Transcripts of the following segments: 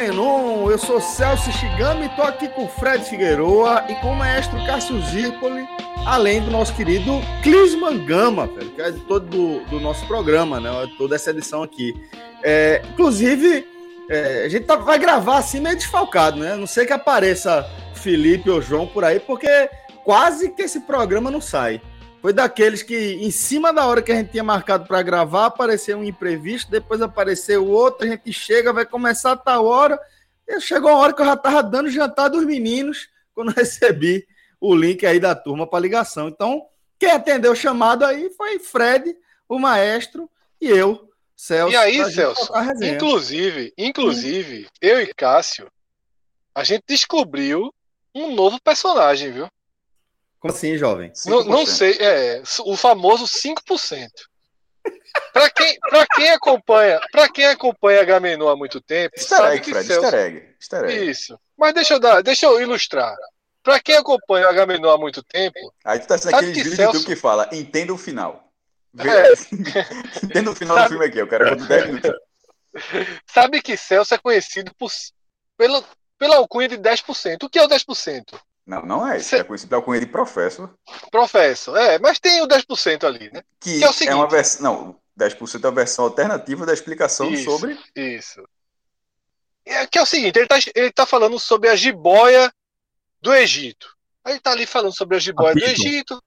Agamenon. Eu sou Celso Shigami, tô aqui com Fred Figueroa e com o maestro Cássio Zirpoli, além do nosso querido Clisman Gama, que é editor do, do nosso programa, né? Toda essa edição aqui. É, inclusive, é, a gente tá- vai gravar assim meio desfalcado, né? Não sei que apareça Felipe ou João por aí, porque quase que esse programa não sai. Foi daqueles que, em cima da hora que a gente tinha marcado para gravar, apareceu um imprevisto, depois apareceu outro, a gente chega, vai começar a tal hora. E chegou a hora que eu já estava dando jantar dos meninos quando recebi o link aí da turma para ligação. Então, quem atendeu o chamado aí foi Fred, o maestro, e eu, Celso. E aí, Celso, inclusive, inclusive, eu e Cássio, a gente descobriu um novo personagem, viu? Como assim, jovem? Não, não sei, é, o famoso 5%. Para quem, pra quem acompanha, para quem acompanha Gamenon há muito tempo, Easter sabe egg, que Fred, Celso, easter egg. Easter egg. isso. Mas deixa eu dar, deixa eu ilustrar. Para quem acompanha Gamenon há muito tempo, Aí tu tá sendo aquele que vídeo Celso- que fala, entenda o final. Vê- É. entenda o final Sabe- do filme aqui, eu quero quando 10 minutos. sabe que Celso é conhecido por, pelo, pela alcunha de 10%. O que é o 10%? Não, não é isso. Cê- É conhecido pela cunha de professor, Professor, é, mas tem o 10% ali, né? que Que é o é, seguinte. uma versão. Não, 10% é a versão alternativa da explicação Isso. sobre. Isso. É, que é o seguinte, ele tá, ele tá falando sobre a jiboia do Egito. Aí ele tá ali falando sobre a jiboia do. Egito.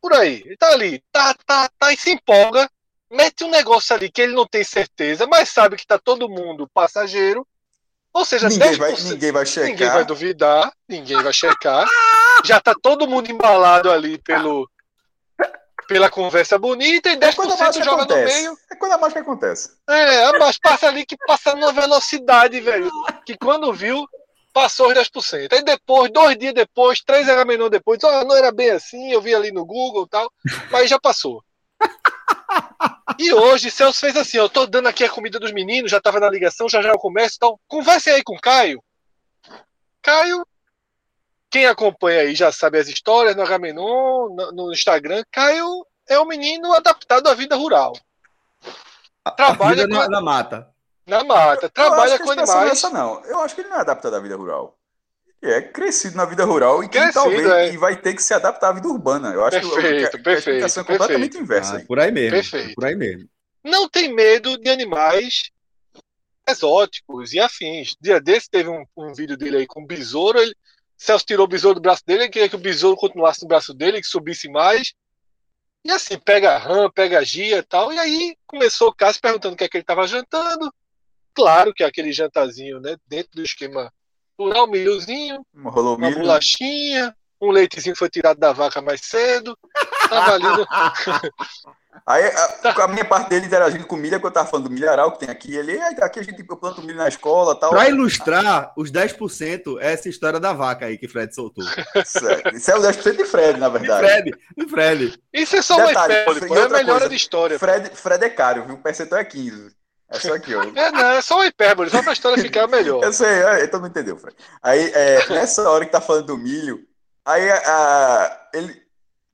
Por aí. Ele tá ali, tá, tá, tá, e se empolga. Mete um negócio ali que ele não tem certeza, mas sabe que tá todo mundo passageiro. Ou seja, Ninguém 10%. vai, ninguém vai checar. Ninguém vai duvidar, ninguém vai checar. Já tá todo mundo embalado ali pelo, pela conversa bonita e É quando a 10% mágica joga no acontece. meio. É quando a mágica acontece. É, mas passa ali que passa numa velocidade, velho. Que quando viu, passou os 10%. Aí depois, dois dias depois, três Agamenon depois, ó, não era bem assim, eu vi ali no Google e tal, mas já passou. E hoje, Celso fez assim: eu tô dando aqui a comida dos meninos, já tava na ligação, já já eu começo, então conversem aí com o Caio. Caio, quem acompanha aí já sabe as histórias no Agamenon, no, no Instagram. Caio é um menino adaptado à vida rural. Trabalha Vida com na, na mata. na mata, eu trabalha acho que com a é animais. essa, não. Eu acho que ele não é adaptado à vida rural. É crescido na vida rural e que Crescido, talvez é. e vai ter que se adaptar à vida urbana. Eu acho que, Perfeito, que a, perfeito, a explicação é completamente perfeito. inversa. Ah, aí. por aí mesmo. Perfeito. Por aí mesmo. Não tem medo de animais exóticos e afins. Dia desse teve um, um vídeo dele aí com o besouro. Ele, Celso tirou o besouro do braço dele, ele queria que o besouro continuasse no braço dele, que subisse mais. E assim, pega a rã, pega a gia e tal. E aí começou o Cássio perguntando o que é que ele estava jantando. Claro que aquele jantarzinho, né? Dentro do esquema rural, milhozinho, Rolou uma milho. bolachinha, um leitezinho foi tirado da vaca mais cedo. Tava ali no, Aí a, a minha parte dele interagindo com milho, é que eu tava falando do milharal que tem aqui. Ele, "Ei, aqui a gente eu planto milho na escola tal. Para ilustrar os 10%, é essa história da vaca aí que Fred soltou. Sério. Isso é o 10% de Fred, na De verdade. Fred, de Fred. Isso é só uma Detalhe, e pô, é a outra melhora coisa, de história. Fred, Fred é caro, viu? O percentual é 15. É só aqui, ó. É, não, é só uma hipérbole, só pra história ficar melhor. Eu sei, é, todo mundo entendeu, Fred. Aí, é, nessa hora que tá falando do milho, aí a- ele,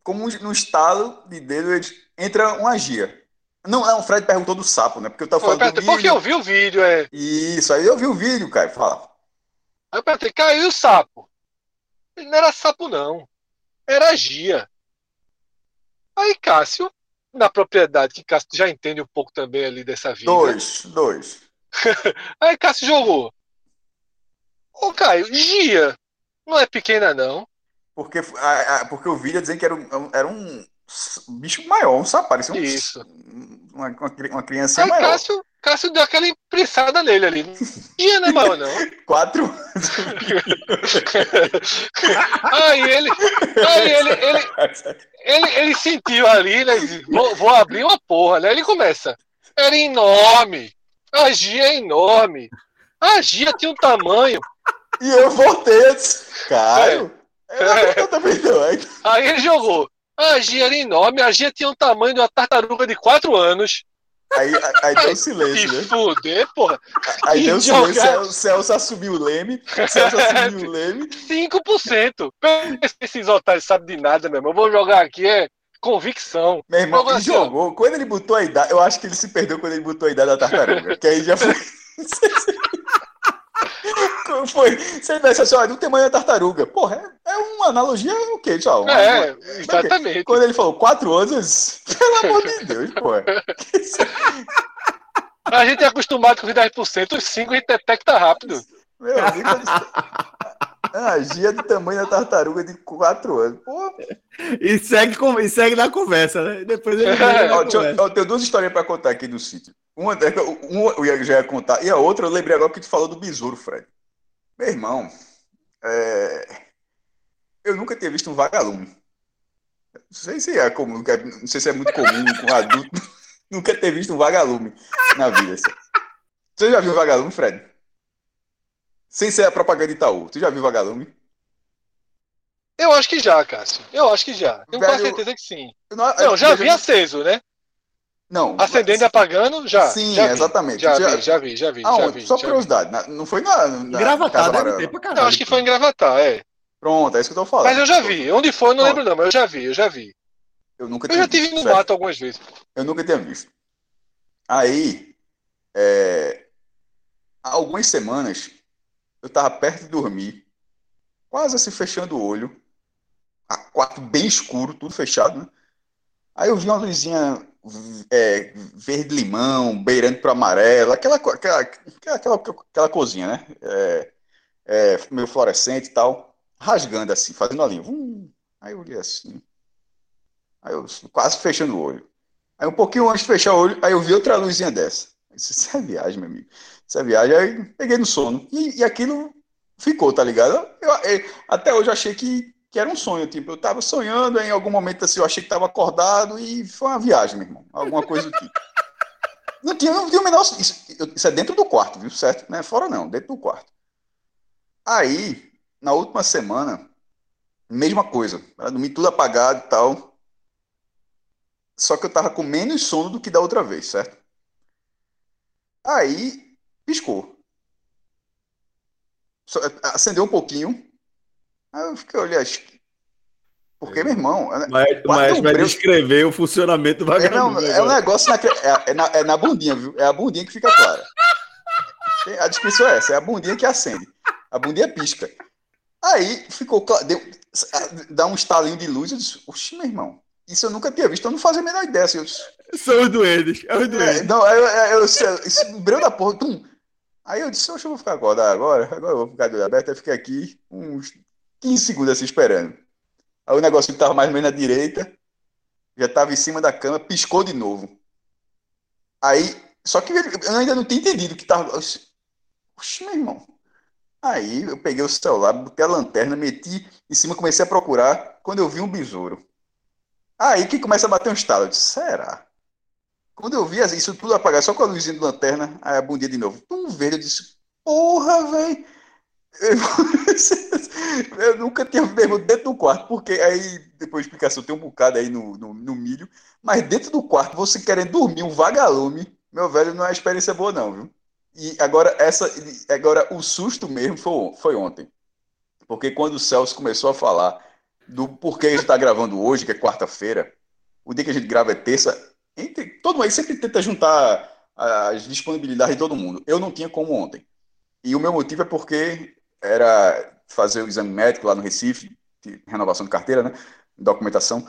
como no estalo de dedo, ele entra uma gia. Não, não, o Fred perguntou do sapo, né? Porque eu tava Pô, eu falando do perguntei, porque milho. eu vi o vídeo, é. Isso, aí eu vi o vídeo, cara. Fala. Aí eu perguntei, caiu o sapo. Ele não era sapo, não. Era gia. Aí Cássio, na propriedade, que Cássio já entende um pouco também ali dessa vida. Dois, dois. Aí Cássio jogou. Ô, Caio, gia. Não é pequena, não. Porque, a, a, porque eu vi dizendo que era um, era um bicho maior, um um, Isso. uma, uma, uma criancinha Aí maior. Cássio, Cássio deu aquela impressada nele ali. Não tinha, né, maior, não. Quatro. Aí ele, aí ele, ele, ele, ele sentiu ali, né? Vou, vou abrir uma porra, né? Ele começa. Era enorme. A Gia é enorme. A Gia tinha um tamanho. E eu voltei, eu disse, Caio, eu, eu também não. Aí, Aí ele jogou. A Gia era enorme. A Gia tinha um tamanho de uma tartaruga de 4 anos. Aí, aí deu um silêncio, né? fuder, porra. Aí deu um silêncio, o Celso assumiu o leme, Celso assumiu o leme. 5%. Esses otários sabem de nada, meu irmão. Eu vou jogar aqui, é convicção. Meu irmão, Jogou ele assim, ó. jogou. Quando ele botou a idade, eu acho que ele se perdeu quando ele botou a idade da tartaruga. que aí já foi. Foi? Se ele tivesse assim, olha, do tamanho da tartaruga. Porra, é, é uma analogia o quê, tchau? É, uma- exatamente. Quando ele falou quatro anos, eu disse, pelo amor de Deus, porra. A gente é acostumado com os 10%, os 5% a gente detecta rápido. Meu amigo, eu disse, a Gia do tamanho da tartaruga de quatro anos. Pô, E segue, com- e segue na conversa, né? Depois ele. É, Ó, eu, eu tenho duas histórias pra contar aqui do sítio. Uma, uma eu já ia contar, e a outra eu lembrei agora que tu falou do besouro, Fred. Meu irmão, é, eu nunca tinha visto um vagalume. Não sei se é comum, não sei se é muito comum com adulto, nunca ter visto um vagalume na vida. assim. Você já viu um vagalume, Fred? Sem ser a propaganda de Itaú. Tu já viu vagalume? Eu acho que já, Cássio. Eu acho que já. Tenho Velho, quase certeza que sim. Eu não, Não, já eu vi aceso, né? Não. Acendendo e apagando, já. Sim, já vi. exatamente. Já Já- vi, já vi, já vi. já Aonde? vi, Só já vi. curiosidade. na- Não foi na, na Gravatar deve ter pra Eu caralho. acho que foi em Gravatar, é. Pronto, é isso que eu tô falando. Mas eu já vi. Onde foi, eu não Ó. lembro não, mas eu já vi, eu já vi. Eu nunca Eu já tive visto, no mato algumas vezes. Eu nunca tinha visto. Aí, é, há algumas semanas, eu tava perto de dormir, quase assim fechando o olho, a quarto bem escuro, tudo fechado, né? Aí eu vi uma luzinha é, verde-limão, beirando para amarelo, aquela, aquela, aquela, aquela, cozinha, né? É, é, meio fluorescente e tal, rasgando assim, fazendo a linha. Aí eu olhei assim. Aí eu quase fechando o olho. Aí um pouquinho antes de fechar o olho, aí eu vi outra luzinha dessa. Isso é viagem, meu amigo. Isso é viagem. Aí peguei no sono. E, e aquilo ficou, tá ligado? Eu, eu- até hoje eu achei que, que era um sonho. Tipo, eu tava sonhando, em algum momento assim, eu achei que tava acordado e foi uma viagem, meu irmão. Alguma coisa do tipo. Não tinha, não tinha o menor. Isso, isso é dentro do quarto, viu? Certo? Não é fora, não, dentro do quarto. Aí, na última semana, mesma coisa. Pra dormir tudo apagado e tal. Só que eu tava com menos sono do que da outra vez, certo? Aí, piscou. Acendeu um pouquinho. Aí eu fiquei olhando. Porque, meu irmão, é- Mas, Quarto mas vai breu- descrever o funcionamento do é, não, vagabundo. é um negócio na, é, é na, é na bundinha, viu? É a bundinha que fica clara. A descrição é essa, é a bundinha que acende. A bundinha pisca. Aí ficou claro, deu, dá um estalinho de luz, eu disse, oxe, meu irmão, isso eu nunca tinha visto, eu não fazia a menor ideia. Assim, eu disse, São os duendes. É os é, duendes. não, aí eu, eu, eu, breu da porra, tum. Aí eu disse, oxe, eu vou ficar acordado agora, agora eu vou ficar de olho aberto, aí fiquei aqui uns 15 segundos assim esperando. Aí o negócio que tava mais ou menos na direita, já tava em cima da cama, piscou de novo. Aí, só que eu ainda não tinha entendido o que tava. Oxe, meu irmão. Aí eu peguei o celular, botei a lanterna, meti em cima, comecei a procurar. Quando eu vi um besouro. Aí que começa a bater um estalo. Eu disse, será? Quando eu vi isso tudo apagado, só com a luzinha de lanterna, aí a bundinha de novo. Um verde, eu disse, porra, velho. Eu, nunca tinha mesmo dentro do quarto, porque aí, depois de explicação, tem um bocado aí no, no, no milho, mas dentro do quarto, você querendo dormir, um vagalume, meu velho, não é uma experiência boa, não, viu? E agora, essa, agora o susto mesmo foi, foi ontem. Porque quando o Celso começou a falar do porquê a gente está gravando hoje, que é quarta-feira, o dia que a gente grava é terça, entre, todo mundo sempre tenta juntar as disponibilidades de todo mundo. Eu não tinha como ontem. E o meu motivo é porque era fazer o exame médico lá no Recife, de renovação de carteira, né? Documentação.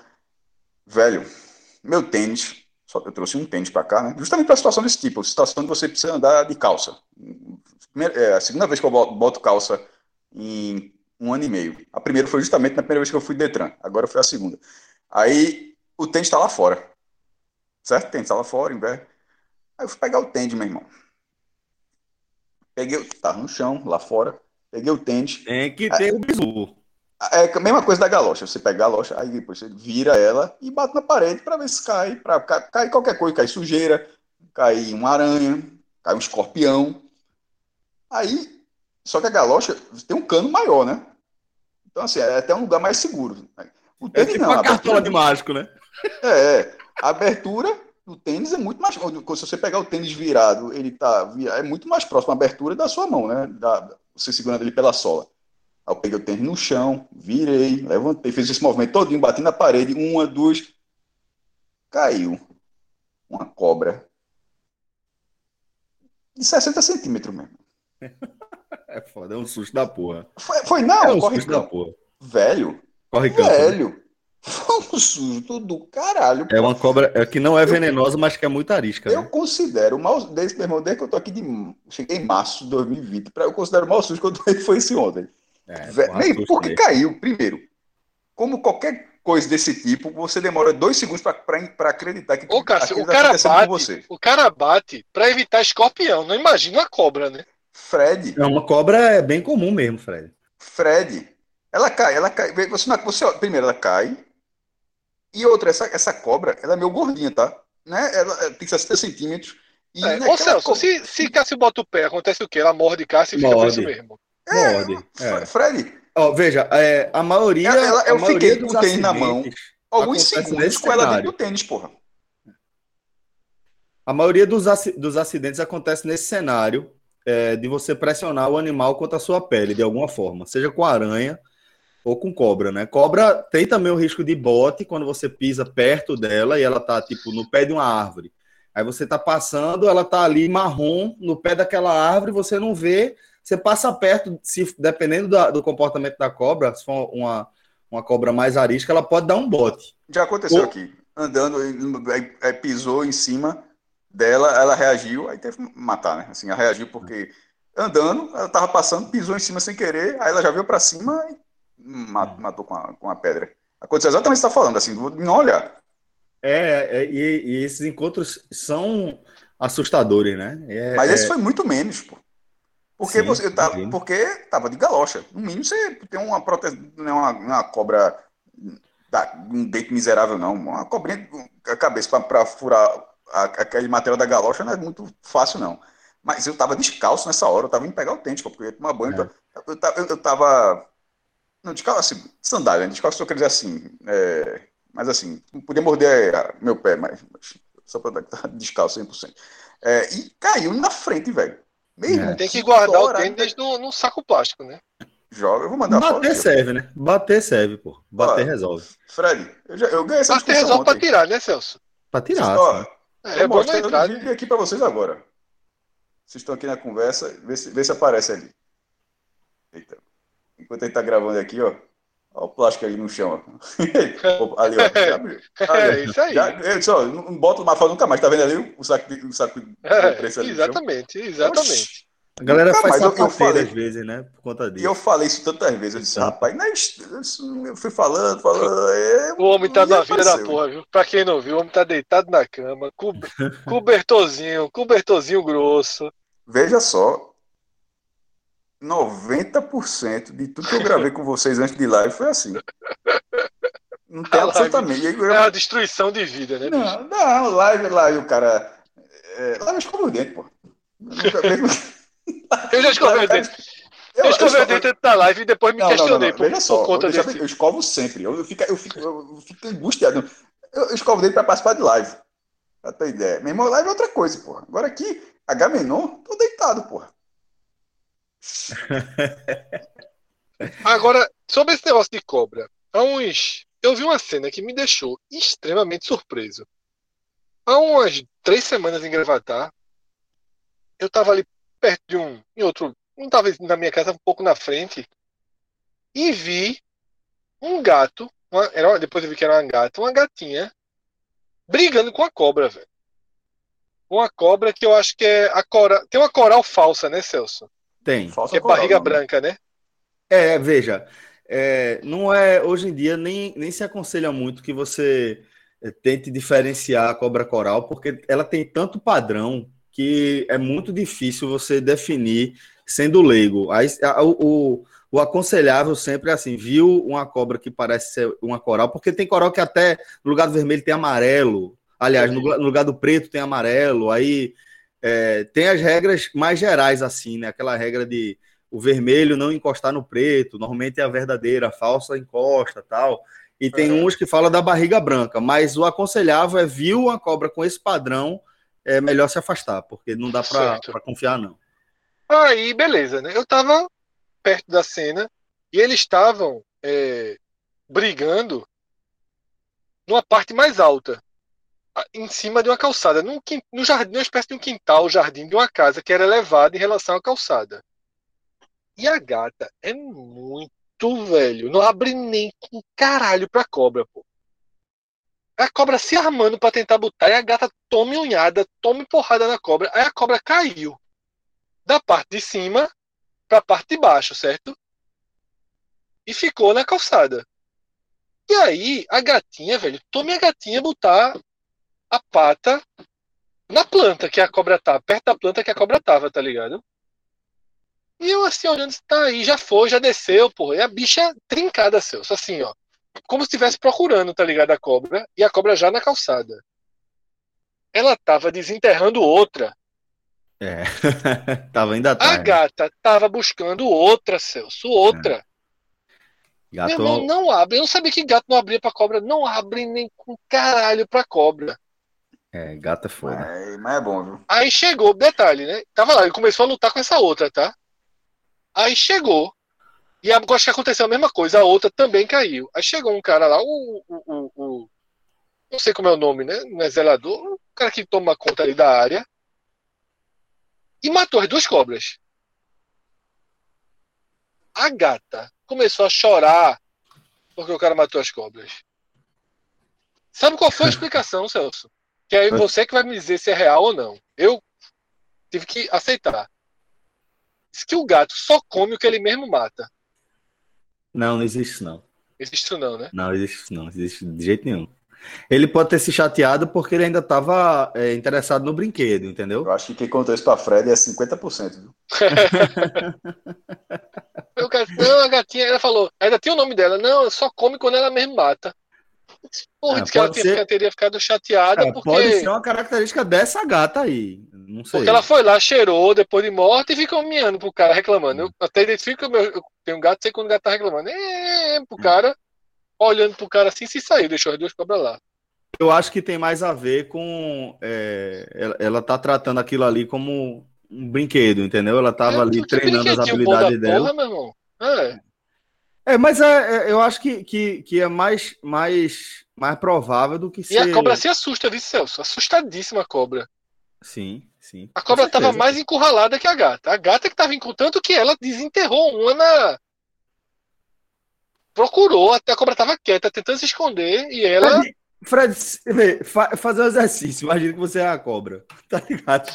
Velho, meu tênis, só que eu trouxe um tênis para cá, né? Justamente para situação desse tipo, situação de você precisa andar de calça. Primeira- é a segunda vez que eu boto calça em um ano e meio. A primeira foi justamente na primeira vez que eu fui Detran, agora foi a segunda. Aí o tênis está lá fora. Certo? O tênis está lá fora, vez. Aí eu fui pegar o tênis, meu irmão. Peguei, tá no chão, lá fora. Peguei o tênis. Tem que ter o bizu. É a mesma coisa da galocha. Você pega a galocha, aí depois você vira ela e bate na parede para ver se cai. Pra, cai, cai qualquer coisa, cai sujeira, cai uma aranha, cai um escorpião. Aí, só que a galocha tem um cano maior, né? Então, assim, é até um lugar mais seguro. O é tênis é tipo não. Uma cartola de mágico, né? É, é. A abertura do tênis é muito mais. Se você pegar o tênis virado, ele tá. É muito mais próximo à abertura da sua mão, né? Da, você segurando ele pela sola. Aí eu peguei o tênis no chão, virei, levantei, fiz esse movimento todinho, bati na parede, uma, duas. Caiu. Uma cobra. De 60 centímetros mesmo. É foda, é um susto da porra. Foi, foi não, é um corre susto da porra. Velho. Corre campo. Né? Velho. Né? Foi um susto do caralho. É uma cobra é, que não é venenosa, mas que é muito arisca. Eu né? considero o mal desde, meu irmão, desde que eu tô aqui de. Cheguei em março de 2020. Pra, eu considero o mal eu tomei foi esse ontem. É, Nem porque caiu, primeiro. Como qualquer coisa desse tipo, você demora dois segundos para acreditar que Ô, Cássio, o tá cara bate, você. O cara bate para evitar escorpião. Não imagina uma cobra, né? Fred. É uma cobra é bem comum mesmo, Fred. Fred. Ela cai, ela cai. Você, você, primeiro, ela cai. E outra, essa, essa cobra, ela é meio gordinha, tá? Né? Ela tem 60 centímetros. E é, ô Celso, cobra... se, se Cássio bota o pé, acontece o quê? Ela morde Cássio e fica por isso mesmo. É, Morde. É. Fred. Ó, veja, é, a maioria. Ela, eu fiquei com o tênis na mão. Alguns segundos com ela dentro do tênis, porra. A maioria dos, dos acidentes acontece nesse cenário é, de você pressionar o animal contra a sua pele, de alguma forma, seja com aranha ou com cobra, né? Cobra tem também o risco de bote quando você pisa perto dela e ela tá, tipo, no pé de uma árvore. Aí você tá passando, ela tá ali marrom no pé daquela árvore, você não vê, você passa perto, se dependendo do, do comportamento da cobra, se for uma, uma cobra mais arisca, ela pode dar um bote. Já aconteceu Ou... aqui. Andando, pisou em cima dela, ela reagiu, aí teve que matar, né? Assim, ela reagiu porque andando, ela tava passando, pisou em cima sem querer, aí ela já veio para cima e matou, matou com, a, com a pedra. Aconteceu exatamente o que você está falando, assim, não olhar. É, é e, e, esses encontros são assustadores, né? É, Mas esse é... foi muito menos, pô. Porque, Sim, você, eu tava, porque tava de galocha. No mínimo você tem uma proteção, não é uma, uma cobra, um dente miserável, não. Uma cobrinha a cabeça para furar a, aquele material da galocha não é muito fácil, não. Mas eu tava descalço nessa hora, eu tava indo pegar o tênis, porque eu ia tomar banho. É. Eu, eu, eu, tava. Não, descalço, assim, sandália, descalço, eu queria dizer assim. É, mas assim, não podia morder meu pé, mas, mas só pra estar descalço 100%. É, e caiu na frente, velho. Mesmo, é. Tem que guardar o tênis no, no, saco plástico, né? Joga, eu vou mandar Bater foto, serve, né? Bater serve, pô. Bater resolve. Fred, eu, já, eu ganhei essa Bater resolve ontem. pra tirar, né, Celso? Pra tirar. Ó, é, é bom entrar, vídeo né? aqui pra vocês agora. Vocês estão aqui na conversa, vê se, vê se aparece ali. Eita. Enquanto a gente tá gravando aqui, ó. Olha o plástico ali no chão. Ó. ali, ó. Já, é isso aí. Já, eu só, não boto mais nunca mais. Tá vendo ali o saco de, o saco de é, preço ali Exatamente, exatamente. A galera nunca faz mais, eu, eu falei, às vezes, né? Por conta disso. E eu falei isso tantas vezes. Eu disse, rapaz, não é isso, eu fui falando, falando. É, o homem tá na vida da porra, viu? Pra quem não viu, o homem tá deitado na cama, co cobertorzinho, cobertorzinho grosso. Veja só, 90% de tudo que eu gravei com vocês antes de live foi assim. Não tem absolutamente. Eu... É a destruição de vida, né? Não, não, live, live, o cara. É, live escova o dente, pô. Eu já escovei o dente. Eu, eu escovei o dente da live e depois me não, questionei não, não, por, só, por conta disso. Eu escovo sempre. Eu, fico, eu, fico, eu fico angustiado. Eu, escovo o dente para participar de live. Pra ter ideia. Meu irmão, live é outra coisa, porra. Agora aqui, H menor, tô deitado, porra. Agora, sobre esse negócio de cobra, há uns. Eu vi uma cena que me deixou extremamente surpreso. Há umas três semanas em Gravatar, eu tava ali perto de um. em outro. Não tava na minha casa, um pouco na frente. E vi um gato. Uma, era, depois eu vi que era uma gata, uma gatinha, brigando com a cobra, velho. Uma cobra que eu acho que é a coral. Tem uma coral falsa, né, Celso? Tem. Falsa que é barriga não. branca, né? É, veja, é, não é hoje em dia nem, nem se aconselha muito que você é, tente diferenciar a cobra coral, porque ela tem tanto padrão que é muito difícil você definir sendo leigo. Aí, a, o, o aconselhável sempre é assim, viu uma cobra que parece ser uma coral, porque tem coral que até no lugar do vermelho tem amarelo, aliás, no, no lugar do preto tem amarelo, aí é, tem as regras mais gerais assim, né? Aquela regra de o vermelho não encostar no preto, normalmente é a verdadeira, a falsa encosta, tal. E tem uns que falam da barriga branca, mas o aconselhável é viu uma cobra com esse padrão, é melhor se afastar, porque não dá para confiar não. Aí, beleza, né? Eu tava perto da cena e eles estavam é, brigando numa parte mais alta, em cima de uma calçada, num, no jardim, uma espécie de um quintal, jardim de uma casa que era elevado em relação à calçada. E a gata é muito velho, não abre nem com caralho pra cobra, pô. A cobra se armando para tentar botar e a gata tome unhada, tome porrada na cobra. Aí a cobra caiu da parte de cima para a parte de baixo, certo? E ficou na calçada. E aí, a gatinha, velho, tome a gatinha botar a pata na planta que a cobra tá, perto da planta que a cobra tava, tá ligado? E eu assim, olhando, tá aí, já foi, já desceu, porra. E a bicha trincada, Celso, assim, ó. Como se estivesse procurando, tá ligado? A cobra, e a cobra já na calçada. Ela tava desenterrando outra é, tava ainda tarde. A gata tava buscando outra, Celso, outra. É. Gato... Meu irmão, não abre. Eu não sabia que gato não abria pra cobra. Não abre nem com caralho pra cobra. É, gata é foda. É, mas é bom, viu? Aí chegou, detalhe, né? Tava lá, ele começou a lutar com essa outra, tá? Aí chegou. E acho que aconteceu a mesma coisa, a outra também caiu. Aí chegou um cara lá, o. o, o, o não sei como é o nome, né? Não é zelador, o cara que toma conta ali da área e matou as duas cobras. A gata começou a chorar porque o cara matou as cobras. Sabe qual foi a explicação, Celso? Que aí você que vai me dizer se é real ou não. Eu tive que aceitar. Diz que o gato só come o que ele mesmo mata. Não, não existe não. Existe não, né? Não existe não, existe de jeito nenhum. Ele pode ter se chateado porque ele ainda estava é, interessado no brinquedo, entendeu? Eu acho que quem contou isso para Fred é 50%. Viu? Eu, não, a gatinha, ela falou, ainda tinha o nome dela, não, só come quando ela mesmo mata. Porra, é, disse que ela ser... teria ficado chateada é, porque. Pode ser uma característica dessa gata aí. Não sei. Porque ela foi lá, cheirou depois de morte e ficou miando pro cara reclamando. Eu até identifico que meu, eu tenho um gato, sei quando o gato tá reclamando. É, pro cara olhando pro cara assim, se saiu, deixou as duas cobras lá. Eu acho que tem mais a ver com. É, ela, ela tá tratando aquilo ali como um brinquedo, entendeu? Ela tava é, ali treinando as habilidades dela. Porra, meu irmão. É. É, mas é, é, eu acho que, que, que é mais, mais, mais provável do que ser. E a cobra se assusta, viu, Celso? Assustadíssima a cobra. Sim, sim. A cobra tava mais encurralada que a gata. A gata que tava tanto que ela desenterrou uma na, procurou, até a cobra tava quieta, tentando se esconder, e ela. Fred, Fred fazer um exercício, imagina que você é a cobra, tá ligado?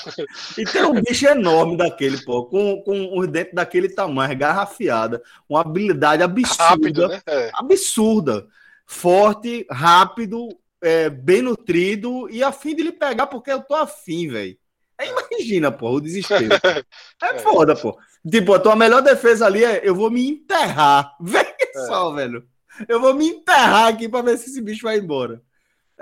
E tem um bicho enorme daquele, pô, com, com os dentes daquele tamanho, garra afiada, uma habilidade absurda, rápido, né? é. absurda, forte, rápido, é, bem nutrido e afim de lhe pegar porque eu tô afim, velho. Imagina, pô, o desespero. É, é foda, pô. Tipo, a tua melhor defesa ali é eu vou me enterrar. Vem é. só, velho. Eu vou me enterrar aqui para ver se esse bicho vai embora.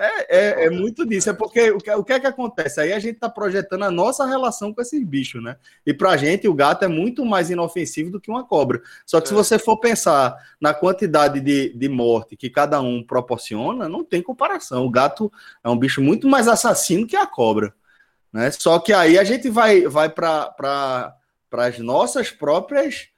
É, é, é, muito disso, é porque o que, o que é que acontece? Aí a gente tá projetando a nossa relação com esses bichos, né? E pra gente o gato é muito mais inofensivo do que uma cobra. Só que é. se você for pensar na quantidade de, de morte que cada um proporciona, não tem comparação. O gato é um bicho muito mais assassino que a cobra. Né? Só que aí a gente vai, vai para as nossas próprias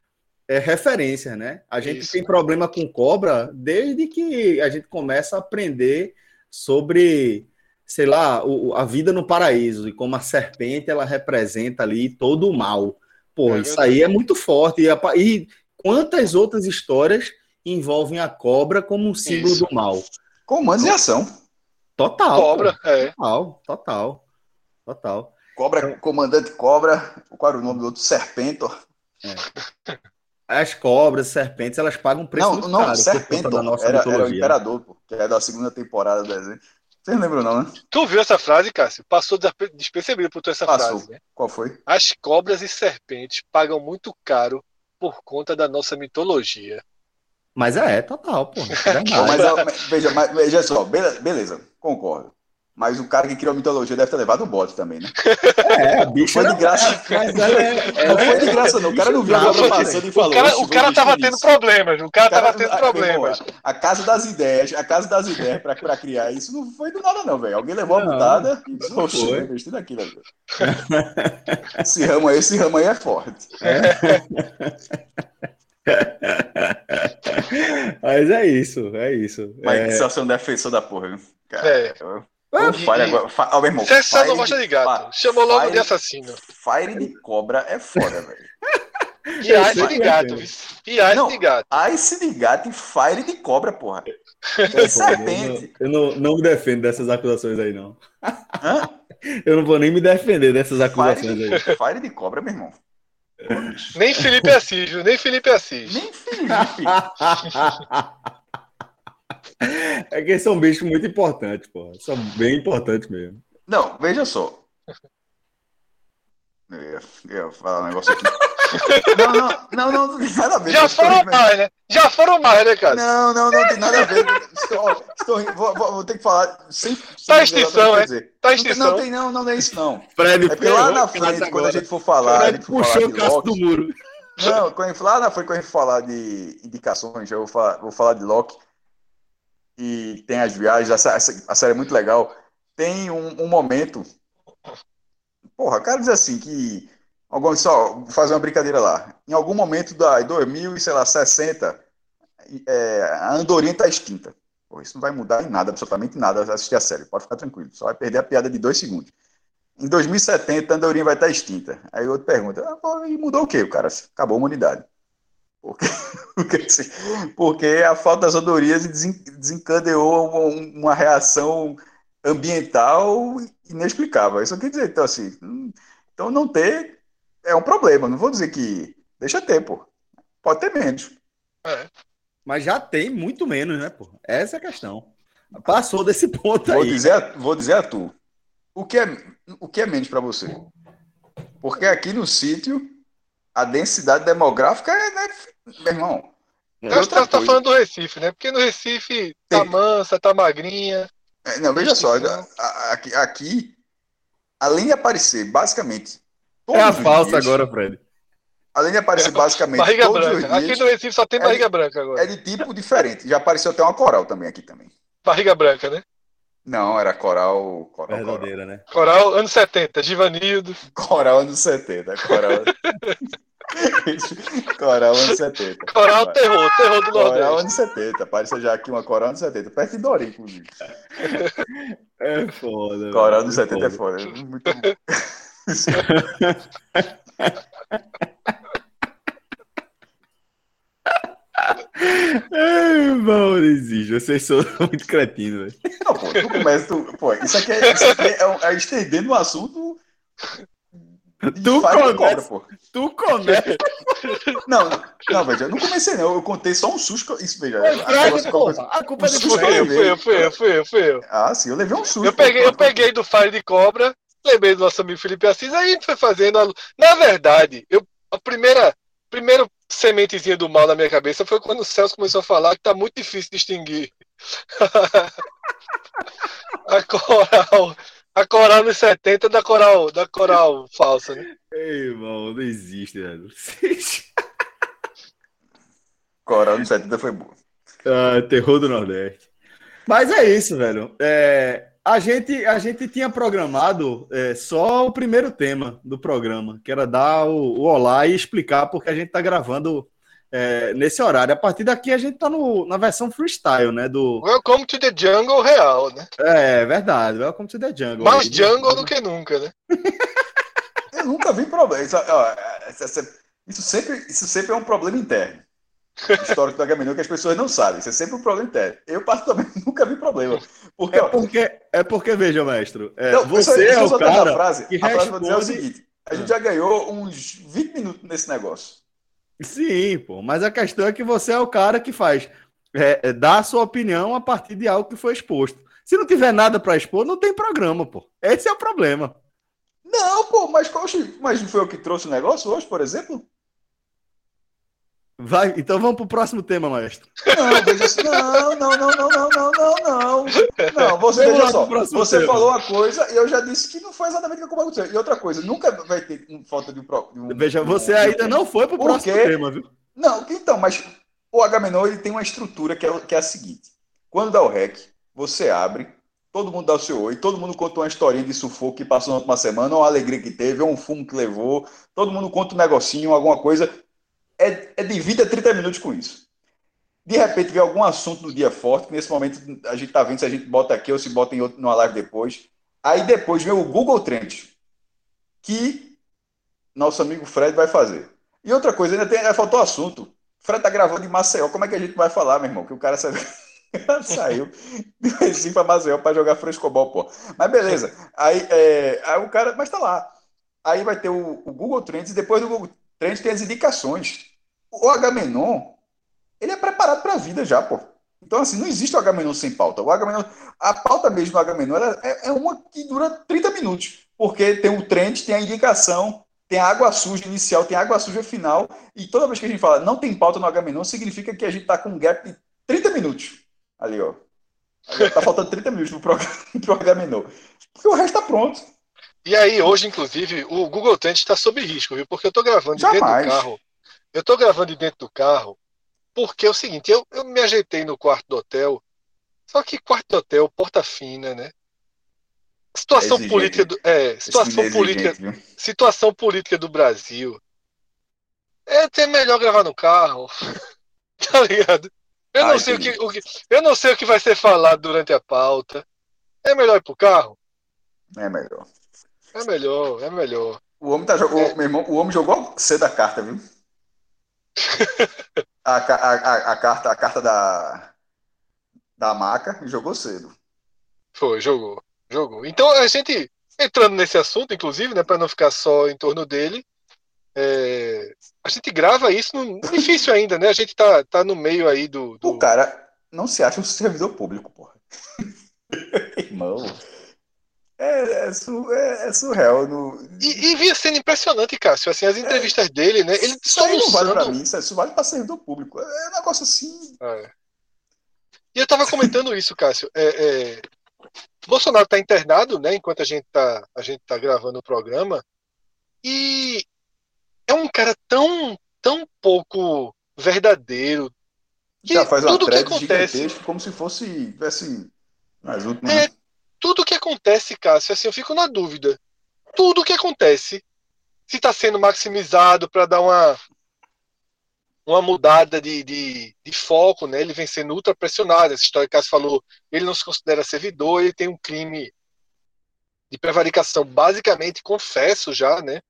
é, referências, né? A gente Isso. tem problema com cobra desde que a gente começa a aprender sobre, sei lá, o, a vida no paraíso e como a serpente ela representa ali todo o mal. Pô, é isso aí é muito forte. E, e, quantas outras histórias envolvem a cobra como um símbolo isso. do mal? Comandos em ação. Total. Cobra, é. Total, total. Total. Cobra, comandante Cobra, qual era o nome do outro? Serpento. É. as cobras, serpentes, elas pagam um preço Não, muito não, caro conta da nossa era, era o mitologia. imperador, pô, que é da segunda temporada do desenho. Vocês não lembram, não, né? Tu viu essa frase, Cássio? Passou despe- despercebido por tu essa Passou. frase, né? Qual foi? As cobras e serpentes pagam muito caro por conta da nossa mitologia. Mas é, total, pô. É Não, mas, veja, mas, veja só, bele- beleza, concordo. Mas o cara que criou a mitologia deve ter levado o bote também, né? É, a bicha Foi de graça. Mas ela é, Não foi de graça, não. O cara não viu a não, passando e O falou. cara, "Oxe, o cara tava tendo nisso." problemas, o cara O cara- tava tendo ah, problemas. A casa das ideias, a casa das ideias pra, pra criar isso não foi do nada, não, velho. Alguém levou a Não, butada e disse, oxe, foi. vou investir naquilo. velho." Esse ramo aí, esse ramo aí é forte. Mas é isso, é isso. Mas É, só sou um defensor da porra, viu? Cara, É. eu- Ah, o Fire agora. Ó, meu irmão. Você só não Fire gosta de gato. fa- Chamou logo de Fire- assassino. Fire de cobra é foda, velho. E Eu Ice de gato? E Ice Não. de gato. Ice de gato e Fire de cobra, porra. é, serpente. Eu, não, eu não, não me defendo dessas acusações aí, não. Hã? Eu não vou nem me defender dessas Fire acusações de, aí. Fire de cobra, meu irmão. Nem Felipe Assis, viu? Nem Felipe Assis. Nem Felipe. É que são bichos muito importantes, pô. São bem importantes mesmo. Não, veja só. Eu ia, eu ia falar um negócio aqui. Não, não, não, não, não tem nada a ver. Já foram rindo, mais, né? Já foram mais, né, cara? Não, não, não tem nada a ver. Estou, estou rindo, vou, vou- vou ter que falar sem. sem Tá extinção, é? Tá Não, tem- extinção. não tem, não, não é isso, não. Fred É porque lá na frente, quando a gente for falar, Fred for puxou falar o Cássio do muro. Não, quando lá na frente, quando a gente falar de indicações, eu vou falar, vou falar de Loki. E tem as viagens, a, a sé- a série é muito legal. Tem um, um momento. Porra, quero dizer assim que. Algum, só fazer uma brincadeira lá. Em algum momento da 2000 e sei lá, 60, é, a Andorinha está extinta. Pô, isso não vai mudar em nada, absolutamente nada, assistir a série. Pode ficar tranquilo. Só vai perder a piada de dois segundos. Em 2070, a Andorinha vai estar extinta. Aí outro pergunta, ah, e mudou o quê, o cara? Acabou a humanidade. Porque, porque, assim, porque a falta das andorinhas desen- desencadeou uma, uma reação ambiental inexplicável. Isso quer dizer, então assim, hum, então não ter é um problema. Não vou dizer que deixa ter, pô. Pode ter menos. Mas já tem muito menos, né, pô? Essa é a questão. Passou desse ponto Vou aí. dizer, vou dizer a tu. O que é, o que é menos para você? Porque aqui no sítio, a densidade demográfica é, né, meu irmão. Então, outra tá, tá falando do Recife, né? Porque no Recife tá Tem. mansa, tá magrinha. É, Não, veja só, a- aqui, aqui, além de aparecer basicamente É a falsa dias, agora, Fred. além de aparecer basicamente Barriga todos os branca. Aqui dias, no Recife só tem É barriga de- branca agora. é de tipo diferente. Já apareceu até uma coral também aqui também. Barriga branca, né? Não, era coral, coral, coral. Verdadeira, né? Coral, anos 70, Givanildo. Coral anos 70, coral. coral anos 70. Coral terror, terror do Coral Nordeste. anos 70. Apareceu já aqui uma coral anos 70. Perto de Dorim, inclusive. É foda. Coral anos 70 é foda. Muito Ai, Maurício, vocês são muito cretinos, velho. Não, pô, tu começa. Tu, pô, isso aqui é, isso aqui é, um- é estendendo o assunto. Tu começa. cobra, pô. Tu começa. Não, não, veja, eu não comecei, não. Eu contei só um susto. Isso, veja. A culpa é Um fui eu, fui eu, fui eu. Ah, sim, eu levei um susto. Eu peguei, eu peguei do Fire de Cobra, lembrei do nosso amigo Felipe Assis, aí a gente foi fazendo. a- Na verdade, eu, a primeira, primeira sementezinha do mal na minha cabeça foi quando o Celso começou a falar que tá muito difícil distinguir a coral, a coral nos 70 da coral, da coral falsa, né? Ei, irmão, não existe, velho. Coral anos 70 foi boa. Ah, terror do Nordeste. Mas é isso, velho. É, a, gente, a gente tinha programado é, só o primeiro tema do programa, que era dar o, o olá e explicar porque a gente tá gravando é, nesse horário. A partir daqui a gente tá no, na versão freestyle, né? Do, Welcome to the jungle real, né? é verdade. Welcome to the jungle. Mais Aí, jungle do que nunca, né? Eu nunca vi problema. Isso, ó, essa- isso sempre, isso sempre é um problema interno. Histórico do Agamenon que as pessoas não sabem. Isso é sempre um problema interno. Eu, particularmente, nunca vi problema. Porque, É ó, porque, é porque veja, mestre, é, não, você é o cara a frase. que A frase vai dizer o responde- seguinte: a gente já ganhou uns 20 minutos nesse negócio. Sim, pô, mas a questão é que você é o cara que faz, é, é, a sua opinião a partir de algo que foi exposto. Se não tiver nada para expor, não tem programa, pô. Esse é o problema. Não, pô, mas, mas não foi eu que trouxe o negócio hoje, por exemplo? Vai, então vamos pro próximo tema, maestro. Não, veja assim, não, não, não, não, não, não, não, não. Não, você veja só, você tema. falou uma coisa e eu já disse que não foi exatamente o que aconteceu. E outra coisa, nunca vai ter falta de um. De veja, você ainda não foi pro próximo tema, viu? Não, então, mas o Agamenon ele tem uma estrutura que é, que é a seguinte: quando dá o REC, você abre, todo mundo dá o seu oi, todo mundo conta uma historinha de sufoco que passou na última semana, uma alegria que teve, um fumo que levou, todo mundo conta um negocinho, alguma coisa é, é de 20 a 30 minutos com isso. De repente vem algum assunto do dia forte, que nesse momento a gente está vendo se a gente bota aqui ou se bota em outro, numa live depois. Aí depois vem o Google Trends, que nosso amigo Fred vai fazer. E outra coisa, ainda, tem, ainda faltou assunto. Fred tá gravando em Maceió, como é que a gente vai falar, meu irmão? Que o cara saiu, saiu de Recife para Maceió para jogar frescobol, pô. Mas beleza. Aí, é, aí o cara, mas tá lá. Aí vai ter o, o Google Trends, e depois do Google Trends tem as indicações o Agamenon, ele é preparado para a vida já, pô. Então, assim, não existe o Agamenon sem pauta. O Agamenon, a pauta mesmo do Agamenon é, é uma que dura 30 minutos, porque tem o trend, tem a indicação, tem a água suja inicial, tem a água suja final, e toda vez que a gente fala não tem pauta no Agamenon, significa que a gente está com um gap de 30 minutos. Ali, ó. Está faltando 30 minutos para o Agamenon. Porque o resto está pronto. E aí, hoje, inclusive, o Google Trends está sob risco, viu? Porque eu estou gravando Jamais. dentro do carro eu tô gravando dentro do carro porque é o seguinte, eu, eu me ajeitei no quarto do hotel, só que quarto do hotel, porta fina, né? Situação política do, é, situação política, situação política do Brasil. É até melhor gravar no carro. tá ligado? Eu não, sei o que, o que, eu não sei o que vai ser falado durante a pauta. É melhor ir pro carro? É melhor. É melhor, é melhor. O homem, tá, é. meu irmão, o homem jogou cedo a carta, viu? a, a, a, a, carta, a carta da, da maca jogou cedo. Foi, jogou. Jogou. Então a gente, entrando nesse assunto, inclusive, né, para não ficar só em torno dele, é, a gente grava isso no, difícil ainda, né? A gente tá, tá no meio aí do, do... O cara não se acha um servidor público, porra. Irmão. É, é, é, é surreal. No... E, e vinha sendo impressionante, Cássio. Assim, as entrevistas é, dele, né? Ele isso aí não vale pra mim, isso, isso vale pra servidor público. É um negócio assim. É. E eu tava comentando isso, Cássio. É, é, Bolsonaro tá internado, né? Enquanto a gente tá, a gente tá gravando o programa. E é um cara tão, tão pouco verdadeiro. Que Já faz tudo uma que acontece como se fosse assim, nas últimas. É, tudo que acontece, Cássio, assim, eu fico na dúvida. Tudo que acontece, se está sendo maximizado para dar uma uma mudada de, de, de, foco, né? Ele vem sendo ultra pressionado. Essa história que Cássio falou, ele não se considera servidor, ele tem um crime de prevaricação, basicamente confesso já, né?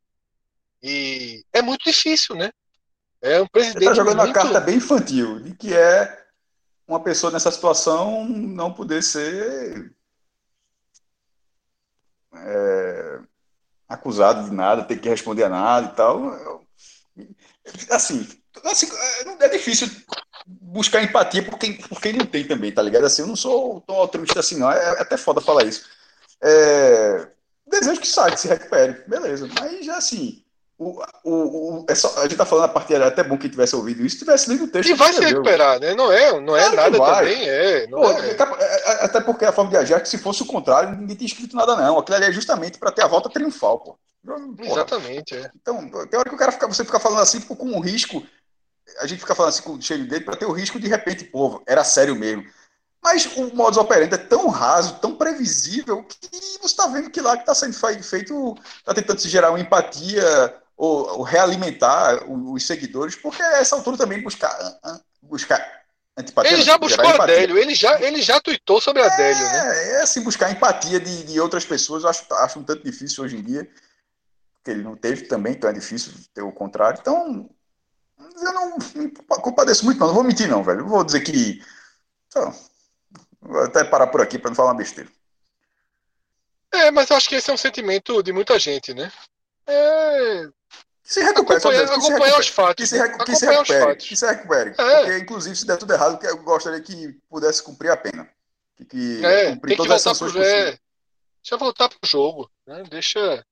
E é muito difícil, né? É um presidente. Ele tá jogando muito... uma carta bem infantil, de que é uma pessoa nessa situação não poder ser é, acusado de nada, ter que responder a nada e tal. Assim, assim é difícil buscar empatia por quem, por quem não tem também, tá ligado? Assim, eu não sou tão altruísta assim, não. É, é até foda falar isso. É, desejo que saia, que se recupere, beleza. Mas já assim, o, o, o, é só, a gente tá falando a partir é até bom que tivesse ouvido isso, tivesse lido o texto. E vai se recuperar, né? Não é, não é nada também, é, Pô, é. é. Até porque a forma de agir é que se fosse o contrário, ninguém tinha escrito nada, não. Aquilo ali é justamente para ter a volta triunfal, pô. Exatamente, é. Então, tem hora que o cara fica, você fica falando assim, com um risco. A gente fica falando assim com o cheio dele para ter o risco de repente, pô, era sério mesmo. Mas o modus operandi é tão raso, tão previsível, que você está vendo que lá que está sendo feito, está tentando se gerar uma empatia, ou, ou realimentar os, seguidores, porque a essa altura também buscar, buscar antipatia. Ele já buscou a Adélio, ele já, ele já tweetou sobre a Adélio, é, né? É assim, buscar empatia de, de outras pessoas, eu acho, acho um tanto difícil hoje em dia, porque ele não teve também, então é difícil ter o contrário. Então, eu não me compadeço muito, não. Não vou mentir, não, velho. vou dizer que. Então, vou até parar por aqui para não falar uma besteira. É, mas eu acho que esse é um sentimento de muita gente, né? É, se recupere, acompanhar, que se acompanhar recupere, os fatos. que se, recu- que se recupere, que se recupere. É. Porque, inclusive, se der tudo errado, que eu gostaria que pudesse cumprir a pena. Que, que É, cumprir tem que todas as voltar sanções pro é, Deixa voltar pro jogo, né? Deixa,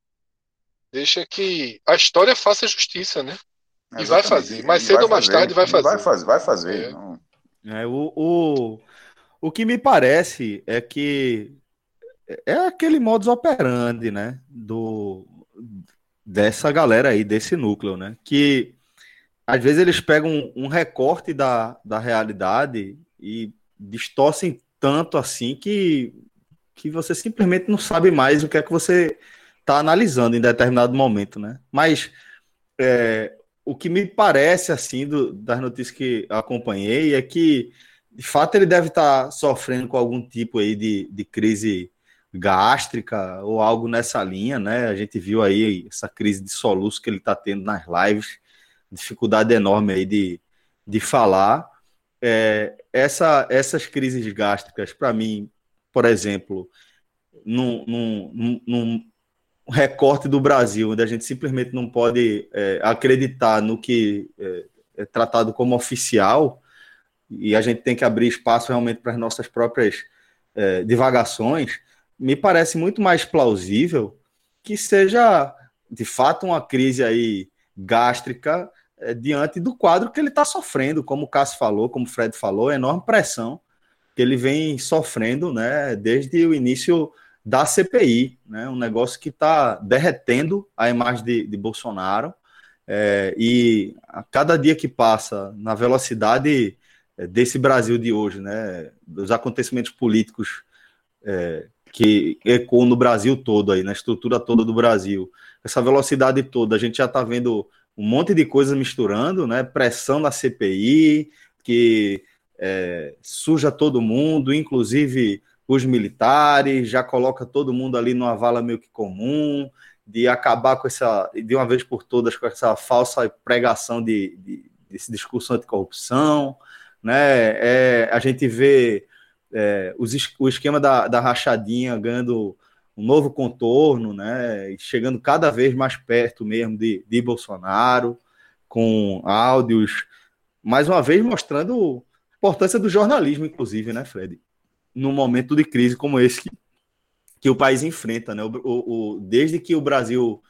deixa que a história faça justiça, né? E vai fazer. Mais cedo ou mais tarde vai Vai fazer. fazer, vai fazer. É. Não- É, o, o, o que me parece é que é aquele modus operandi, né? Do, dessa galera aí, desse núcleo, né? Que às vezes eles pegam um, recorte da, da realidade e distorcem tanto assim que, que você simplesmente não sabe mais o que é que você está analisando em determinado momento, né? Mas é, o que me parece, assim, do- das notícias que acompanhei é que, de fato, ele deve estar sofrendo com algum tipo aí de, de crise gástrica ou algo nessa linha, né? A gente viu aí essa crise de soluço que ele está tendo nas lives, dificuldade enorme aí de, de falar. É, essa, essas crises gástricas, para mim, por exemplo, num, num, num- recorte do Brasil, onde a gente simplesmente não pode é, acreditar no que é, é tratado como oficial, e a gente tem que abrir espaço realmente para as nossas próprias é, divagações, me parece muito mais plausível que seja de fato uma crise aí gástrica é, diante do quadro que ele está sofrendo, como o Cássio falou, como o Fred falou, enorme pressão que ele vem sofrendo né, desde o início da CPI, né, um negócio que está derretendo a imagem de, de Bolsonaro, é, e a cada dia que passa, na velocidade é, desse Brasil de hoje, né, dos acontecimentos políticos é, que ecoam no Brasil todo, aí, na estrutura toda do Brasil, essa velocidade toda, a gente já está vendo um monte de coisas misturando, né, pressão da CPI, que é, suja todo mundo, inclusive os militares, já coloca todo mundo ali numa vala meio que comum, de acabar com essa, de uma vez por todas, com essa falsa pregação de, de desse discurso anticorrupção, né? É, a gente vê é, os, o esquema da, da rachadinha ganhando um novo contorno, né? Chegando cada vez mais perto mesmo de, de Bolsonaro, com áudios, mais uma vez mostrando a importância do jornalismo, inclusive, né, Fred? Num momento de crise como esse que, que o país enfrenta, né? O, o- o- desde que o Brasil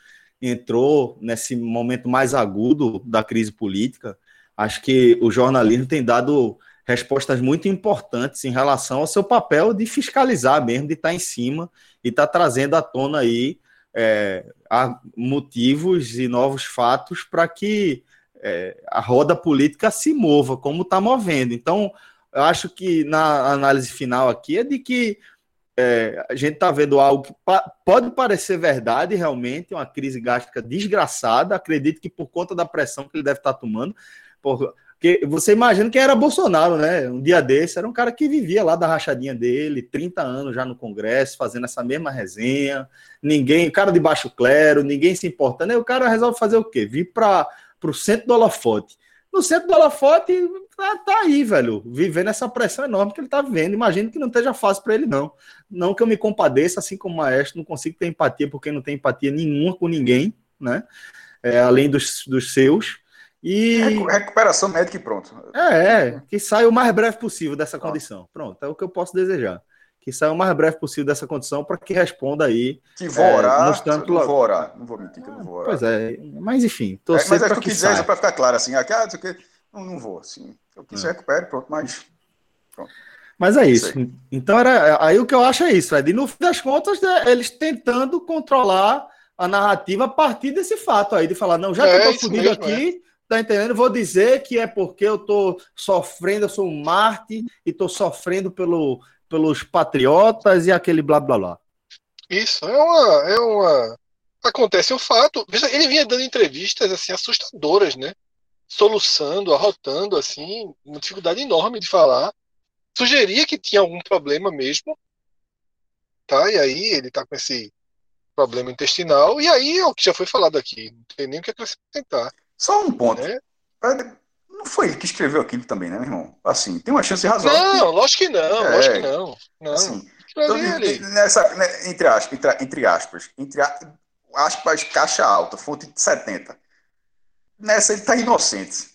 entrou nesse momento mais agudo da crise política, acho que o jornalismo tem dado respostas muito importantes em relação ao seu papel de fiscalizar mesmo, de estar em cima e estar trazendo à tona aí é, motivos e novos fatos para que é, a roda política se mova, como está movendo. Então, eu acho que na análise final aqui é de que é, a gente está vendo algo que pa- pode parecer verdade, realmente, uma crise gástrica desgraçada. Acredito que por conta da pressão que ele deve estar tomando, porque você imagina que era Bolsonaro, né? Um dia desse, era um cara que vivia lá da rachadinha dele, 30 anos já no Congresso, fazendo essa mesma resenha, ninguém, cara de baixo clero, ninguém se importando. Aí o cara resolve fazer o quê? Vir para o centro do holofote. No centro do holofote, tá, tá aí, velho, vivendo essa pressão enorme que ele tá vivendo. Imagino que não esteja fácil para ele, não. Não que eu me compadeça, assim como o maestro, não consigo ter empatia, porque não tem empatia nenhuma com ninguém, né? É, além dos, dos seus. E Recu- Recuperação médica e pronto. é, é, que saia o mais breve possível dessa condição. Pronto, é o que eu posso desejar. Que saia o mais breve possível dessa condição para que responda aí. Que vou É, orar, mostrando não vou orar. Não vou mentir que eu não vou orar. Pois é, mas enfim, É, torcer mas é que eu que quis dizer, saia. para ficar claro, assim, aqui, ah, não, sei o quê, não, não vou, assim. Eu quis É. recupere, pronto, mas Mas é isso. Sei. Então era aí o que eu acho é isso, Fred. E no fim das contas, né, eles tentando controlar a narrativa a partir desse fato aí, de falar, não, já que É, eu tô isso fudido mesmo, aqui, tá entendendo? Vou dizer que é porque eu tô sofrendo, eu sou um Marte e tô sofrendo pelo, pelos patriotas e aquele blá blá blá. Isso, é uma, é uma. Acontece um fato. Veja, ele vinha dando entrevistas assim assustadoras, né? Soluçando, arrotando, assim, uma dificuldade enorme de falar. Sugeria que tinha algum problema mesmo, tá? E aí ele tá com esse problema intestinal. E aí é o que já foi falado aqui. Não tem nem o que acrescentar. Só um ponto. né? Não foi ele que escreveu aquilo também, né, meu irmão? Assim, tem uma chance razoável. Não, lógico que não, É. lógico que não. Não. Assim, então, nessa, né, entre, aspas, entre, entre aspas, entre aspas, caixa alta, fonte de 70. nessa ele tá inocente.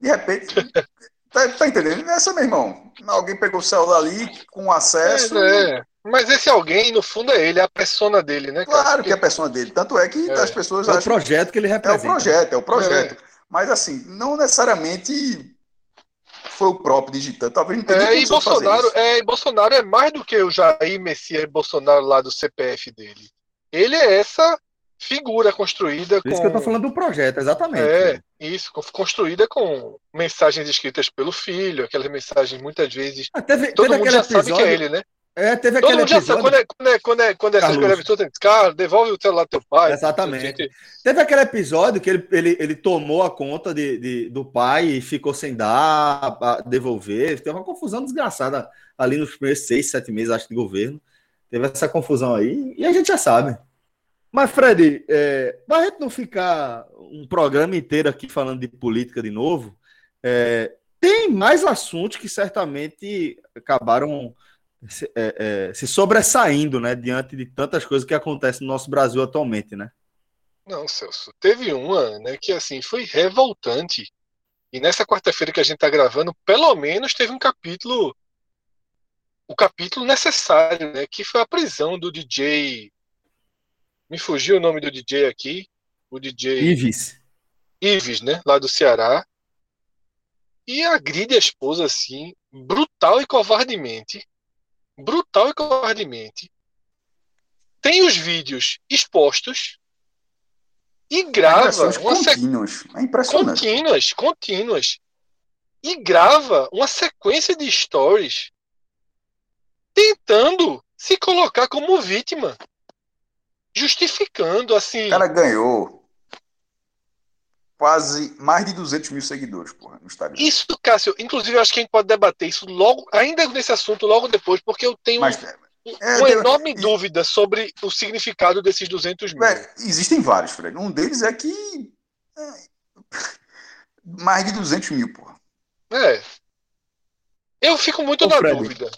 De repente, tá, tá entendendo? Nessa, meu irmão, alguém pegou o celular ali com acesso. É, é. Mas esse alguém, no fundo, é ele, é a persona dele, né? Cara? Claro que é a persona dele. Tanto é que é. as pessoas. É o projeto que ele representa. É o projeto, é o projeto. É. Mas assim, não necessariamente foi o próprio digitando. Talvez não tenha é, e Bolsonaro, é, e Bolsonaro é mais do que o Jair Messias Bolsonaro lá do CPF dele. Ele é essa figura construída Por isso com... que eu tô falando do projeto, exatamente. É, isso, construída com mensagens escritas pelo filho, aquelas mensagens muitas vezes. Ah, teve, todo teve mundo já episódio... sabe que é ele, né? É, teve Todo mundo episódio... sabe, quando é, quando é, quando é, quando é essas coisas cara, devolve o celular do teu pai. Exatamente. Teve aquele episódio que ele, ele, ele tomou a conta de, de, do pai e ficou sem dar, a devolver. Teve uma confusão desgraçada ali nos primeiros seis, sete meses, acho, de governo. Teve essa confusão aí e a gente já sabe. Mas, Fred, é, para a gente não ficar um programa inteiro aqui falando de política de novo, é, tem mais assuntos que certamente acabaram se, é, é, se, sobressaindo, né, diante de tantas coisas que acontecem no nosso Brasil atualmente, né? Não, Celso, teve uma, né, que assim foi revoltante. E nessa quarta-feira que a gente está gravando, pelo menos teve um capítulo, o capítulo necessário, né, que foi a prisão do DJ me fugiu o nome do DJ aqui. O DJ. Ives. Ives, né? Lá do Ceará. E agride a esposa assim, brutal e covardemente. Brutal e covardemente. Tem os vídeos expostos. E grava. Uma contínuas. É impressionante. Contínuas, contínuas. E grava uma sequência de stories tentando se colocar como vítima justificando assim. O cara ganhou quase mais de 200 mil seguidores porra, no Instagram. Isso, Cássio, inclusive eu acho que a gente pode debater isso logo, ainda nesse assunto, logo depois, porque eu tenho Mas, é, uma é, enorme dúvida sobre o significado desses 200 mil. É, existem vários, Fred. Um deles é que. É, mais de 200 mil, porra. É. Eu fico muito Ô, na Fred, dúvida.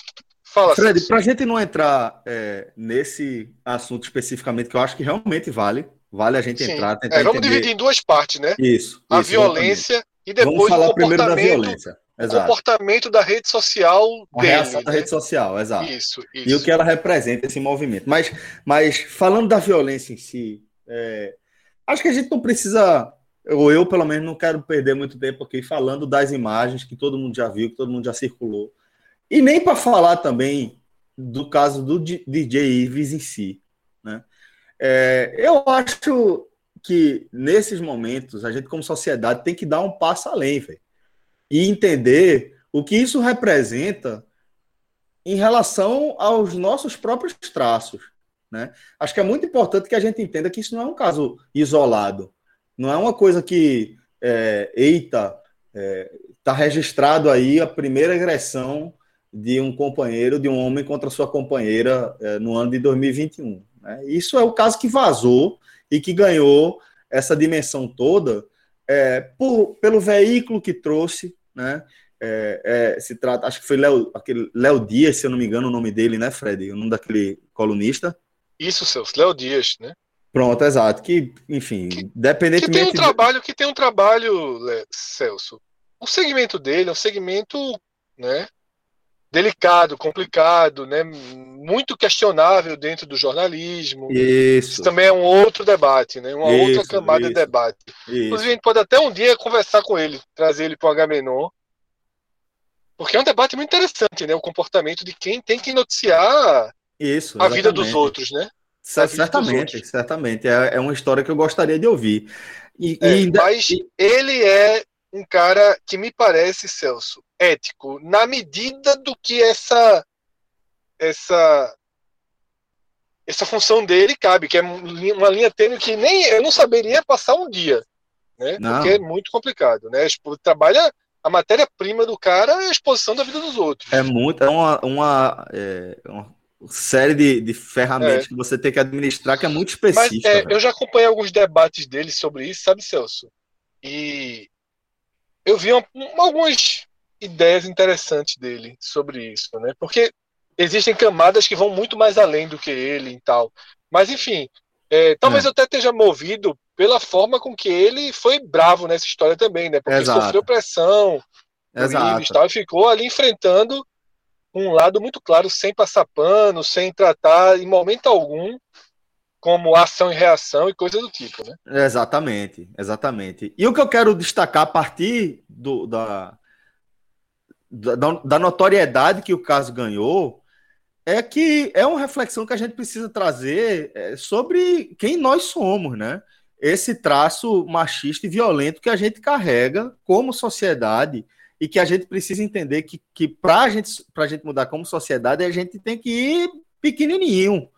Fala, Fred, para a gente não entrar é, nesse assunto especificamente, que eu acho que realmente vale, vale a gente Sim. entrar. Tentar é, vamos entender... dividir em duas partes, né? Isso. A isso, violência exatamente. e depois vamos falar o comportamento, primeiro da violência. Exato. comportamento da rede social a dele. reação da né? rede social, exato. Isso, isso. E o que ela representa, esse movimento. Mas, mas falando da violência em si, é, acho que a gente não precisa, ou eu pelo menos não quero perder muito tempo aqui falando das imagens que todo mundo já viu, que todo mundo já circulou e nem para falar também do caso do DJ Ives em si. É, eu acho que nesses momentos a gente, como sociedade, tem que dar um passo além véio, e entender o que isso representa em relação aos nossos próprios traços. Né? Acho que é muito importante que a gente entenda que isso não é um caso isolado, não é uma coisa que, é, eita, está é, tá registrado aí a primeira agressão de um companheiro, de um homem contra sua companheira é, no ano de 2021. Né? Isso é o caso que vazou e que ganhou essa dimensão toda é, por, pelo veículo que trouxe, né? É, é, se trata, acho que foi Léo, aquele Léo Dias, se eu não me engano, o nome dele, né, Fred? O nome daquele colunista. Isso, seus Léo Dias, né? Pronto, exato. Que, enfim, que, independentemente. Que tem um trabalho, que tem um trabalho, Celso. O segmento dele é um segmento, né? Delicado, complicado, né? muito questionável dentro do jornalismo. Isso. isso também é um outro debate, né? uma isso, outra camada isso. de debate. Inclusive, a gente pode até um dia conversar com ele, trazer ele para o Agamenon, porque é um debate muito interessante, né? O comportamento de quem tem que noticiar isso, a vida dos outros, né? Certamente, certamente. É, é uma história que eu gostaria de ouvir. E, é, e... Mas ele é um cara que me parece, Celso, ético, na medida do que essa essa essa função dele cabe, que é uma linha tênue que nem eu não saberia passar um dia, né? Não. Porque é muito complicado, né? Tipo, trabalha a matéria-prima do cara é a exposição da vida dos outros. É muito, é uma, uma, é, uma série de, de ferramentas é. que você tem que administrar que é muito específica. Mas, é, eu já acompanhei alguns debates dele sobre isso, sabe, Celso? E eu vi uma, algumas ideias interessantes dele sobre isso, né? Porque existem camadas que vão muito mais além do que ele e tal. Mas enfim, é, talvez é. eu até esteja movido pela forma com que ele foi bravo nessa história também, né? Porque Exato. sofreu pressão, Exato. E tal, e ficou ali enfrentando um lado muito claro, sem passar pano, sem tratar em momento algum como ação e reação e coisa do tipo, né? Exatamente, exatamente. E o que eu quero destacar a partir do, da, da, da notoriedade que o caso ganhou é que é uma reflexão que a gente precisa trazer é, sobre quem nós somos, né? Esse traço machista e violento que a gente carrega como sociedade e que a gente precisa entender que, que para gente, a gente mudar como sociedade, a gente tem que ir pequenininho,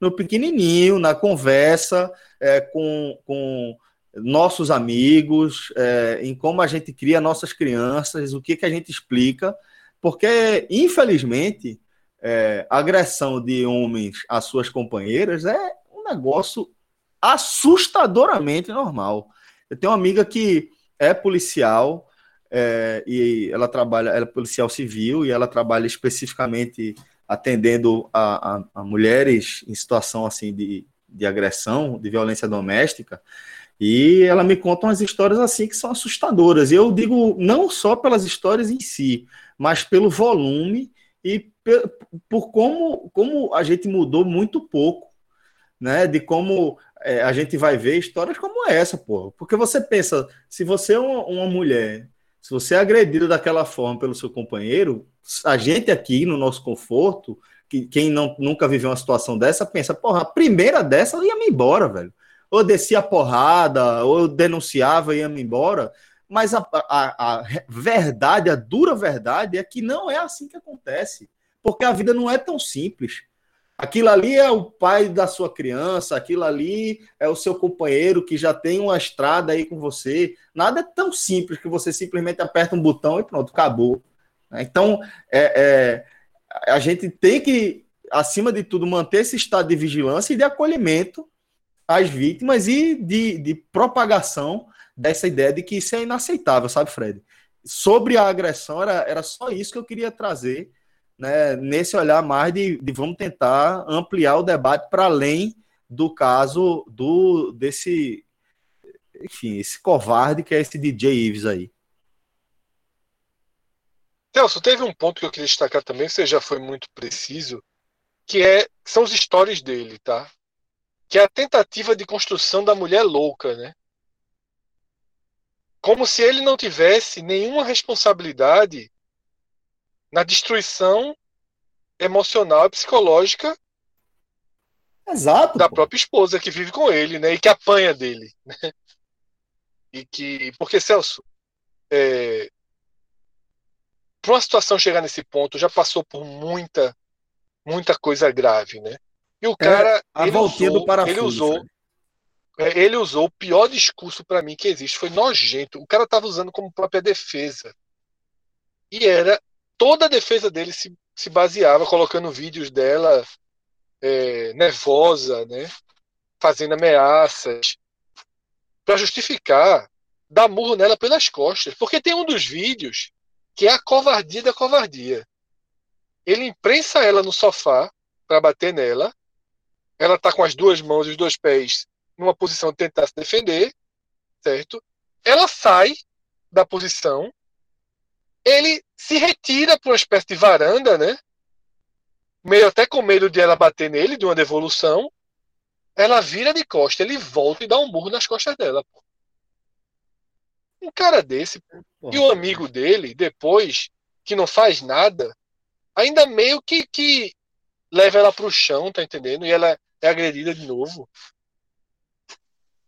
no pequenininho, na conversa é, com, com nossos amigos, é, em como a gente cria nossas crianças, o que, que a gente explica, porque, infelizmente, é, agressão de homens às suas companheiras é um negócio assustadoramente normal. Eu tenho uma amiga que é policial é, e ela trabalha, ela é policial civil e ela trabalha especificamente atendendo a, a, a mulheres em situação assim de, de agressão, de violência doméstica. E ela me conta umas histórias assim que são assustadoras. E eu digo não só pelas histórias em si, mas pelo volume e por como, como a gente mudou muito pouco, né? De como é, a gente vai ver histórias como essa, pô. Porque você pensa, se você é uma, uma mulher, se você é agredido daquela forma pelo seu companheiro, a gente aqui no nosso conforto, que quem não, nunca viveu uma situação dessa, pensa, porra, a primeira dessa ia me embora, velho. Ou descia a porrada, ou denunciava e ia embora. Mas a, a, a verdade, a dura verdade, é que não é assim que acontece. Porque a vida não é tão simples. Aquilo ali é o pai da sua criança, aquilo ali é o seu companheiro que já tem uma estrada aí com você. Nada é tão simples que você simplesmente aperta um botão e pronto, acabou. Então, é, é, a gente tem que, acima de tudo, manter esse estado de vigilância e de acolhimento às vítimas e de, de propagação dessa ideia de que isso é inaceitável, sabe, Fred? Sobre a agressão, era, era só isso que eu queria trazer, né, nesse olhar mais de, de vamos tentar ampliar o debate para além do caso do desse, enfim, esse covarde que é esse DJ Ives aí. Celso, teve um ponto que eu queria destacar também, você já foi muito preciso, que é são os stories dele, tá? Que é a tentativa de construção da mulher louca, né? Como se ele não tivesse nenhuma responsabilidade na destruição emocional e psicológica Exato, da pô. própria esposa que vive com ele, né? E que apanha dele, né? E que, porque Celso, é, para uma situação chegar nesse ponto, já passou por muita, muita coisa grave, né? E o cara, é, a ele usou, do parafuso, ele usou, é, ele usou o pior discurso para mim que existe, foi nojento. O cara tava usando como própria defesa. E era toda a defesa dele se, se baseava colocando vídeos dela é, nervosa, né? Fazendo ameaças para justificar dar murro nela pelas costas, porque tem um dos vídeos que é a covardia da covardia. Ele imprensa ela no sofá para bater nela. Ela tá com as duas mãos e os dois pés numa posição de tentar se defender, certo? Ela sai da posição. Ele se retira para uma espécie de varanda, né? Meio até com medo de ela bater nele, de uma devolução. Ela vira de costa, ele volta e dá um burro nas costas dela. Pô. Um cara desse, e o amigo dele, depois, que não faz nada, ainda meio que, que leva ela pro chão, tá entendendo? E ela é agredida de novo.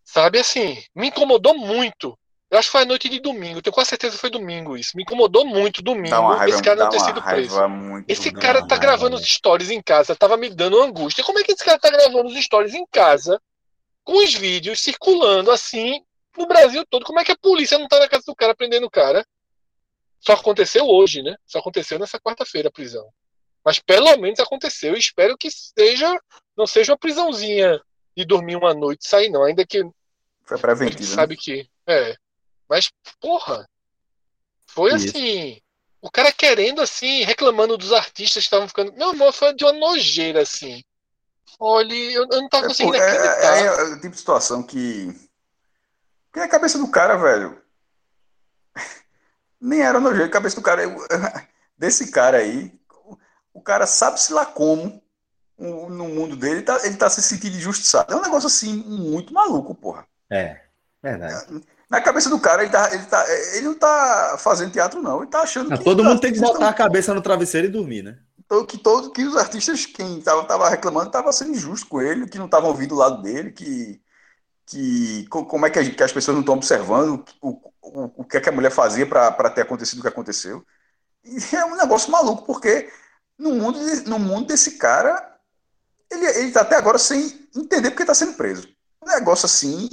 Sabe assim, me incomodou muito. Eu acho que foi a noite de domingo, tenho quase certeza que foi domingo isso. Me incomodou muito domingo raiva, esse cara não ter sido preso. muito Esse cara tá gravando os stories em casa, tava me dando angústia. Como é que esse cara tá gravando os stories em casa, com os vídeos circulando assim no Brasil todo? Como é que a polícia não tá na casa do cara prendendo o cara? Só aconteceu hoje, né? Só aconteceu nessa quarta-feira a prisão. Mas pelo menos aconteceu. Eu espero que seja, não seja uma prisãozinha de dormir uma noite e sair, não. Ainda que Foi a gente preventivo. né? sabe que. É. Mas, porra. Foi Isso. assim. O cara querendo, assim, reclamando dos artistas que estavam ficando. Meu irmão, foi de uma nojeira, assim. Olha, eu, eu não tava É, conseguindo pô, é- acreditar. é- é o tipo de situação que Porque a cabeça do cara, velho, nem era nojento. A cabeça do cara, desse cara aí, o cara sabe-se lá como, no mundo dele, ele tá, ele tá se sentindo injustiçado. É um negócio assim, muito maluco, porra. É, verdade. Na cabeça do cara, ele, tá, ele, tá, ele não tá fazendo teatro, não. Ele tá achando não, que. Todo mundo tem que botar a cabeça no travesseiro e dormir, né? Que, todo, que os artistas, quem tava, tava reclamando, tava sendo injusto com ele, que não estavam ouvindo o lado dele, que, que como é que, a, que as pessoas não estão observando o, o, o que, é que a mulher fazia para ter acontecido o que aconteceu. E é um negócio maluco, porque no mundo, no mundo desse cara, ele, ele tá até agora sem entender porque está sendo preso. Um negócio assim,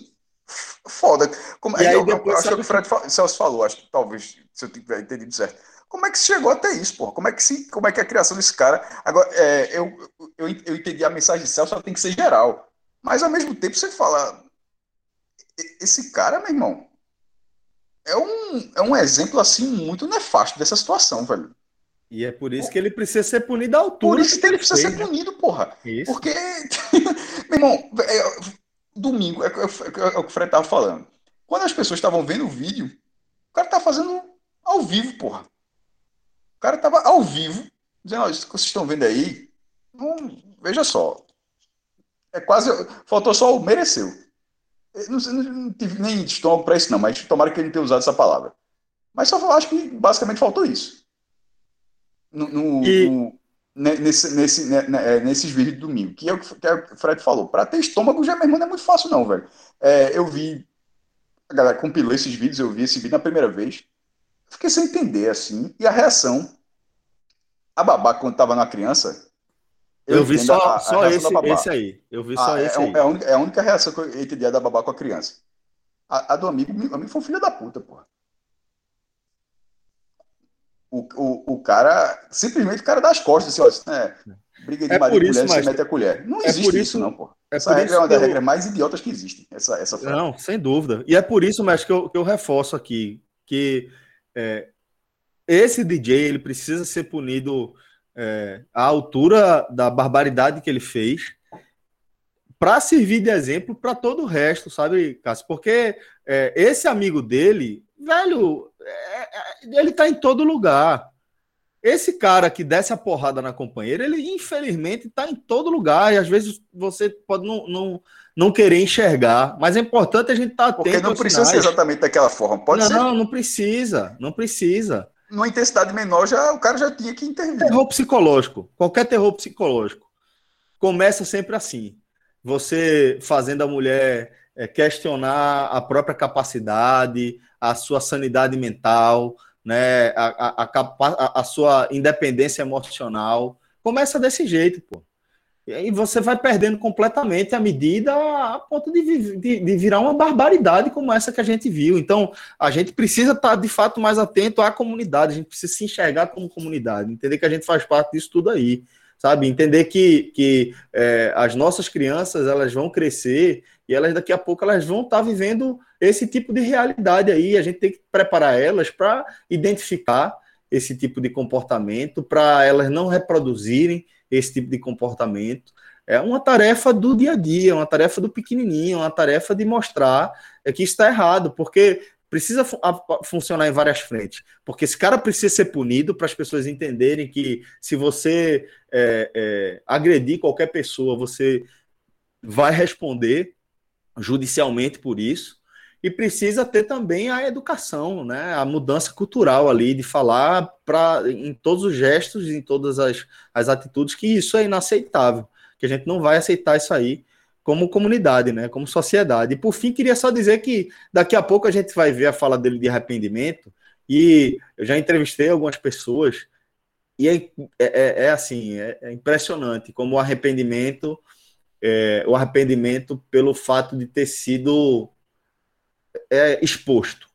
foda. Como, aí, eu, eu, acho que o Fred Celso falou, acho que talvez, se eu tiver entendido certo. Como é que se chegou até isso, porra? Como é que, se, como é, que é a criação desse cara. Agora, é, eu, eu, eu entendi a mensagem de Celso, ela tem que ser geral. Mas ao mesmo tempo você fala. Esse cara, meu irmão, é um, é um exemplo assim muito nefasto dessa situação, velho. E é por isso que ele precisa ser punido à altura. Por isso que ele precisa fez, ser né? punido, porra. Isso. Porque, meu irmão, é, domingo, é, é, é, o que o Fred tava falando. Quando as pessoas estavam vendo o vídeo, o cara tá fazendo ao vivo, porra. O cara tava ao vivo, dizendo, isso que vocês estão vendo aí, não, veja só. É quase. Faltou só o mereceu. Não, não, não tive nem estômago para isso, não, mas tomara que ele não tenha usado essa palavra. Mas só acho que basicamente faltou isso no, no, e... no nesse, nesse, é, nesses vídeos de domingo, que é o que, é o Fred falou. Para ter estômago já, meu irmão, não é muito fácil, não, velho. É, eu vi, a galera compilou esses vídeos, eu vi esse vídeo na primeira vez, fiquei sem entender, assim, e a reação. A babá, quando tava na criança. Eu, eu vi só, a, a só esse, esse aí. Eu vi só ah, esse é, aí. É a, única, é a única reação que eu entendi da babá com a criança. A, a do amigo, o amigo foi um filho da puta, porra o, o, o cara, simplesmente o cara das costas, assim, ó, né? briga de é marido e mulher, você mete a colher. Não é existe isso, isso, não, pô. É essa regra é uma das eu... regras mais idiotas que existem, essa, essa frase. Não, sem dúvida. E é por isso, mestre, que eu, que eu reforço aqui, que é, esse DJ, ele precisa ser punido é, à altura da barbaridade que ele fez, para servir de exemplo para todo o resto, sabe, Cássio? Porque é, esse amigo dele, velho, é, é, ele tá em todo lugar. Esse cara que desce a porrada na companheira, ele infelizmente tá em todo lugar e às vezes você pode não, não, não querer enxergar, mas é importante a gente estar tá atento. Porque não precisa ser exatamente daquela forma, pode não, ser. Não, não precisa, não precisa. Numa intensidade menor, já, o cara já tinha que intervir. Terror psicológico, qualquer terror psicológico, começa sempre assim. Você fazendo a mulher é, questionar a própria capacidade, a sua sanidade mental, né, a, a, a, a sua independência emocional. Começa desse jeito, pô. E você vai perdendo completamente a medida a ponto de, de, de, virar uma barbaridade como essa que a gente viu. Então, a gente precisa estar, de fato, mais atento à comunidade, a gente precisa se enxergar como comunidade, entender que a gente faz parte disso tudo aí, sabe? Entender que, que é, as nossas crianças, elas vão crescer e elas daqui a pouco elas vão estar vivendo esse tipo de realidade aí. A gente tem que preparar elas para identificar esse tipo de comportamento, para elas não reproduzirem esse tipo de comportamento. É uma tarefa do dia a dia, uma tarefa do pequenininho, uma tarefa de mostrar que está errado, porque precisa funcionar em várias frentes. Porque esse cara precisa ser punido para as pessoas entenderem que se você é, é, agredir qualquer pessoa, você vai responder judicialmente por isso. E precisa ter também a educação, né? a mudança cultural ali, de falar pra, em todos os gestos, em todas as, as atitudes, que isso é inaceitável, que a gente não vai aceitar isso aí como comunidade, né? como sociedade. E por fim, queria só dizer que daqui a pouco a gente vai ver a fala dele de arrependimento, e eu já entrevistei algumas pessoas, e é, é, é assim, é, é impressionante como o arrependimento é, o arrependimento pelo fato de ter sido é, exposto.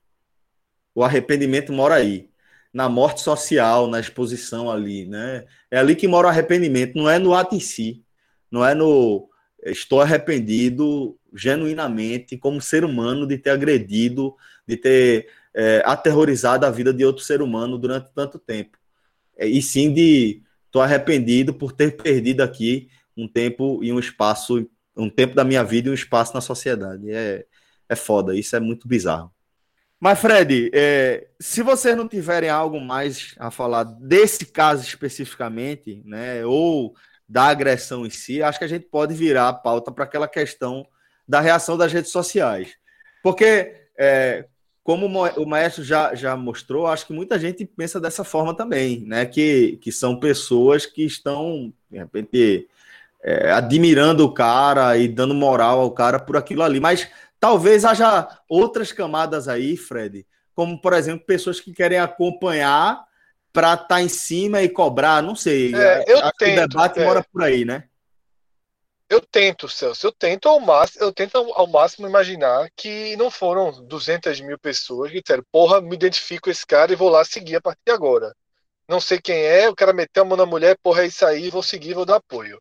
O arrependimento mora aí, na morte social, na exposição ali, né? É ali que mora o arrependimento, não é no ato em si, não é no estou arrependido genuinamente como ser humano de ter agredido, de ter é, aterrorizado a vida de outro ser humano durante tanto tempo. É, e sim de estou arrependido por ter perdido aqui um tempo e um espaço, um tempo da minha vida e um espaço na sociedade. É, é foda, isso é muito bizarro. Mas, Fred, é, se vocês não tiverem algo mais a falar desse caso especificamente, né, ou da agressão em si, acho que a gente pode virar a pauta para aquela questão da reação das redes sociais. Porque, é, como o maestro já, já mostrou, acho que muita gente pensa dessa forma também, né? Que, que são pessoas que estão, de repente, é, admirando o cara e dando moral ao cara por aquilo ali. Mas talvez haja outras camadas aí, Fred, como, por exemplo, pessoas que querem acompanhar para estar tá em cima e cobrar, não sei. É, eu acho tento, o debate é. mora por aí, né? Eu tento, Celso, eu tento ao máximo, eu tento ao máximo imaginar que não foram 200 mil pessoas que disseram, porra, me identifico com esse cara e vou lá seguir a partir de agora. Não sei quem é, o cara meteu a mão na mulher, porra, é isso aí, vou seguir, vou dar apoio.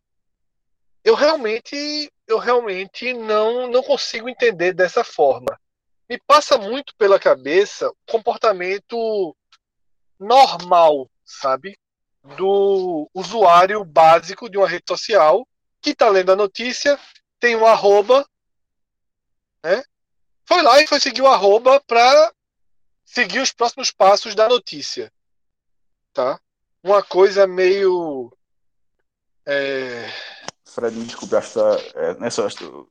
Eu realmente, eu realmente não, não consigo entender dessa forma. Me passa muito pela cabeça o comportamento normal, sabe? Do usuário básico de uma rede social que está lendo a notícia, tem um arroba, né? Foi lá e foi seguir o arroba para seguir os próximos passos da notícia, tá? Uma coisa meio é... Fred, desculpe, acho que tá, é, nessa, acho,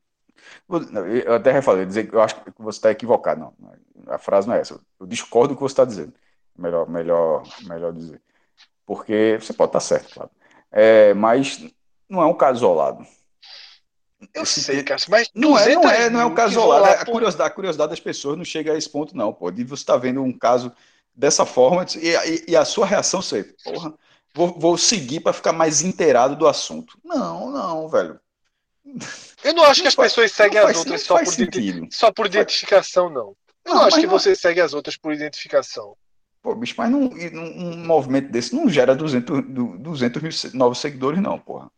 eu até refalei, dizer que eu acho que você está equivocado, não. A frase não é essa. Eu discordo do que você está dizendo. Melhor, melhor, melhor dizer. Porque você pode estar certo, claro. É, mas não é um caso isolado. Eu esse, sei, Cássio, mas não é, não é, não é um caso isolado. A, curiosidade, a curiosidade das pessoas não chega a esse ponto, não, pô. De você está vendo um caso dessa forma e, e, e a sua reação ser, porra, vou, vou seguir para ficar mais inteirado do assunto. Não, não, velho. Eu não acho não que as faz, pessoas seguem as outras só por, só por identificação, não. Eu não, não acho que não... você segue as outras por identificação. Pô, bicho, mas num, um movimento desse não gera 200, 200 mil novos seguidores, não, porra.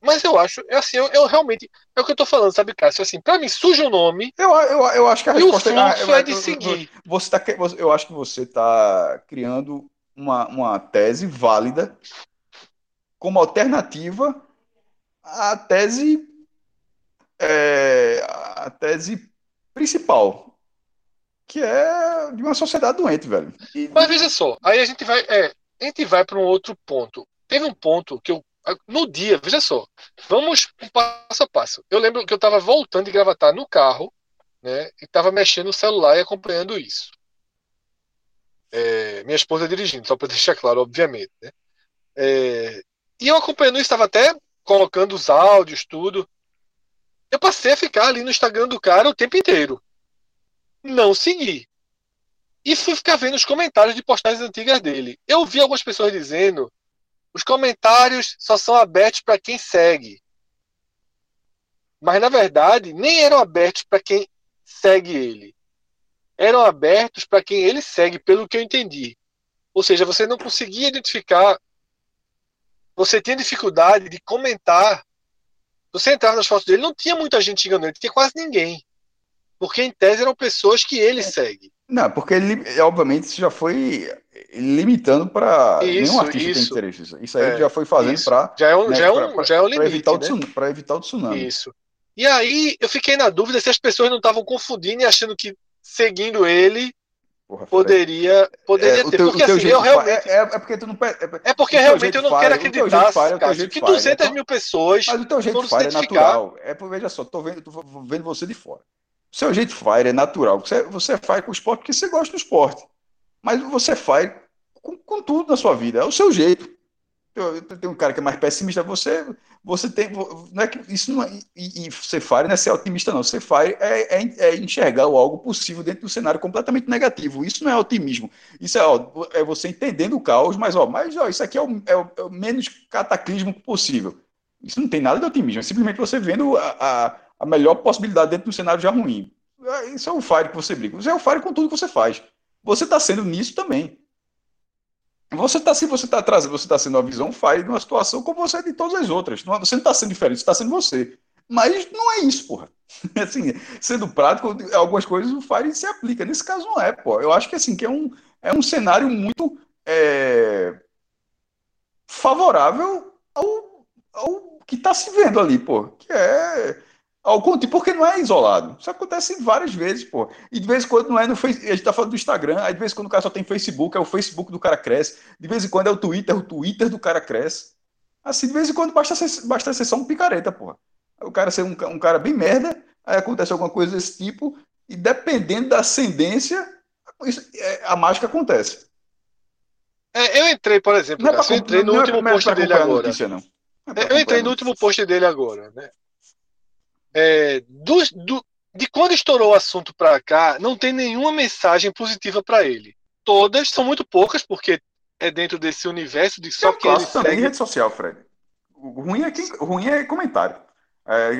Mas eu acho, é assim, eu, eu, realmente. É o que eu tô falando, sabe, Cássio? Assim, pra mim, suja o nome. Eu, eu, eu acho que a e resposta o fluxo é, é de seguir. Você tá, eu acho que você tá criando uma, uma tese válida como alternativa à tese. É, a tese principal. Que é de uma sociedade doente, velho. E... Mas veja só, aí a gente vai. É, a gente vai para um outro ponto. Teve um ponto que eu no dia, veja só, vamos passo a passo. Eu lembro que eu estava voltando de gravatar no carro, né, e estava mexendo no celular e acompanhando isso. É, minha esposa dirigindo, só para deixar claro, obviamente. Né? É, e eu acompanhando estava até colocando os áudios, tudo. Eu passei a ficar ali no Instagram do cara o tempo inteiro. Não segui. E fui ficar vendo os comentários de postagens antigas dele. Eu vi algumas pessoas dizendo os comentários só são abertos para quem segue. Mas na verdade, nem eram abertos para quem segue ele. Eram abertos para quem ele segue, pelo que eu entendi. Ou seja, você não conseguia identificar. Você tinha dificuldade de comentar. Você entrava nas fotos dele, não tinha muita gente chegando ele, tinha quase ninguém. Porque em tese eram pessoas que ele é. segue. Não, porque ele, obviamente, isso já foi limitando para nenhum artista isso, tem interesse. Isso aí é, já foi fazendo para. Já é um, né, já é um, pra, já é um limite. Para evitar, né? o tsunami, evitar o tsunami. Isso. E aí eu fiquei na dúvida se as pessoas não estavam confundindo e achando que seguindo ele Porra, poderia, poderia é, ter. Teu, porque assim, eu realmente. É, é, porque tu não. É, é porque realmente eu não quero acreditar cara, que 200 mil pessoas. Mas o teu jeito de fire é natural. É, veja só, tô vendo, tô vendo você de fora. O seu jeito fire é natural. Você, você faz com o esporte porque você gosta do esporte. Mas você faz com, com tudo na sua vida. É o seu jeito. Tem um cara que é mais pessimista, você, você tem. Não é que, isso não é, e, e ser fire não é ser otimista, não. Ser fire é, é, é, enxergar algo possível dentro do cenário completamente negativo. Isso não é otimismo. Isso é, ó, é você entendendo o caos, mas, ó, mas ó, isso aqui é o, é o, é menos cataclismo possível. Isso não tem nada de otimismo, é simplesmente você vendo a, a, a melhor possibilidade dentro do cenário já ruim. É, isso é o fire que você briga. Você é o fire com tudo que você faz. Você está sendo nisso também. Você está se você está trazendo, você está sendo uma visão fire de uma situação como você é de todas as outras. Não, você não está sendo diferente, está sendo você. Mas não é isso, porra. Assim, sendo prático, algumas coisas o Fire se aplica. Nesse caso não é, pô. Eu acho que assim, que é um, é um cenário muito é, favorável ao, ao que está se vendo ali, pô. Que é Ao contrário, porque não é isolado. Isso acontece várias vezes, pô. E de vez em quando não é no Facebook. A gente tá falando do Instagram, aí de vez em quando o cara só tem Facebook, é o Facebook do cara cresce. De vez em quando é o Twitter, o Twitter do cara cresce. Assim, de vez em quando basta ser, basta ser só um picareta, pô. O cara ser um, um cara bem merda, aí acontece alguma coisa desse tipo, e dependendo da ascendência, isso, é, a mágica acontece. É, eu entrei, por exemplo, é eu entrei no não último é post dele agora. Notícia, não. Não é Eu entrei no último post dele agora, né? É, dos- do- de quando estourou o assunto pra cá, não tem nenhuma mensagem positiva pra ele. Todas são muito poucas, porque é dentro desse universo de Só que ele também em segue. rede social, Fred. O ruim é, quem, ruim é comentário. É,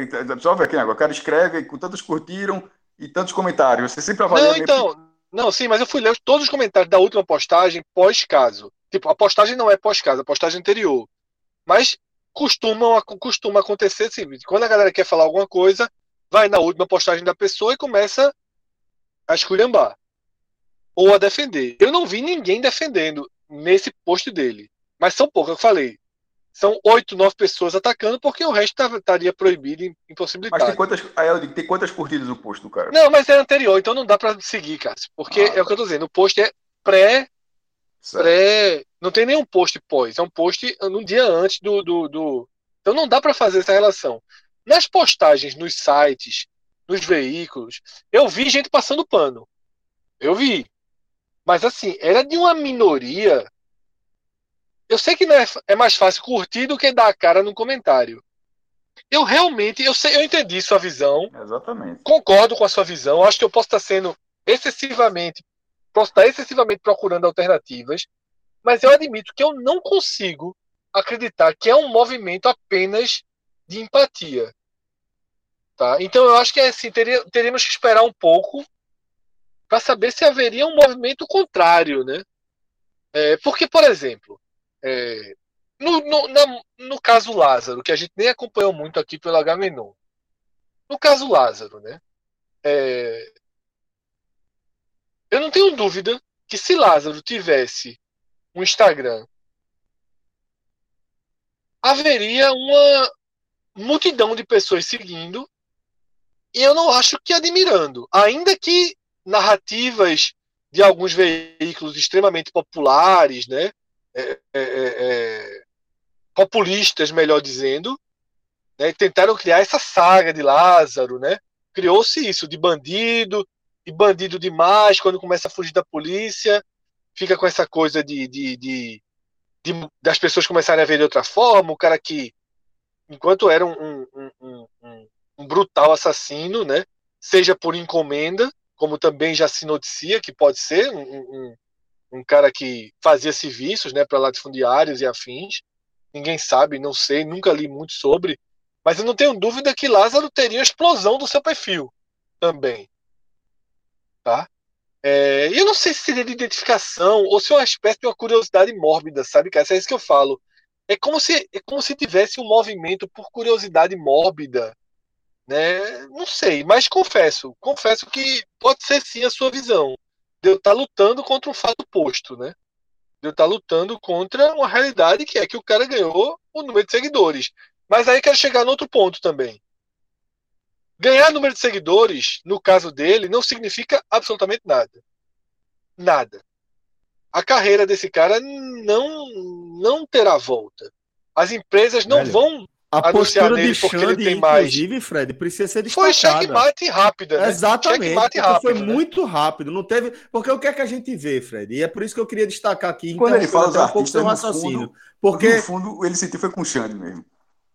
só ver aqui, né? o cara escreve com tantos curtiram e tantos comentários. Você sempre avalia Não, meio- então. Não, sim, mas eu fui ler todos os comentários da última postagem pós-caso. Tipo, a postagem não é pós-caso, a postagem anterior. Mas costumam, costuma acontecer assim, quando a galera quer falar alguma coisa, vai na última postagem da pessoa e começa a esculhambar. Ou a defender. Eu não vi ninguém defendendo nesse post dele. Mas são poucos, eu falei. São oito, nove pessoas atacando, porque o resto estaria proibido, Mas impossibilitado. tem quantas, aí eu digo, tem quantas curtidas o post do cara? Não, mas é anterior, então não dá pra seguir, Cássio. Porque Ah, é o que eu tô dizendo, o post é pré, Certo. pré. Não tem nenhum post pós, é um post num dia antes do. do, do... Então não dá pra fazer essa relação. Nas postagens, nos sites, nos veículos, eu vi gente passando pano. Eu vi. Mas assim, era de uma minoria. Eu sei que não é, é mais fácil curtir do que dar a cara no comentário. Eu realmente, eu sei, eu entendi sua visão Exatamente. concordo com a sua visão. Acho que eu posso estar sendo excessivamente, posso estar excessivamente procurando alternativas, mas eu admito que eu não consigo acreditar que é um movimento apenas de empatia. Tá? Então eu acho que é assim, teria, teríamos que esperar um pouco para saber se haveria um movimento contrário, né? É, porque, por exemplo, é, no, no, na- no caso Lázaro, que a gente nem acompanhou muito aqui pelo H-Menon, no caso Lázaro, né? É, eu não tenho dúvida que se Lázaro tivesse um Instagram, haveria uma multidão de pessoas seguindo e eu não acho que admirando, ainda que narrativas de alguns veículos extremamente populares, né? É, é, é, é, populistas, melhor dizendo, né? Tentaram criar essa saga de Lázaro, né? Criou-se isso de bandido e bandido demais quando começa a fugir da polícia, fica com essa coisa de, de, de, de- das pessoas começarem a ver de outra forma, o cara que enquanto era um, um, um, um- brutal assassino, né? Seja por encomenda, como também já se noticia que pode ser um, um, cara que fazia serviços, né, para latifundiários e afins. Ninguém sabe, não sei, nunca li muito sobre, mas eu não tenho dúvida que Lázaro teria explosão do seu perfil também, tá? É, eu não sei se seria de identificação ou se é uma espécie de uma curiosidade mórbida, sabe, cara? É isso que eu falo. É como se é como se tivesse um movimento por curiosidade mórbida, né? Não sei, mas confesso, confesso que pode ser sim a sua visão. De eu estar lutando contra um fato posto, né? De eu estar lutando contra uma realidade que é que o cara ganhou o número de seguidores. Mas aí quero chegar no outro ponto também. Ganhar número de seguidores, no caso dele, não significa absolutamente nada. Nada. A carreira desse cara não não terá volta. As empresas não Velho, vão A anunciar postura de nele porque ele Xande, tem mais. inclusive, Fred, precisa ser Foi destacada. checkmate rápida, né? Exatamente. Checkmate rápido, foi né? muito rápido. Não teve. Porque o que é que a gente vê, Fred? E é por isso que eu queria destacar aqui. Quando ele fala um pouco seu raciocínio. fundo, Porque No fundo, ele sentiu foi com o Xande mesmo.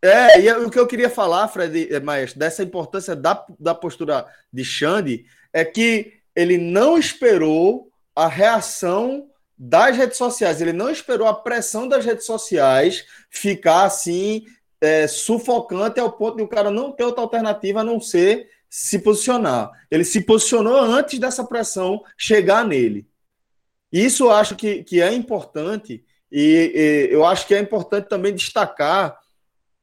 É, e o que eu queria falar, Fred, eh, Maestro, dessa importância da, da postura de Xande é que ele não esperou a reação das redes sociais, ele não esperou a pressão das redes sociais ficar assim, eh, sufocante ao ponto de o cara não ter outra alternativa a não ser se posicionar. Ele se posicionou antes dessa pressão chegar nele. Isso eu acho que, que é importante, e, e eu acho que é importante também destacar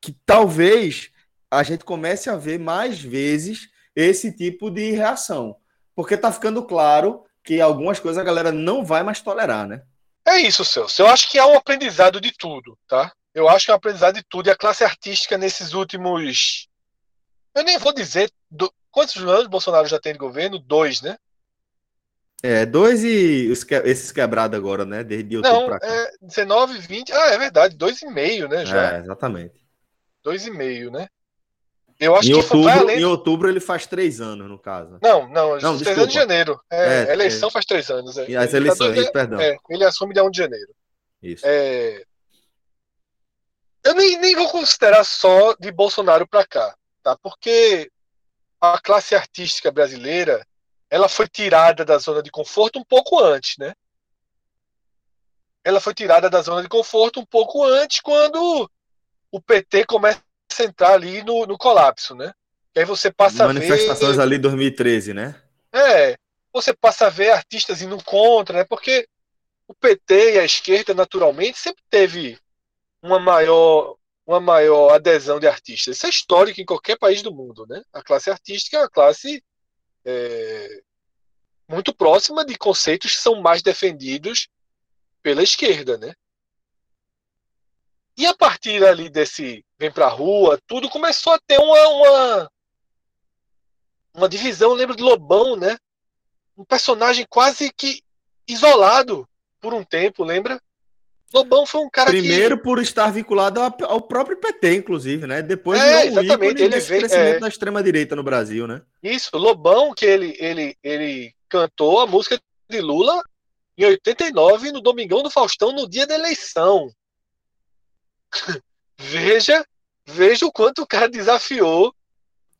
que talvez a gente comece a ver mais vezes esse tipo de reação. Porque tá ficando claro que algumas coisas a galera não vai mais tolerar, né? É isso, Celso. Eu acho que há um aprendizado de tudo, tá? Eu acho que é um aprendizado de tudo. E a classe artística nesses últimos. eu nem vou dizer do, quantos anos Bolsonaro já tem de governo, dois, né? É, dois e os que, esses quebrados agora, né? Desde outubro Não, pra cá. é 19, 20. Ah, é verdade, dois e meio, né? Já. É, exatamente. Dois e meio, né? Eu acho Em que vai outubro, além. em outubro ele faz três anos, no caso. Não, não, Não, três anos de janeiro. É, É, a eleição faz três anos. É. E as Ele tá eleições, perdão. é, ele assume dia 1 de janeiro. Isso. É, eu nem, nem vou considerar só de Bolsonaro para cá, tá? Porque a classe artística brasileira ela foi tirada da zona de conforto um pouco antes, né? Ela foi tirada da zona de conforto um pouco antes, quando o PT começa a entrar ali no, no colapso, né? E aí você passa a ver Manifestações ali em 2013, né? é, você passa a ver artistas indo contra, né? Porque o PT e a esquerda, naturalmente, sempre teve uma maior, uma maior adesão de artistas. Isso é histórico em qualquer país do mundo, né? A classe artística é uma classe é, muito próxima de conceitos que são mais defendidos pela esquerda, né? E a partir ali desse vem pra rua, tudo começou a ter uma, uma, uma divisão. Eu lembro de Lobão, né? Um personagem quase que isolado por um tempo, lembra? Lobão foi um cara Primeiro por estar vinculado ao, próprio PT, inclusive, né? Depois É, exatamente, ele desse veio- crescimento é. da extrema-direita no Brasil, né? que isso, Lobão que ele ele ele cantou a música de Lula em 89 no Domingão do Faustão no dia da eleição. veja, veja o quanto o cara desafiou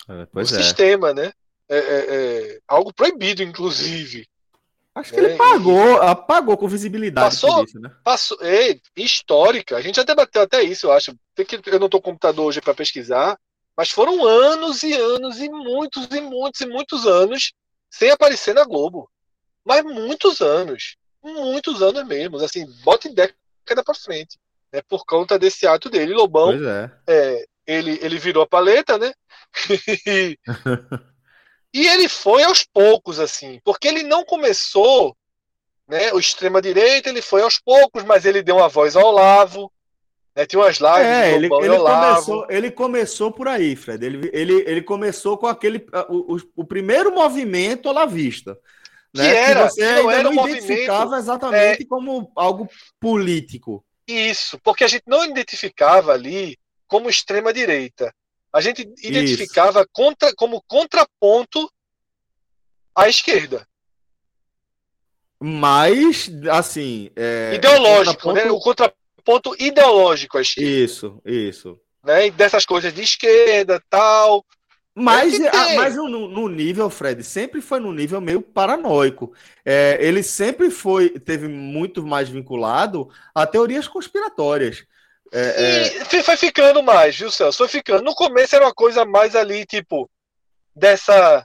É, o é. sistema, né? É, é, é, algo proibido, inclusive. Acho que ele pagou, apagou com visibilidade Passou? isso, né? Passou, é, histórica. A gente já debateu até isso, eu acho. Tem que, eu não estou com o computador hoje para pesquisar, mas foram anos e anos e muitos e muitos e muitos anos sem aparecer na Globo. Mas muitos anos. Muitos anos mesmo. Assim, bota em década para frente. Né, por conta desse ato dele. Lobão, é. é, ele, ele virou a paleta, né? e ele foi aos poucos, assim, porque ele não começou, né? O extrema-direita, ele foi aos poucos, mas ele deu uma voz ao Olavo, né? Tinha umas lives É, ele, ele começou, ele começou por aí, Fred. Ele, ele, ele começou com aquele. O, o, o primeiro movimento olavista. Que Né? era- você que não ainda era não é identificava exatamente como algo político. Isso, porque a gente não identificava ali como extrema-direita. A gente identificava contra, como contraponto à esquerda. Mas, assim. É, ideológico, né? contraponto- O contraponto ideológico à esquerda. Isso, isso. né? E dessas coisas de esquerda, tal. Mas, É a- mas no, no nível, Fred, sempre foi no nível meio paranoico. É, ele sempre foi, teve muito mais vinculado a teorias conspiratórias. É, é, E fi- foi ficando mais, viu, Celso? Foi ficando. No começo era uma coisa mais ali, tipo, dessa.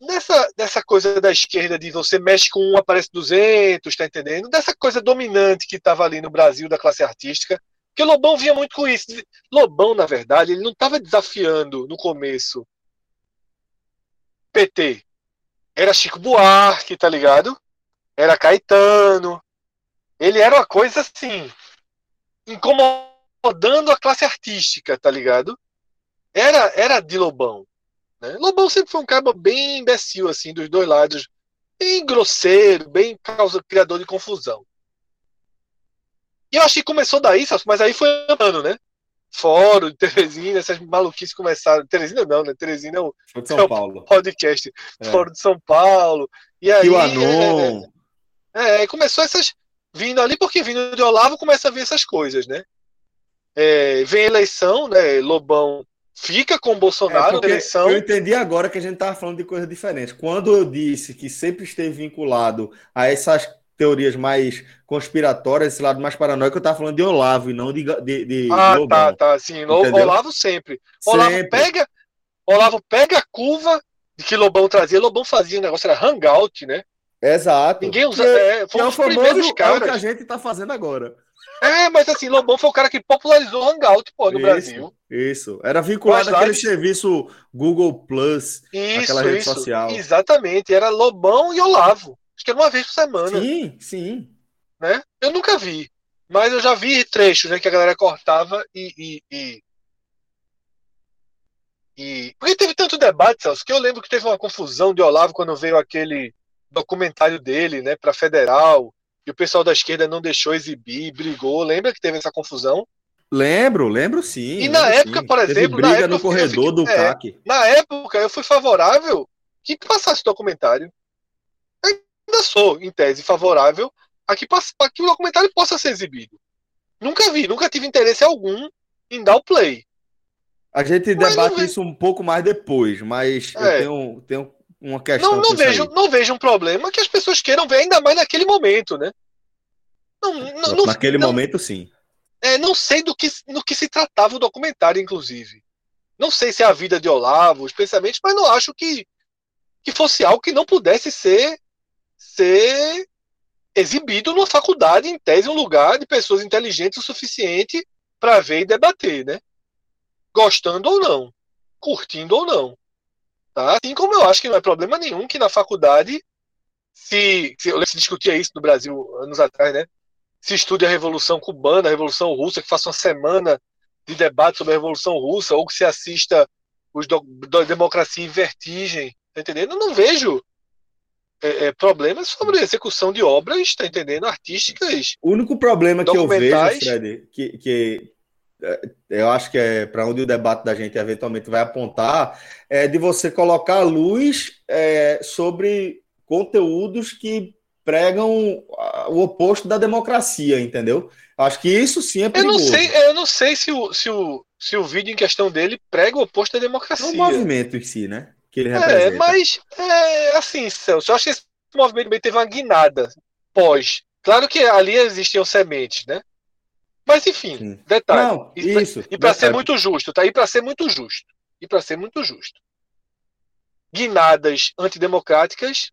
Dessa, dessa coisa da esquerda de você mexe com um, aparece 200, tá entendendo? Dessa coisa dominante que estava ali no Brasil da classe artística. Porque Lobão vinha muito com isso. Lobão, na verdade, ele não estava desafiando no começo PT. Era Chico Buarque, tá ligado? Era Caetano. Ele era uma coisa assim, incomodando a classe artística, tá ligado? Era, era de Lobão. Né? Lobão sempre foi um cara bem imbecil, assim, dos dois lados. Bem grosseiro, bem causa, criador de confusão. E eu acho que começou daí, mas aí foi andando, né? Fórum, Teresina, essas maluquices começaram. Teresina não, né? Teresina é o São São Paulo. podcast. É. Fórum de São Paulo. E aí. E o Anon. É, é, começou essas. Vindo ali, porque vindo de Olavo começa a ver essas coisas, né? É, vem a eleição, né? Lobão fica com o É, Bolsonaro na porque eleição. eu entendi agora que a gente estava falando de coisas diferentes. Quando eu disse que sempre esteve vinculado a essas teorias mais conspiratórias, esse lado mais paranoico, eu estava falando de Olavo e não de, de, de Ah, Lobão. tá, tá. Sim, Entendeu? Olavo sempre. Olavo Sempre. pega, Olavo pega a curva de que Lobão trazia. Lobão fazia, o negócio era hangout, né? Exato. Ninguém usa. Que- É, que foi é um o dos famoso primeiros é que a caras. gente está fazendo agora. É, mas assim, Lobão foi o cara que popularizou o hangout, pô, no Isso, Brasil. Isso. Era vinculado àquele serviço Google Plus. Isso, Aquela rede isso. social. Exatamente. Era Lobão e Olavo. Acho que era uma vez por semana. Sim, sim. né? Eu nunca vi, mas eu já vi trechos, né, que a galera cortava e, e, e, e. Porque teve tanto debate, Celso, que eu lembro que teve uma confusão de Olavo quando veio aquele documentário dele, né, para federal, e o pessoal da esquerda não deixou exibir, brigou. Lembra que teve essa confusão? Lembro, lembro sim. E na época, sim. por Teve exemplo, briga na época no eu fiquei- corredor do é, CAC. Na época, eu fui favorável que passasse o documentário. Ainda sou, em tese, favorável a que, a que o documentário possa ser exibido. Nunca vi, nunca tive interesse algum em dar o play. A gente Mas debate isso um pouco mais depois, mas eu É. tenho, tenho uma questão Não, não, vejo, aí. não vejo um problema que as pessoas queiram ver, ainda mais naquele momento, né? Não, não, não- Naquele não- momento, sim. É, não sei do que, no que se tratava o documentário, inclusive. Não sei se é a vida de Olavo, especialmente, mas não acho que, que fosse algo que não pudesse ser, ser exibido numa faculdade, em tese, um lugar de pessoas inteligentes o suficiente para ver e debater, né? Gostando ou não, curtindo ou não. Tá? Assim como eu acho que não é problema nenhum que na faculdade se, se, se discutia isso no Brasil anos atrás, né? se estude a Revolução Cubana, a Revolução Russa, que faça uma semana de debate sobre a Revolução Russa, ou que se assista os do, do Democracia em Vertigem, tá entendendo? Eu não vejo é, é, problemas sobre a execução de obras, tá entendendo? Artísticas. O único problema que eu vejo. Fred, que, que é, eu acho que é para onde o debate da gente eventualmente vai apontar, é de você colocar a luz é, sobre conteúdos que pregam o oposto da democracia, entendeu? Acho que isso sim é Eu perigoso. não sei, eu não sei se o, se, o, se o vídeo em questão dele prega o oposto da É democracia. o movimento em si, né? Que ele É, representa. mas é assim, Celso, eu acho que esse movimento também teve uma guinada pós. Claro que ali existiam sementes, né? Mas enfim, Sim. detalhe. Não, E isso. E para ser muito justo, tá? E para ser muito justo. E para ser muito justo. Guinadas antidemocráticas,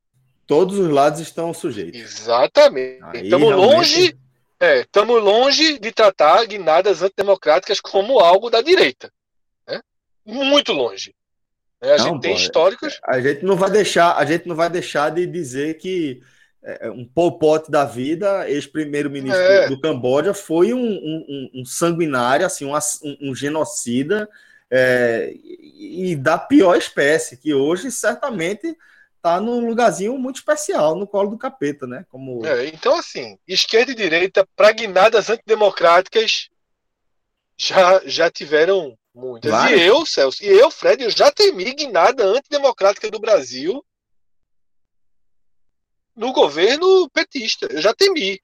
Todos os lados estão sujeitos. exatamente. Aí, Estamos realmente, longe, é, estamos longe de tratar guinadas antidemocráticas como algo da direita. Né? Muito longe. Né? A Não, gente tem pô, é- históricos. A gente não vai deixar, a gente não vai deixar de dizer que é, um Pol Pot da vida, ex-primeiro-ministro É. do, Camboja, foi um, um- um- um sanguinário, assim, um, um- um genocida é, e da pior espécie, que hoje certamente está num lugarzinho muito especial, no colo do capeta, né? Como É, então, assim, esquerda e direita, para guinadas antidemocráticas, já, já tiveram muitas. Várias. E eu, Celso, e eu, Fred, eu já temi guinada antidemocrática do Brasil no governo petista. Eu já temi,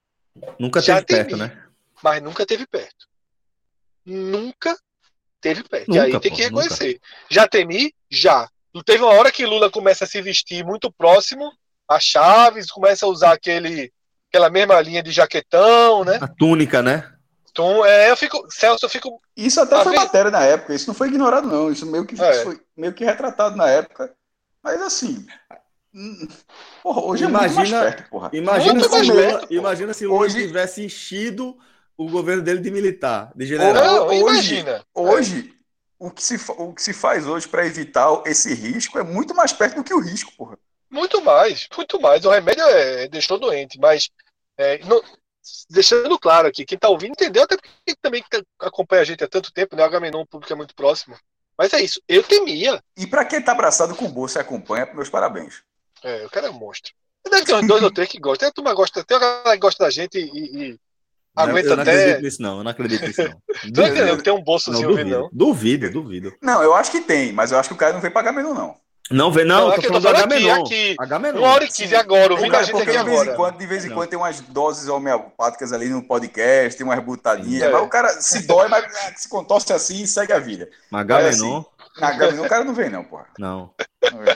nunca já teve perto, temi. né? mas nunca teve perto. Nunca teve perto. Nunca, e aí tem pô, que reconhecer. Já temi? Já. Não teve uma hora que Lula começa a se vestir muito próximo a Chaves, começa a usar aquele, aquela mesma linha de jaquetão, né? A túnica, né? Então, é, eu fico, Celso, eu fico. Isso até A foi ver- matéria na época, isso não foi ignorado, não. Isso meio que É. foi meio que retratado na época. Mas assim. Porra, hoje é muito mais Imagina- perto, porra. Imagina Muito se, mais Lula, perto, imagina se Lula Hoje- tivesse enchido o governo dele de militar, de general. Não, hoje- imagina. Hoje, o, que se, o que se faz hoje para evitar esse risco é muito mais perto do que o risco, porra. Muito mais, muito mais. O remédio é, deixou doente, mas é, não- deixando claro aqui, quem tá ouvindo entendeu, até porque também acompanha a gente há tanto tempo, né? O Agamenon, o público é muito próximo. Mas é isso, eu temia. E para quem tá abraçado com o bolso e acompanha, meus parabéns. É, o cara é um monstro. Deve ter uns dois ou três que gostam. Tem a turma gosta, tem a galera que gosta da gente e, e Não, aguenta eu não até. acredito nisso, não. Eu não acredito nisso, não. Tu não entendeu que tem um Não, bolsozinho vindo, duvido. não? Duvido, duvido. Não, eu acho que tem, mas eu acho que o cara não veio pagar menu, não. Não, vem, não, Não, tô eu tô falando do falando aqui, Agamenon. aqui. Uma hora e quinze agora, O ouvindo a cara, gente porque aqui de vez em quando, de vez em quando tem umas doses homeopáticas ali no podcast, tem umas butadinhas, É. mas o cara se dói, mas se contorce assim e segue a vida. Agamenon, Na Gabi, o cara não vem, não, porra. não. Não vem.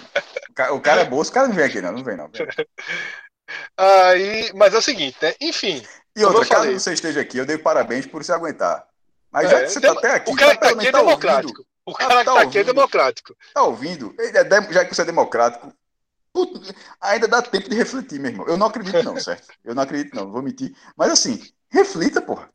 O ca- O cara é bolso, o cara não vem aqui, não. Não vem, não. Aí, mas é o seguinte, né? Enfim, E outra, caso falei. você esteja aqui, eu dei parabéns por se aguentar. Mas já É, que você tá até aqui, o cara já tá pelo aqui é tá democrático. ouvindo, O cara que tá tá aqui é ouvindo. democrático. tá ouvindo, é já que você é democrático, ainda dá tempo de refletir, meu irmão. Eu não acredito, não, certo? Eu não acredito, não, vou mentir. Mas assim, reflita, porra.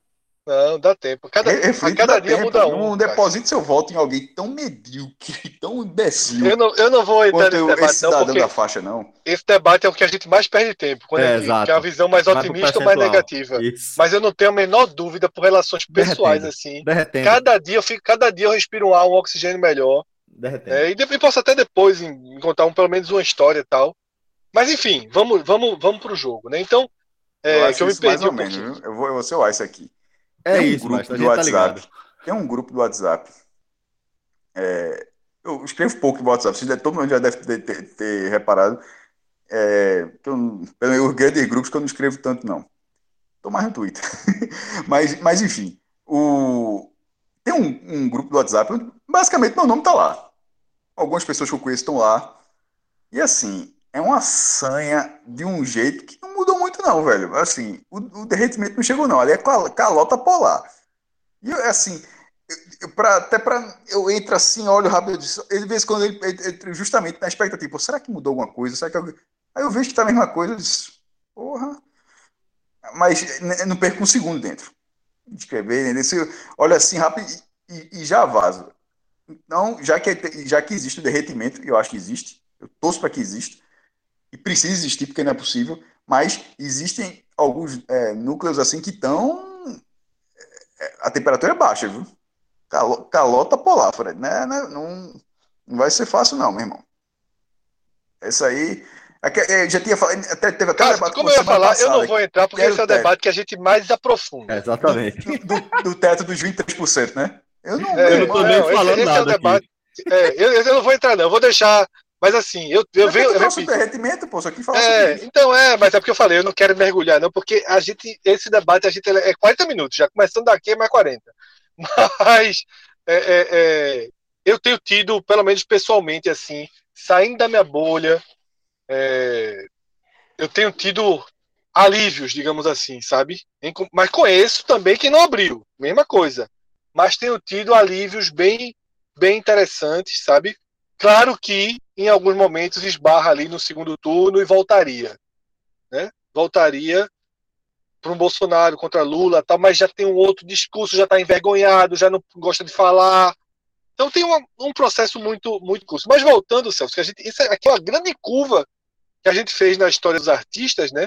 Não, dá tempo. Cada, Re- a reflita, cada dia tempo. muda um. cara. deposite seu voto em alguém tão medíocre, tão imbecil Eu não, eu não vou entrar nesse eu- debate, esse não, da faixa, não. esse debate é o que a gente mais perde tempo. Quando É, é, que- exato. que é a visão mais Vai otimista ou mais negativa. Isso. Mas eu não tenho a menor dúvida por relações pessoais, Derretendo. assim. Derretendo. Cada dia eu fico, cada dia eu respiro um ar, um oxigênio melhor. derretendo. É, e, depois, posso até depois em, contar um, pelo menos uma história e tal. Mas enfim, vamos, vamos, vamos pro jogo, né? Então, é, eu que eu me perdi um menos, eu vou, eu vou ser isso aqui. É Tem um isso, grupo do tá WhatsApp. Tá Tem um grupo do WhatsApp. É, eu escrevo pouco no WhatsApp, todo mundo já deve ter, ter, ter reparado. É, eu, pelos grandes grupos que eu não escrevo tanto, não. Tô mais no Twitter. mas, mas, enfim, o... tem um, um, grupo do WhatsApp, basicamente meu nome tá lá. Algumas pessoas que eu conheço estão lá. E assim, é uma sanha de um jeito que não não, velho. Assim, o, o derretimento não chegou, não. Ali é calota polar. E assim, eu, pra, até para eu entro assim, olho rápido, ele vez quando ele, ele, justamente na expectativa, será que mudou alguma coisa? Será que eu... Aí eu vejo que tá a mesma coisa, eu disse, porra. Mas não perco um segundo dentro de escrever, né? olha assim rápido e, e, já vaza. Então, já que, já que existe o derretimento, eu acho que existe, eu torço para que exista, e precisa existir porque não é possível, mas existem alguns é, núcleos assim que estão. É, a temperatura é baixa, viu? calota polar, Fred. Né? Não, não, não vai ser fácil, não, meu irmão. Essa aí. É já tinha falado, até teve até Cara, debate como eu ia falar, passada, eu não vou entrar porque esse é o debate que a gente mais aprofunda. É, exatamente. Do, do, do, teto dos 23%, né? Eu não, é, eu não tô nem falando esse, nada. Esse é o debate. É, eu, eu, não vou entrar, não. Eu vou deixar mas assim, eu, eu venho. Eu repito. derretimento, pô, só que fala é, Então é, mas é porque eu falei, eu não quero mergulhar, não, porque a gente, esse debate, a gente é 40 minutos, já começando daqui é mais 40. Mas é, é, é, eu tenho tido, pelo menos pessoalmente, assim, saindo da minha bolha, é, eu tenho tido alívios, digamos assim, sabe? Mas conheço também quem não abriu, mesma coisa. Mas tenho tido alívios bem, bem interessantes, sabe? Claro que em alguns momentos esbarra ali no segundo turno e voltaria, né? Voltaria para um Bolsonaro contra Lula, tal, mas já tem um outro discurso, já está envergonhado, já não gosta de falar. Então tem uma, um processo muito muito curto. Mas voltando, Celso, que a gente, isso aqui é uma grande curva que a gente fez na história dos artistas, né?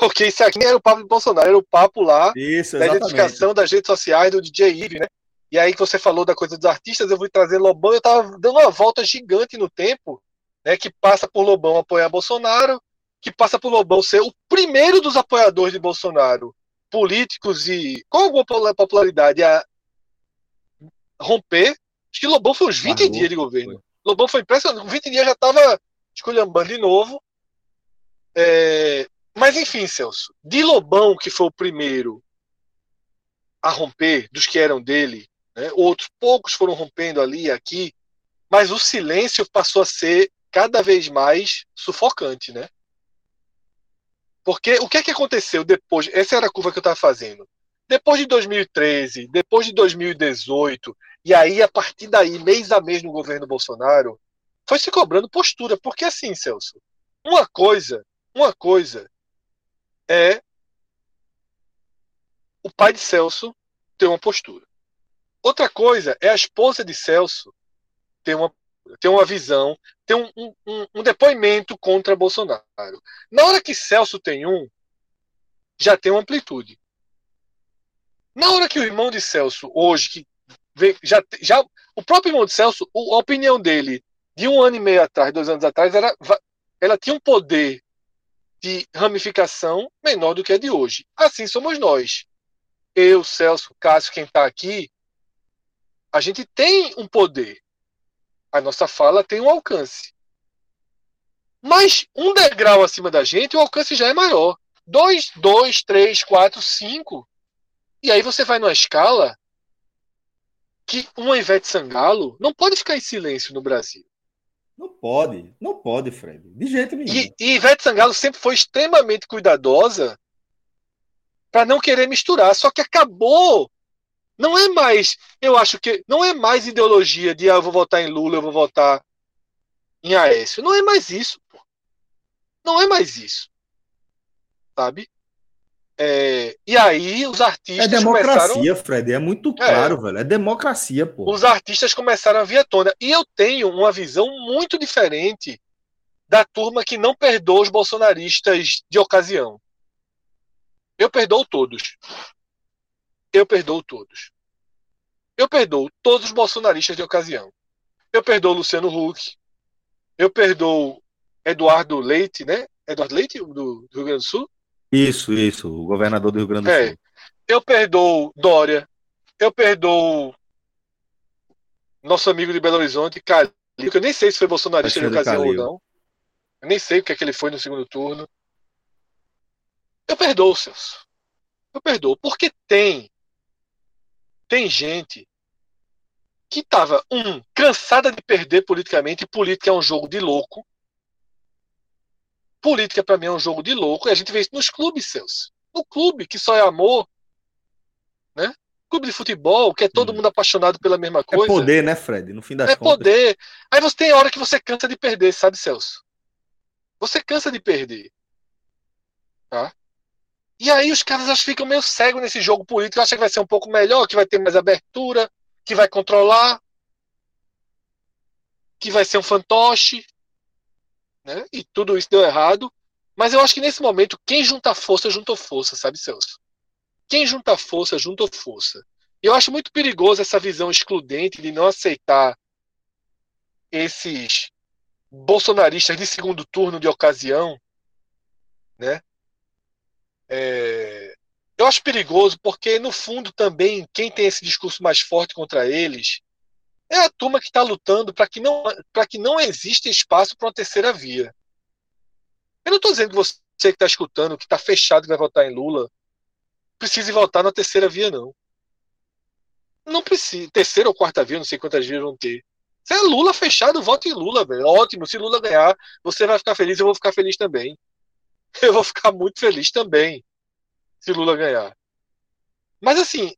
Porque isso aqui era o papo de Bolsonaro, era o papo lá isso, da identificação das redes sociais do DJ Ive, né? E aí que você falou da coisa dos artistas, eu vou trazer Lobão, eu estava dando uma volta gigante no tempo, né, que passa por Lobão apoiar Bolsonaro, que passa por Lobão ser o primeiro dos apoiadores de Bolsonaro, políticos e com alguma popularidade a romper. Acho que Lobão foi uns 20 Marrou, dias de governo. Foi. Lobão foi impressionante, com 20 dias já estava esculhambando de novo. É... Mas enfim, Celso, de Lobão, que foi o primeiro a romper, dos que eram dele, né? Outros poucos foram rompendo ali e aqui, mas o silêncio passou a ser cada vez mais sufocante, né? Porque o que é que aconteceu depois? Essa era a curva que eu estava fazendo. Depois de 2013, depois de 2018, e aí a partir daí, mês a mês no governo Bolsonaro, foi se cobrando postura. Porque assim, Celso, uma coisa, uma coisa é o pai de Celso ter uma postura. Outra coisa é a esposa de Celso ter uma, ter uma visão, ter um, um, um depoimento contra Bolsonaro. Na hora que Celso tem um, já tem uma amplitude. Na hora que o irmão de Celso, hoje, que vê, já, já o próprio irmão de Celso, a opinião dele de um ano e meio atrás, dois anos atrás, era, ela tinha um poder de ramificação menor do que a de hoje. Assim somos nós. Eu, Celso, Cássio, quem está aqui, a gente tem um poder. A nossa fala tem um alcance. Mas um degrau acima da gente, o alcance já é maior. Dois, dois, três, quatro, cinco. E aí você vai numa escala que uma Ivete Sangalo não pode ficar em silêncio no Brasil. Não pode, não pode, Fred. De jeito nenhum. E, e Ivete Sangalo sempre foi extremamente cuidadosa para não querer misturar. Só que acabou não é mais, eu acho que não é mais ideologia de ah, eu vou votar em Lula, eu vou votar em Aécio. Não é mais isso, pô. Não é mais isso. Sabe? É, e aí os artistas. É democracia, começaram... Fred, é muito claro, é, velho. É democracia, pô. Os artistas começaram a vir à tona. E eu tenho uma visão muito diferente da turma que não perdoa os bolsonaristas de ocasião. Eu perdoo todos eu perdoo todos. Eu perdoo todos os bolsonaristas de ocasião. Eu perdoo Luciano Huck. Eu perdoo Eduardo Leite, né? Eduardo Leite, do, do Rio Grande do Sul? Isso, isso, o governador do Rio Grande do é. Sul. Eu perdoo Dória. Eu perdoo nosso amigo de Belo Horizonte, Calil, que eu nem sei se foi bolsonarista de ocasião ou não. Eu nem sei o que é que ele foi no segundo turno. Eu perdoo, Celso. Eu perdoo. Porque tem. Tem gente que estava, um, cansada de perder politicamente, e política é um jogo de louco. Política, para mim, é um jogo de louco, e a gente vê isso nos clubes, Celso. No clube, que só é amor, né? Clube de futebol, que é todo hum. mundo apaixonado pela mesma é coisa. É poder, né, Fred? No fim das é contas. É poder. Aí você tem hora que você cansa de perder, sabe, Celso? Você cansa de perder. Tá? E aí os caras ficam meio cegos nesse jogo político, acham que vai ser um pouco melhor, que vai ter mais abertura, que vai controlar, que vai ser um fantoche, né? E tudo isso deu errado. Mas eu acho que nesse momento, quem junta força, juntou força, sabe, Celso? Quem junta força, juntou força. Eu acho muito perigoso essa visão excludente de não aceitar esses bolsonaristas de segundo turno de ocasião, né? É, eu acho perigoso porque, no fundo, também quem tem esse discurso mais forte contra eles é a turma que está lutando para que, não, que não exista espaço para uma terceira via. Eu não estou dizendo que você que está escutando, que está fechado que vai votar em Lula, precise votar na terceira via, não. Não precisa. Terceira ou quarta via, não sei quantas vias vão ter. Se é Lula fechado, vote em Lula, velho. Ótimo. Se Lula ganhar, você vai ficar feliz, eu vou ficar feliz também. Eu vou ficar muito feliz também se Lula ganhar. Mas assim,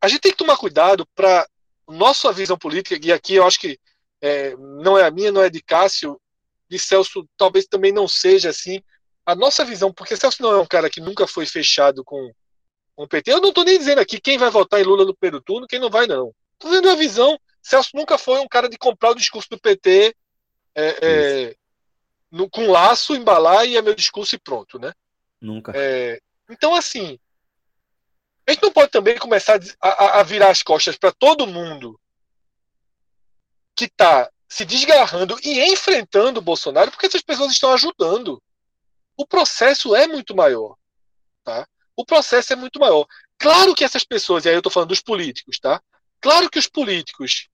a gente tem que tomar cuidado para nossa visão política, e aqui eu acho que é, não é a minha, não é de Cássio, de Celso talvez também não seja assim. A nossa visão, porque Celso não é um cara que nunca foi fechado com, o PT. Eu não estou nem dizendo aqui quem vai votar em Lula no primeiro turno, quem não vai, não. Estou dizendo a visão. Celso nunca foi um cara de comprar o discurso do PT é, é, no, com laço, embalar e é meu discurso e pronto, né? Nunca. É, então, assim, a gente não pode também começar a, a virar as costas para todo mundo que está se desgarrando e enfrentando o Bolsonaro, porque essas pessoas estão ajudando. O processo é muito maior. Tá? O processo é muito maior. Claro que essas pessoas, e aí eu estou falando dos políticos, tá? Claro que os políticos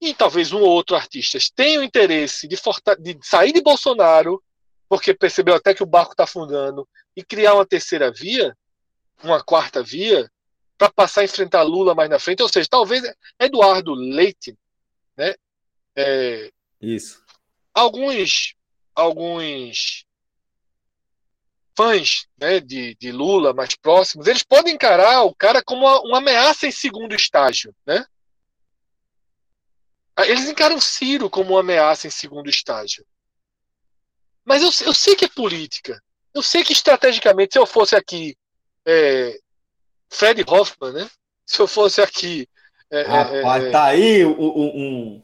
e talvez um ou outro artista tenham interesse de, de sair de Bolsonaro, porque percebeu até que o barco está afundando, e criar uma terceira via, uma quarta via, para passar a enfrentar Lula mais na frente. Ou seja, talvez Eduardo Leite, né? É, Isso. Alguns, alguns fãs né, de, de Lula mais próximos, eles podem encarar o cara como uma, uma ameaça em segundo estágio, né? Eles encaram Ciro como uma ameaça em segundo estágio. Mas eu, eu sei que é política. Eu sei que estrategicamente, se eu fosse aqui é, Fred Hoffman, né? Se eu fosse aqui. É, é Rapaz, é, tá aí um, um,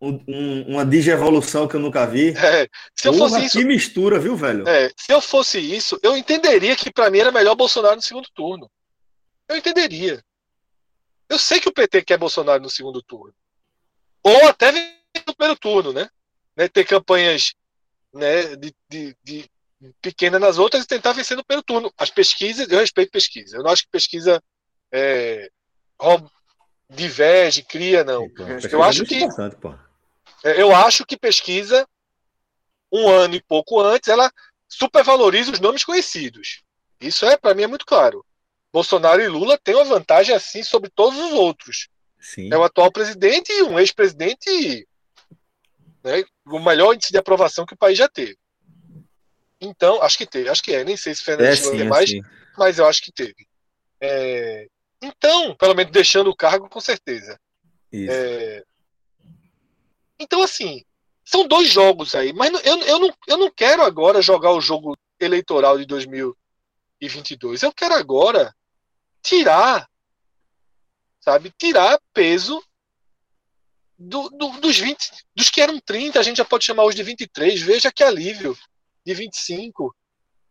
um, uma digievolução que eu nunca vi. É, se eu fosse isso. Que mistura, viu, velho? É, se eu fosse isso, eu entenderia que para mim era melhor Bolsonaro no segundo turno. Eu entenderia. Eu sei que o PT quer Bolsonaro no segundo turno. Ou até no primeiro turno, né? né? Ter campanhas né, de, de, de pequena nas outras e tentar vencer no primeiro turno. As pesquisas, eu respeito pesquisa. Eu não acho que pesquisa é, diverge, cria, não. eu acho é que é, eu acho que pesquisa um ano e pouco antes ela supervaloriza os nomes conhecidos. Isso é para mim é muito claro. Bolsonaro e Lula têm uma vantagem assim sobre todos os outros. Sim. É o atual presidente e um ex-presidente né, o melhor índice de aprovação que o país já teve. Então, acho que teve, acho que é, nem sei se Fernando é, é mais, mas eu acho que teve. É, então, pelo menos deixando o cargo, com certeza. É, então, assim, são dois jogos aí, mas eu, eu, não, eu não quero agora jogar o jogo eleitoral de 2022. Eu quero agora tirar, sabe, tirar peso do, do, dos 20, dos que eram 30, a gente já pode chamar hoje de 23. Veja que alívio de 25,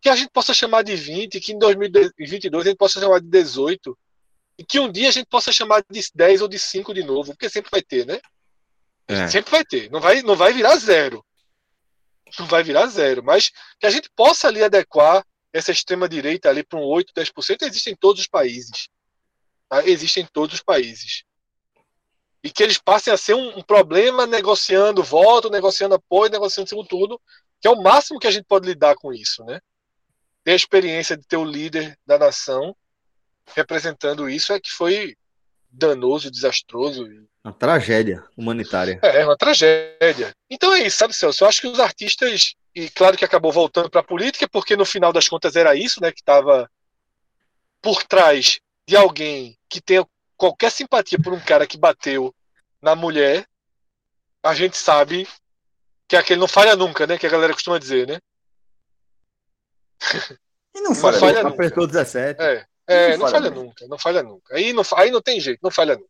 que a gente possa chamar de 20, que em 2022 a gente possa chamar de 18. E que um dia a gente possa chamar de 10 ou de 5 de novo, porque sempre vai ter, né? É. Sempre vai ter. Não vai, não vai virar zero. Não vai virar zero. Mas que a gente possa ali adequar essa extrema-direita ali para um 8, 10%, existe em todos os países. Tá? Existe em todos os países. E que eles passem a ser um, um problema negociando voto, negociando apoio, negociando segundo turno, que é o máximo que a gente pode lidar com isso, né? Ter a experiência de ter o líder da nação representando isso é que foi danoso, desastroso. Uma tragédia humanitária. É, uma tragédia. Então é isso, sabe, Celso? Eu acho que os artistas, e claro que acabou voltando para a política, porque no final das contas era isso, né, que estava por trás de alguém que tenha qualquer simpatia por um cara que bateu na mulher, a gente sabe que aquele não falha nunca, né? Que a galera costuma dizer, né? E não Não falha. falha nunca. Apertou 17. É, é Não não, falha falha nunca. nunca, não falha nunca. Aí não, aí não tem jeito, não falha nunca.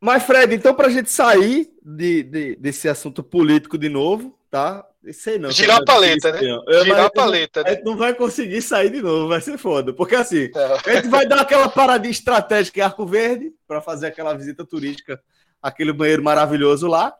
Mas, Fred, então, pra gente sair de, de- desse assunto político de novo, tá? Sei não. Girar a paleta, né? É, Girar a paleta, A né? gente não vai conseguir sair de novo, vai ser foda. Porque assim, É. a gente vai dar aquela paradinha estratégica em Arco Verde para fazer aquela visita turística, aquele banheiro maravilhoso lá.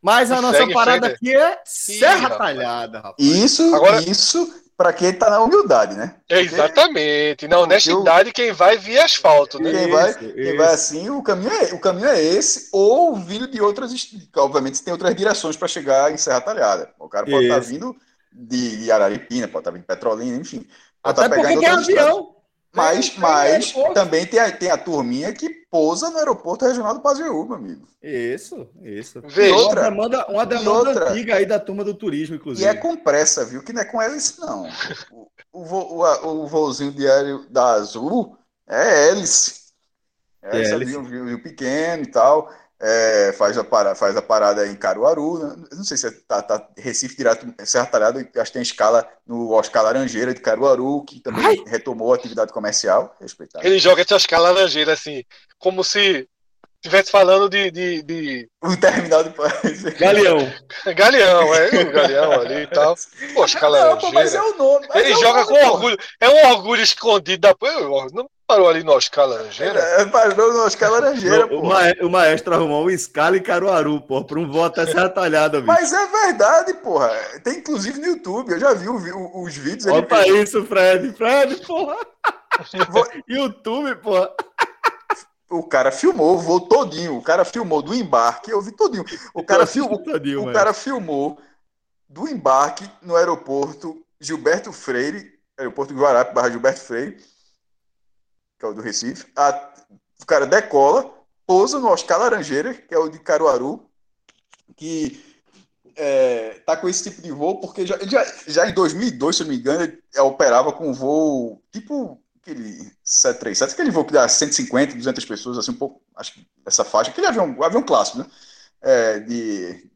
Mas a nossa segue, parada segue. aqui é Serra rapaz. Talhada, rapaz. Isso, Agora- isso para quem tá na humildade, né? É, exatamente. Na honestidade, quem vai via asfalto, né? Quem vai, Isso, quem isso. vai assim, o caminho, é, o caminho é esse, ou vindo de outras. Obviamente, tem outras direções para chegar em Serra Talhada. O cara pode estar Isso. vindo de, Araripina, pode estar vindo de Petrolina, enfim. Pode Até tá porque tem avião. Mas, mas também tem a, tem a turminha que pousa no aeroporto regional do Pajeú, meu amigo. Isso, isso. Veja. outra- uma demanda, uma e demanda outra- antiga aí da turma do turismo, E inclusive. é com pressa, viu? Que não é com hélice, não. O, o, vo- o, o voozinho diário da Azul é hélice. É, É hélice. viu, viu pequeno e tal. É, faz, a parada, faz a parada em Caruaru. né? Não sei se é tá, tá Recife direto, Serra Talhada, acho que tem escala no Oscar Laranjeira de Caruaru, que também Ai! retomou a atividade comercial. Respeitável. Ele joga essas laranjeiras assim, como se estivesse falando de, de, de O terminal de Galeão. galeão, é, o galeão ali e tal. Poxa, Não, pô, mas é o nome. mas Ele é joga nome, com pô. orgulho. É um orgulho escondido da. Não parou ali no Oscar Laranjeira? É, parou no Oscar Laranjeira, o, pô. ma- o maestro arrumou um escala em Caruaru, pô, para um voto até Serra Talhada, bicho. Mas é verdade, porra. Tem inclusive no YouTube. Eu já vi o o- os vídeos. ele- Olha pra isso, Fred. Fred, porra. YouTube, porra. O cara filmou o voo todinho. O cara filmou do embarque. Eu vi todinho. O cara, filmou, Tadinho, o cara filmou do embarque no aeroporto Gilberto Freire, aeroporto Guarapé, barra Gilberto Freire, que é o do Recife. A- o cara decola, pousa no Oscar Laranjeira, que é o de Caruaru, que é, tá com esse tipo de voo, porque já, já, já em 2002, se não me engano, ele operava com voo tipo aquele 737, aquele voo que dá 150, 200 pessoas, assim, um pouco, acho que essa faixa, aquele avião, avião clássico, né? É, de,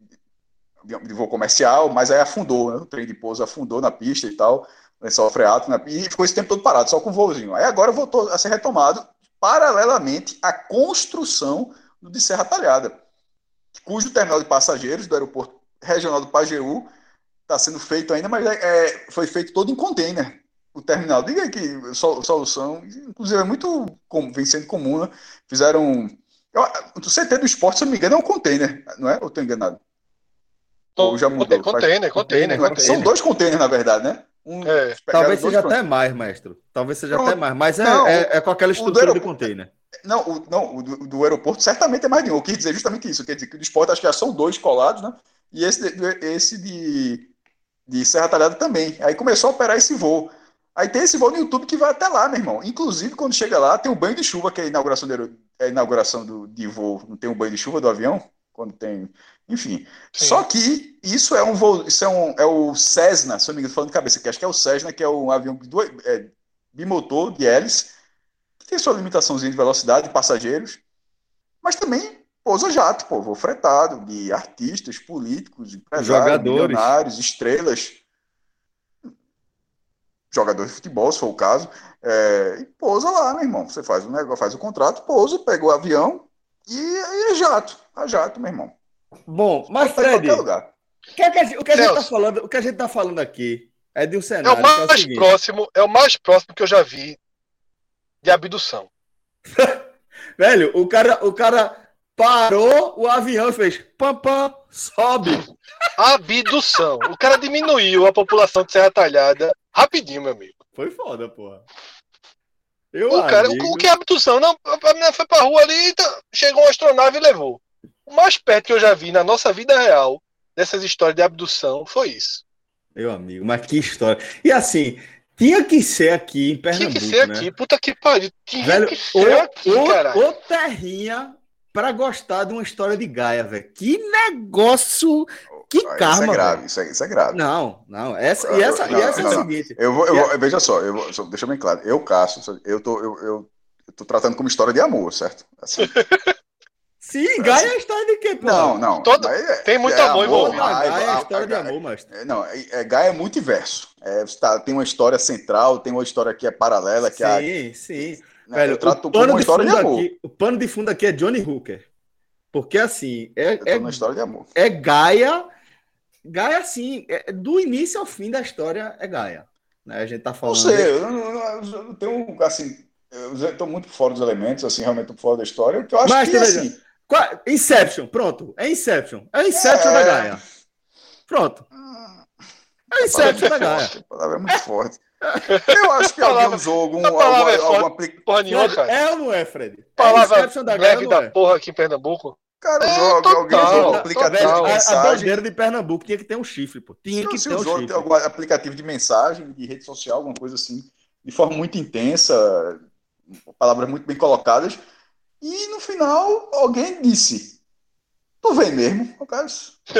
de voo comercial, mas aí afundou, né? O trem de pouso afundou na pista e tal, lençol freático, né? e ficou esse tempo todo parado, só com voozinho. Aí agora voltou a ser retomado paralelamente à construção do de Serra Talhada, cujo terminal de passageiros do aeroporto regional do Pajeú está sendo feito ainda, mas é, foi feito todo em container. O terminal, diga aí que sol- solução, inclusive é muito comum, vem sendo comum, né? Fizeram. Eu, o CT do esporte, se não me engano, é um container, não é? Ou estou enganado? Ou já mudou? Container, container, Não é? container. São dois containers, na verdade, né? Um, É. Talvez seja até mais, mestre. Talvez seja Pronto. até mais. Mas é, Não, é, é com aquela estrutura de container. Não, o, não, o do, do aeroporto certamente é mais de um. Eu quis dizer justamente isso. Quer dizer que o do esporte acho que já são dois colados, né? E esse, esse de, de Serra Talhada também. Aí começou a operar esse voo. Aí tem esse voo no YouTube que vai até lá, meu irmão. Inclusive, quando chega lá, tem o banho de chuva, que é a inauguração, do, aero- é a inauguração do, de voo. Não tem um banho de chuva do avião? Quando tem. Enfim. Sim. Só que isso é um voo. Isso é, um, é o Cessna, se eu não me engano, falando de cabeça aqui. Acho que é o Cessna, que é um avião de dois- é, bimotor, de hélice que tem sua limitaçãozinha de velocidade de passageiros, mas também pousa jato, pô, voo fretado, de artistas, políticos, empresários, Jogadores. milionários, estrelas, jogadores de futebol, se for o caso, é, e pousa lá, meu irmão. Você faz o negócio, faz o contrato, pousa, pega o avião e aí é jato, a jato, meu irmão. Bom, mas Tá Fred, qualquer o lugar. que, é que a gente, o que a gente tá falando, o que a gente tá falando aqui é de um É cenário o que é o mais seguinte. próximo, é o mais próximo que eu já vi de abdução. Velho, o cara, o cara parou o avião e fez pam, pam, sobe. Abdução. O cara diminuiu a população de Serra Talhada rapidinho, meu amigo. Foi foda, porra. Eu, O, cara, amigo, o, o que é abdução? Não, a menina foi pra rua ali, tá- chegou uma astronave e levou. O mais perto que eu já vi na nossa vida real dessas histórias de abdução foi isso. Meu amigo, mas que história. E assim, tinha que ser aqui em Tinha Pernambuco, que ser né? aqui, puta que pariu. Tinha Velho, que ser aqui, ô, caralho. ô, ô terrinha pra gostar de uma história de Gaia, velho. Que negócio. Que Ah, karma, Isso é grave, isso é, isso é grave. Não, não. Essa, e essa, Não, e essa não, é não. o seguinte. Eu vou, eu vou- veja só, eu vou, só- deixa bem claro. Eu, Cássio, eu tô, eu, eu, eu tô tratando como história de amor, certo? Assim, Sim, Gaia é a história de quê, pô? não, não. Todo- é- tem muito é amor envolvido. Gaia é a a- história de a- amor, mas. É, Não, é, é, Gaia é multiverso. É, tá, tem uma história central, tem uma história que é paralela, que é a- Sim, sim. né, Velho, eu trato como uma de história de fundo amor. aqui, o pano de fundo aqui é Johnny Hooker. Porque assim, é, Eu tô é, na história de amor. é Gaia. Gaia, assim, é- do início ao fim da história é Gaia. Né? A gente tá Não falando. sei, eu não, eu não tenho, assim, eu tô muito fora dos elementos, assim, realmente tô fora da história, o que eu acho Mas, que, assim, Qual- Inception, pronto. É Inception. É Inception É. da Gaia. Pronto. É Inception da Gaia. a palavra é muito forte. Eu acho que alguém Palavra- usou algum, a palavra algum, é algum forte. apli- Porra nenhuma, cara. é ou não é, Fred? É Palavra Inception da Gaia leve ou não da é? porra aqui em Pernambuco. Cara, É, usou, total, alguém total. aplicativo Velho, de a, a mensagem. bandeira de Pernambuco tinha que ter um chifre, pô. Tinha Não, que ter um chifre. algum aplicativo de mensagem, de rede social, alguma coisa assim, de forma muito intensa, palavras muito bem colocadas, e no final alguém disse: Tu vem mesmo? O cara disse,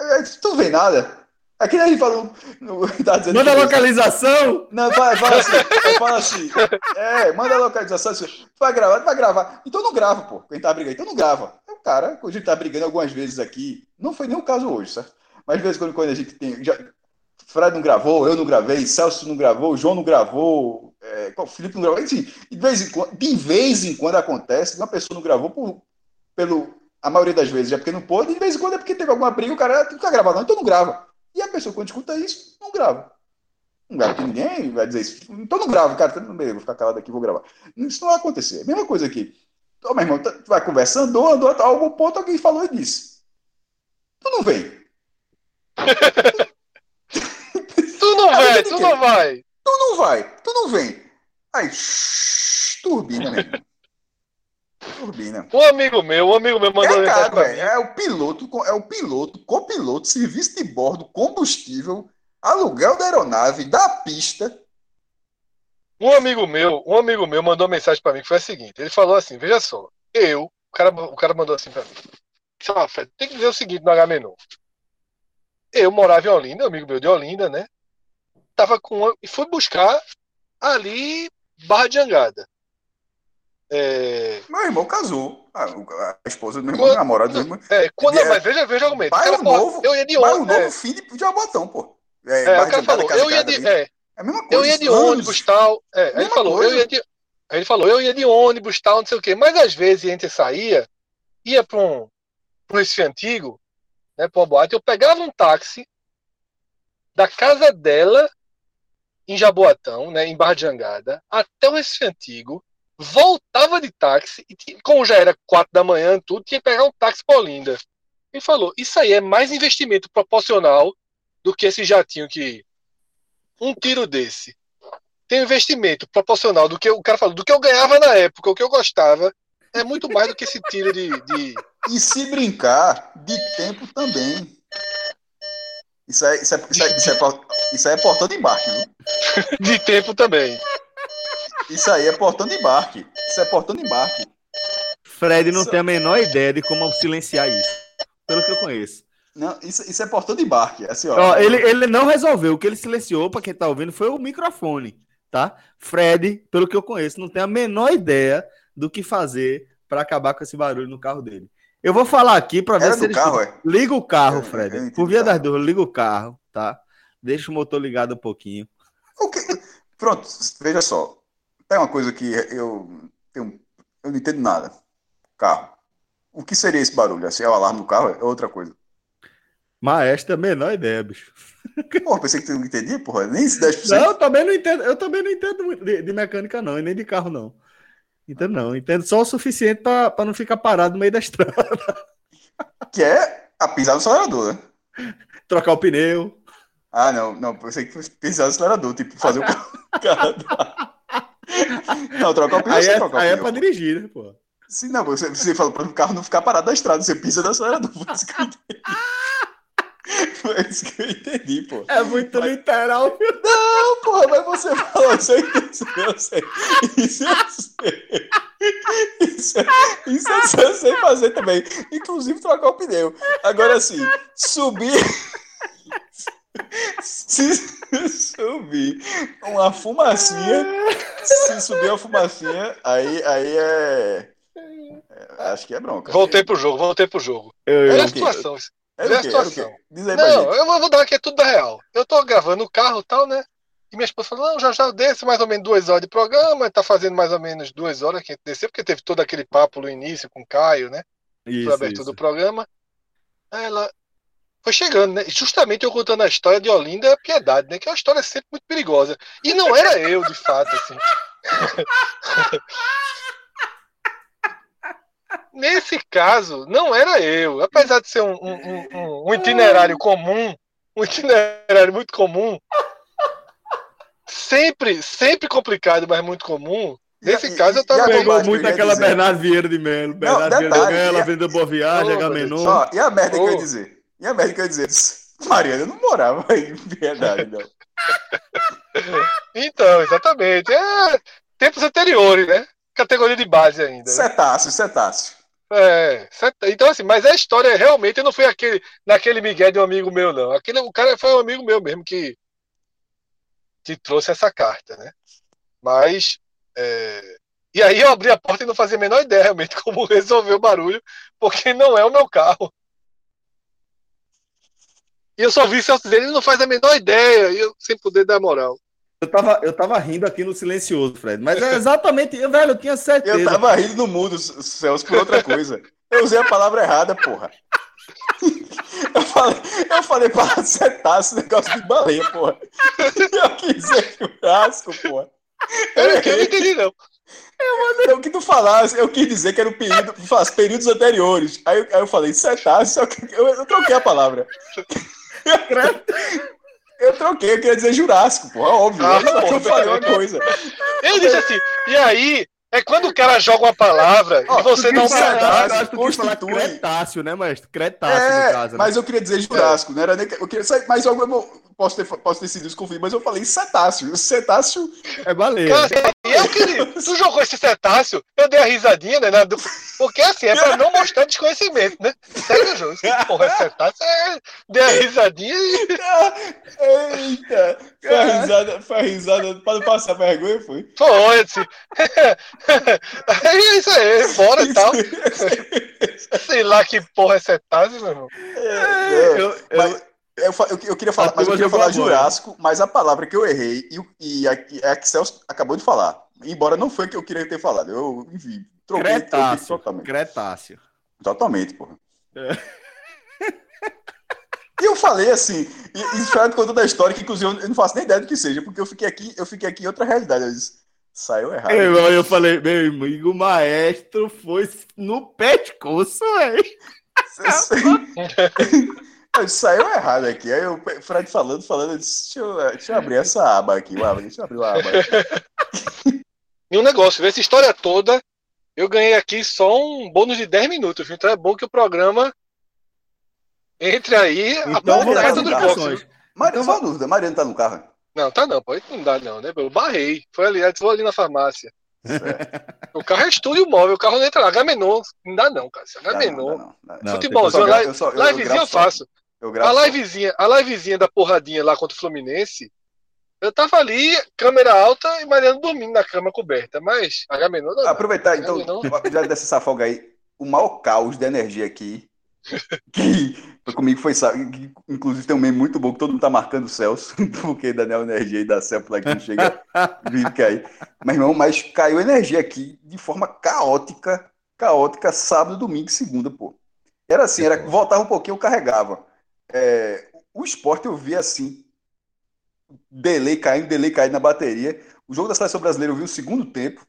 "É, Tu vem nada? Aqui a gente falou. no- Tá dizendo Manda a que- localização. Não, fala, fala assim, eu falo assim, é, manda a localização, assim, vai gravar, vai gravar. Então não grava, pô, quem tá brigando, então não grava. É o cara, a gente tá brigando algumas vezes aqui, não foi nem o caso hoje, certo? Mas de vez em quando, quando a gente tem, já, Fred não gravou, eu não gravei, Celso não gravou, João não gravou, é, Felipe não gravou, enfim, de vez em quando, de vez em quando acontece, uma pessoa não gravou por, pelo, a maioria das vezes é porque não pôde, e de vez em quando é porque teve alguma briga, o cara, tu não quer gravar não, então não grava. E a pessoa, quando escuta isso, não grava. Não grava, porque ninguém vai dizer isso. Então não gravo, cara. Então, beleza, vou ficar calado aqui, vou gravar. Isso não vai acontecer. A mesma coisa aqui. Ô, meu irmão, tu vai conversando, andou, andou, a algum ponto alguém falou e disse. Tu não vem. Tu não vai, tu não vai. Tu não vai, tu não vem. Aí, shhh, turbina, meu irmão. Turbina. Um amigo meu, um amigo meu mandou É mensagem caro, mim. É o piloto, é o piloto, copiloto, serviço de bordo, combustível, aluguel da aeronave, da pista. Um amigo meu, um amigo meu mandou mensagem pra mim que foi a seguinte: ele falou assim, veja só, eu, o cara, o cara mandou assim pra mim. Disse, "Ó, Fred, tem que dizer o seguinte no H-Menu. Eu morava em Olinda, amigo meu de Olinda, né? Tava com e fui buscar ali Barra de Jangada. É, Meu irmão casou. A, a esposa do meu Quando- irmão, namorado do meu irmão. é, quando, É, mas veja, veja o argumento. O Bairro cara, porra, novo, eu ia de bairro ônibus. novo, fim de, de Jabotão, pô. É, É, bairro o cara falou, casa, eu ia de. É, É a mesma Eu coisa. ia de anos. ônibus tal. É, ele falou, coisa. eu ia de. Aí ele falou, eu ia de ônibus tal, não sei o quê. Mas às vezes a gente saía, ia para um, pra um Recife Antigo, né, pra uma boate, eu pegava um táxi da casa dela em Jaboatão, né, em Barra de Jangada, até o Recife Antigo, voltava de táxi, e como já era quatro da manhã, tudo, tinha que pegar um táxi pra Olinda. Ele falou, isso aí é mais investimento proporcional do que esse jatinho que um tiro desse tem um investimento proporcional do que o cara falou, do que eu ganhava na época, o que eu gostava, é muito mais do que esse tiro de. de... E se brincar, de tempo também. Isso é, isso é, isso é, isso é, isso é portão de embarque, viu? de tempo também. Isso aí é portão de embarque. Isso é portão de embarque. Fred não Isso- tem a menor ideia de como silenciar isso. Pelo que eu conheço. Não, isso, isso é portão de embarque. Assim, ó. Ó, ele, ele não resolveu. O que ele silenciou, pra quem tá ouvindo, foi o microfone, tá? Fred, pelo que eu conheço, não tem a menor ideia do que fazer pra acabar com esse barulho no carro dele. Eu vou falar aqui pra ver Era se ele. carro, é? Liga o carro, Eu- Fred. eu Por via carro. das dúvidas, liga o carro, tá? Deixa o motor ligado um pouquinho. O que- Pronto, veja só. Tem uma coisa que eu, tenho, eu não entendo nada. Carro. O que seria esse barulho? Assim, é o alarme do carro? É outra coisa. Maestro, a menor ideia, bicho. Porra, pensei que tu não entendia, porra. Nem esse 10%. Não, eu também não entendo. Eu também não entendo de, de mecânica, não, e nem de carro, não. Entendo não. Entendo só o suficiente para não ficar parado no meio da estrada. Que é a pisar no acelerador, né? Trocar o pneu. Ah, não, não. Pensei que fosse pisar no acelerador, tipo, fazer o carro. Não, trocar o pneu aí é, trocar aí é pra dirigir, né, pô? Sim, não, você, você falou para o carro não ficar parado na estrada, você pisa no acelerador. Foi isso que eu entendi. Foi isso que eu entendi, pô. É muito Mas- literal. Não, porra, mas você falou isso isso eu sei. Isso eu sei. Isso, isso eu sei fazer também. Inclusive trocar o pneu. Agora assim, subir. Se subir uma fumacinha, se subir uma fumacinha, aí, aí é, é- Acho que é bronca. Voltei pro jogo, voltei pro jogo. Eu, eu, a situação. Era o situação. quê? Diz aí pra Não, gente. eu vou dar aqui tudo da real. Eu tô gravando o carro e tal, né? E minha esposa falou, não, já já desce mais ou menos duas horas de programa, tá fazendo mais ou menos duas horas que a gente desceu, porque teve todo aquele papo no início com o Caio, né? Foi a isso, abertura isso. do programa. Aí ela foi chegando, né? Justamente eu contando a história de Olinda a Piedade, né? Que é uma história sempre muito perigosa. E não era eu, de fato, assim. Nesse caso, não era eu. Apesar de ser um, um- um- um- itinerário comum, um itinerário muito comum, sempre, sempre complicado, mas muito comum. Nesse E- caso, eu tava. Pegou muito aquela dizer. Bernardo Vieira de Melo. Bernardo Vieira de Melo, e a- Avenida Boa Viagem, Oh. Ó, e a merda que eu ia dizer? E a merda que eu ia dizer? Mariana não morava em verdade, não. Então, exatamente. É, tempos anteriores, né? Categoria de base ainda. né? Cetáceo, cetáceo. É, então assim, mas a história realmente não foi aquele, naquele Miguel de um amigo meu, não. Aquele, o cara foi um amigo meu mesmo que, que trouxe essa carta, né? Mas. é, E aí eu abri a porta e não fazia a menor ideia realmente como resolver o barulho, porque não é o meu carro. E eu só vi Celso dizer, ele não faz a menor ideia, e eu sem poder dar moral. Eu tava, eu tava rindo aqui no silencioso, Fred. Mas é exatamente, eu, velho, eu tinha certeza. Eu tava rindo no mudo, Celso, por outra coisa. Eu usei a palavra errada, porra. Eu falei, eu falei para cetáceo, negócio de baleia, porra. Eu quis dizer churrasco, porra. Eu, eu não entendi, não. Então, o que tu falasse, eu quis dizer que era o período, faz períodos anteriores. Aí, eu- aí eu falei cetáceo, só que eu, eu troquei a palavra. Eu troquei, eu queria dizer Jurássico, porra, óbvio. Ah, só que eu porra. falei uma coisa. Ele disse assim, e aí, é quando o cara joga uma palavra Ó, e você não que tu quis falar Cretáceo, né, mestre? Cretáceo, É, no caso. né? mas eu queria dizer Jurássico, não era nem que, eu queria, mas eu, eu posso ter, posso ter sido desconfiado, mas eu falei cetáceo. Cetáceo, É baleia. Cara, eu queria. Tu jogou esse cetáceo, eu dei a risadinha, né? na- do- Porque assim, é pra não mostrar desconhecimento, né? Segue o jogo. Porra, é cetáceo, é, dei a risadinha e. eita, foi a risada, foi a risada, não passar vergonha, foi. Foi, assim. É isso aí, bora e tal. Sei lá que porra é cetáceo, meu irmão. É, eu, eu, mas eu, fa- eu, eu queria falar, A mas eu queria falar. Jurássico, mas a palavra que eu errei e, o- e a, e a que Celso acabou de falar, embora não foi o que eu queria ter falado, eu, enfim, troquei, troquei Cretáceo. totalmente. Cretáceo. Totalmente, porra. É. E eu falei assim, e, e Fred contou da história, que inclusive eu não faço nem ideia do que seja, porque eu fiquei aqui, eu fiquei aqui em outra realidade. Eu disse, saiu errado. Eu, eu falei, meu amigo maestro foi no pescoço, velho. Saiu errado aqui. Aí o Fred falando, falando, eu disse, deixa eu, deixa eu abrir essa aba aqui, o aba, deixa eu abrir a aba. aqui. E um negócio, essa história toda, eu ganhei aqui só um bônus de 10 minutos? Então é bom que o programa entre aí a Então porta dos boxes. viu? Mariana, Então só uma dúvida, Mariana tá no carro? Não, tá não. Aí Não dá não, né? Eu barrei. Foi ali, antes vou ali na farmácia. O carro é estúdio móvel, o carro não entra lá. Não dá não, cara. Dá não, dá não. Não, futebolzinho, Eu só live, gra- eu só- eu- faço. Eu A livezinha, a livezinha da porradinha lá contra o Fluminense, eu tava ali, câmera alta e Mariano dormindo na cama coberta. Mas Agamenon não. dá. Aproveitar, então, Não. já dessa essa folga aí, o maior caos de energia aqui, que comigo foi, sabe, que, inclusive tem um meme muito bom que todo mundo tá marcando o Celso, porque Daniel Energia e da Celso lá que não chega, vive cair. Mas, irmão, mas caiu energia aqui de forma caótica, caótica, sábado, domingo e segunda, pô. Era assim, era, voltava um pouquinho, eu carregava. É, o esporte eu via assim, delay caindo, delay caindo na bateria. O jogo da seleção brasileira eu vi o segundo tempo.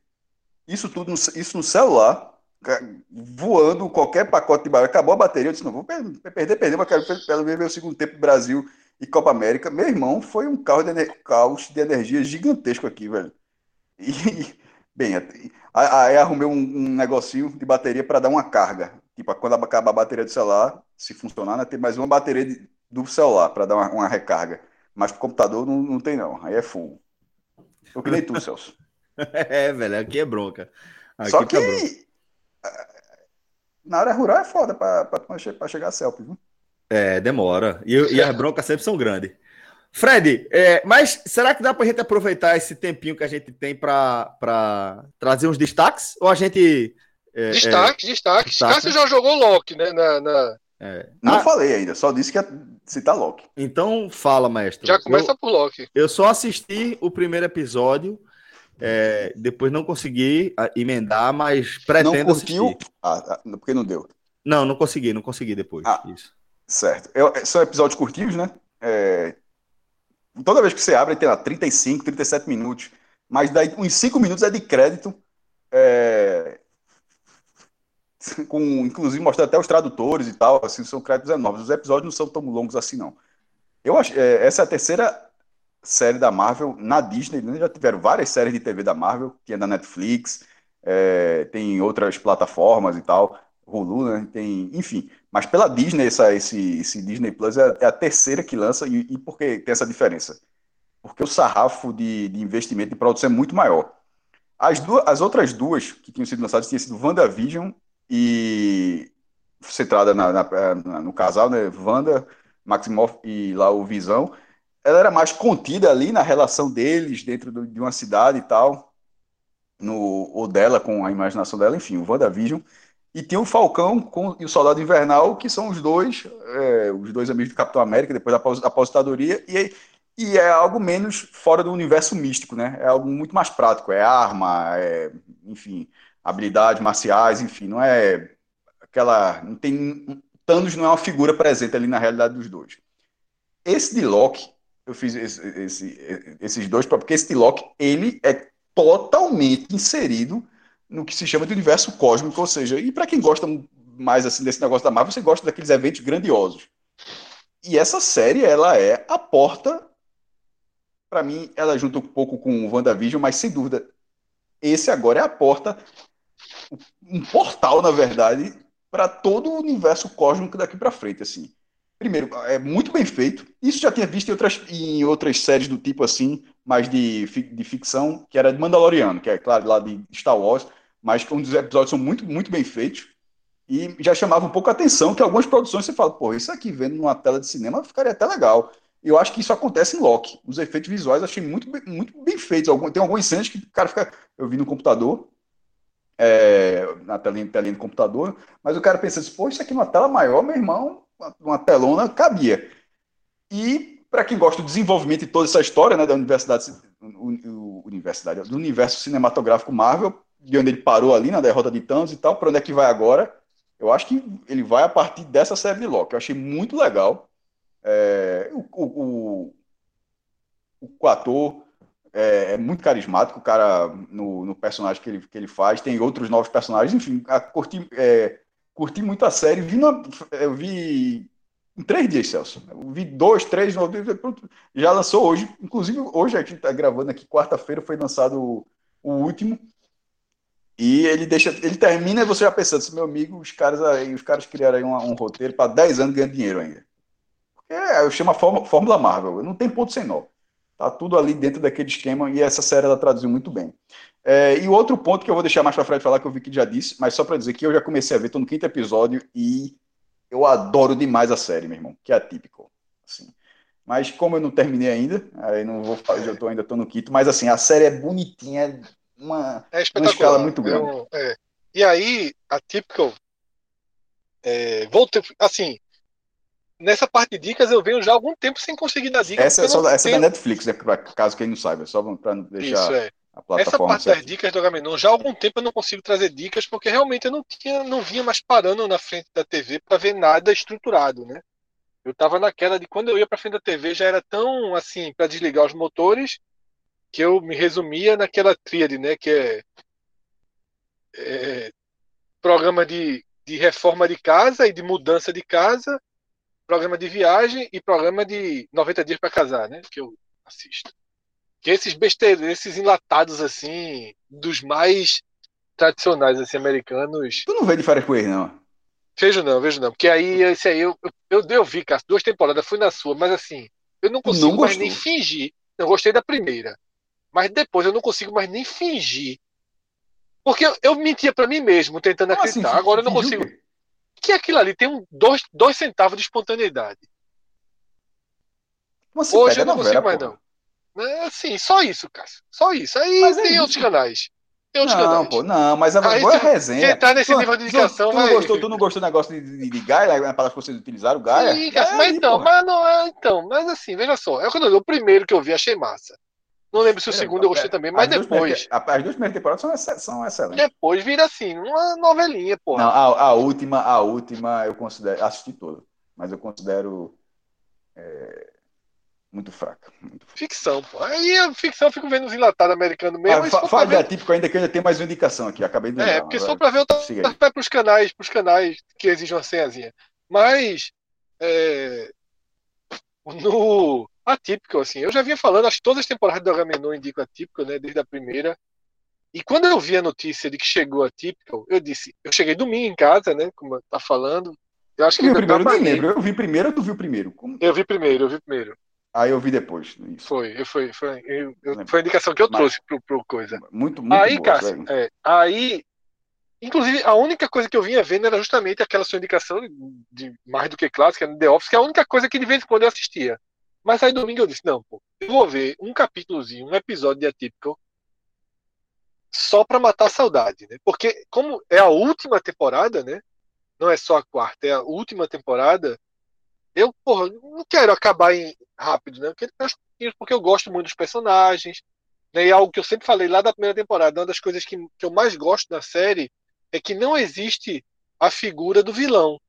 Isso tudo, no, isso no celular, voando qualquer pacote de barulho. Acabou a bateria, eu disse, não, vou perder, perder, mas quero pelo menos ver o segundo tempo Brasil e Copa América. Meu irmão, foi um caos de, caos de energia gigantesco aqui, velho. E, bem, aí arrumei um, um negocinho de bateria para dar uma carga. Tipo, quando acabar a bateria do celular, se funcionar, né, tem mais uma bateria de, do celular para dar uma, uma, recarga. Mas pro computador não, não tem, não. Aí é full. Eu que nem tu, Celso. é, velho, aqui é bronca. Aqui Só que tá na área rural é foda para chegar a CELP, viu? É, demora. E, e as broncas sempre são grandes. Fred, é, mas será que dá para a gente aproveitar esse tempinho que a gente tem para trazer uns destaques? Ou a gente. É, destaques, é, destaques. Cássio já jogou Loki, né? Na, na... É. Não ah, falei ainda, só disse que ia citar Loki. Então fala, mestre. Já começa eu, por Loki. Eu só assisti o primeiro episódio. É, depois não consegui ah, emendar, mas pretendo não curtiu? assistir. Ah, ah, porque não deu. Não, não consegui, não consegui depois. Ah, Isso. Certo. Eu, são episódios curtinhos, né? É, toda vez que você abre, tem lá 35, 37 minutos. Mas daí uns 5 minutos é de crédito. É, com, inclusive mostrando até os tradutores e tal, assim, são créditos enormes. Os episódios não são tão longos assim, não. Eu acho, é, essa é a terceira série da Marvel na Disney, né? já tiveram várias séries de TV da Marvel, que é da Netflix, é, tem outras plataformas e tal, Hulu, né? Tem, enfim. Mas pela Disney, essa, esse, esse Disney Plus é, é, a terceira que lança, e, e por que tem essa diferença? Porque o sarrafo de, de investimento de produção é muito maior. As, duas, as outras duas que tinham sido lançadas tinham sido WandaVision e centrada na, na, na, no casal, né? Wanda, Maximoff e lá o Visão. Ela era mais contida ali na relação deles dentro do, de uma cidade e tal, no, ou dela com a imaginação dela, enfim, o WandaVision. E tem o Falcão com, e o Soldado Invernal, que são os dois, é, os dois amigos do Capitão América, depois da aposentadoria, e, e é algo menos fora do universo místico, né? É algo muito mais prático, é arma, é, enfim, habilidades marciais, enfim, não é aquela. Não tem. Thanos não é uma figura presente ali na realidade dos dois. Esse de Loki, eu fiz esse, esse, esses dois, porque esse de Loki, ele é totalmente inserido no que se chama de universo cósmico, ou seja, e para quem gosta mais assim desse negócio da Marvel, você gosta daqueles eventos grandiosos. E essa série, ela é a porta para mim, ela junta um pouco com o WandaVision, mas sem dúvida, esse agora é a porta um portal, na verdade, para todo o universo cósmico daqui para frente, assim. Primeiro, é muito bem feito. Isso já tinha visto em outras, em outras séries do tipo assim, mais de, de ficção, que era de Mandaloriano, que é claro, lá de Star Wars, mas que um dos episódios são muito, muito bem feitos e já chamava um pouco a atenção que algumas produções você fala, pô, isso aqui vendo numa tela de cinema ficaria até legal. Eu acho que isso acontece em Loki. Os efeitos visuais achei muito, muito bem feitos. Tem algumas cenas que o cara fica. Eu vi no computador, é, na telinha, telinha do computador, mas o cara pensa assim, pô, isso aqui numa tela maior, meu irmão, uma telona cabia. E para quem gosta do desenvolvimento de toda essa história né, da universidade, universidade, do universo cinematográfico Marvel, de onde ele parou ali na derrota de Thanos e tal, para onde é que vai agora. Eu acho que ele vai a partir dessa série de Loki. Eu achei muito legal. É, o, o, o, o, ator é, é, muito carismático, o cara no, no, personagem que ele, que ele faz. Tem outros novos personagens, enfim, a, curti, é, curti muito a série. Vi no, eu vi em três dias, Celso. Eu vi dois, três, já lançou hoje. Inclusive, hoje a gente está gravando aqui, quarta-feira, foi lançado o, o último. E ele deixa, ele termina e você já pensando, meu amigo, os caras aí, os caras criaram aí um, um roteiro para 10 anos ganhando dinheiro ainda. É, eu chamo a Fórmula Marvel, não tem ponto sem nó. Tá tudo ali dentro daquele esquema e essa série ela traduziu muito bem. É, e o outro ponto que eu vou deixar mais para frente falar, que eu vi que já disse, mas só para dizer que eu já comecei a ver, tô no quinto episódio e eu adoro demais a série, meu irmão, que é atípico. Assim. Mas como eu não terminei ainda, aí não vou fazer, eu tô, ainda tô no quinto, mas assim, a série é bonitinha, uma, é uma escala muito grande. Eu, é. E aí, a Typical, é, vou ter, assim, nessa parte de dicas eu venho já há algum tempo sem conseguir dar dicas. Essa, é, só, essa é da Netflix, né, caso quem não saiba, só para deixar Isso, é. a plataforma. Essa parte das dicas do Agamenon, já há algum tempo eu não consigo trazer dicas, porque realmente eu não tinha, não vinha mais parando na frente da TV para ver nada estruturado, né? Eu tava naquela de quando eu ia para frente da TV já era tão assim para desligar os motores que eu me resumia naquela tríade, né? Que é é, programa de, de reforma de casa e de mudança de casa, programa de viagem e programa de 90 dias para casar, né? Que eu assisto. Que esses besteiros, esses enlatados assim, dos mais tradicionais assim americanos. Tu não vê de férias com ele, não? Vejo não, vejo não. Porque aí, esse aí, eu, eu, eu vi, cara, duas temporadas, fui na sua, mas assim, eu não consigo Não mais nem fingir. Eu gostei da primeira. Mas depois eu não consigo mais nem fingir. Porque eu, eu mentia pra mim mesmo, tentando assim? acreditar. Agora eu não consigo. Que aquilo ali tem um, dois, dois centavos de espontaneidade. Como assim, Hoje eu não a consigo novela, mais, porra? não. É assim, só isso, Cássio. Só isso. Aí Mas é tem isso. outros canais. Tem outros Não, canais. pô, não, mas a Aí, boa é se- resenha. se entrar nesse Tu- nível de tu- indicação, tu, não vai- gostou, tu não gostou do negócio de, de, de Gaia, a palavra que vocês utilizaram, Gaia? Sim, Cássio, É mas aí, então, porra. mas não é, então, mas assim, veja só, é eu o primeiro que eu vi achei massa. Não lembro se o segundo eu gostei também, mas As duas depois, primeiras- As duas primeiras temporadas são, exce- são excelentes. depois vira assim, uma novelinha, Não, porra. a, a última, a última eu considero, assisti toda, mas eu considero é, muito fraca. Muito fraca. Ficção, pô. Aí a ficção eu fico vendo os enlatados americanos mesmo, Ah, mas se fa- for pra Fale da ver, típico ainda que eu ainda tenho mais uma indicação aqui, acabei de é, lembrar, porque se vai. for pra ver, eu tô, vai pros canais, pros canais que exigem uma senhazinha. Mas, é, no Atípico, assim, eu já vinha falando, acho que todas as temporadas do Agamenon indicam Atípico, né, desde a primeira. E quando eu vi a notícia de que chegou Atípico, eu disse, eu cheguei domingo em casa, né, como tá falando, eu acho que Eu vi primeiro, nem lembro. Eu vi primeiro, tu viu primeiro. Como- Eu vi primeiro, eu vi primeiro. Aí eu vi depois. Isso. Foi, eu, foi, foi, eu- eu- foi a indicação que eu Mas- trouxe pro, pro coisa. Muito, muito Aí, boa, Cássio, é, aí, inclusive, a única coisa que eu vinha vendo era justamente aquela sua indicação de, de mais do que clássica, no The Office, que é a única coisa que de vez em quando eu assistia. Mas aí domingo eu disse, não, pô, eu vou ver um capítulozinho, um episódio de Atypical só pra matar a saudade, né? Porque como é a última temporada, né? Não é só a quarta, é a última temporada. Eu, porra, não quero acabar em rápido, né? Eu quero porque eu gosto muito dos personagens, né? E algo que eu sempre falei lá da primeira temporada, uma das coisas que, que eu mais gosto da série é que não existe a figura do vilão?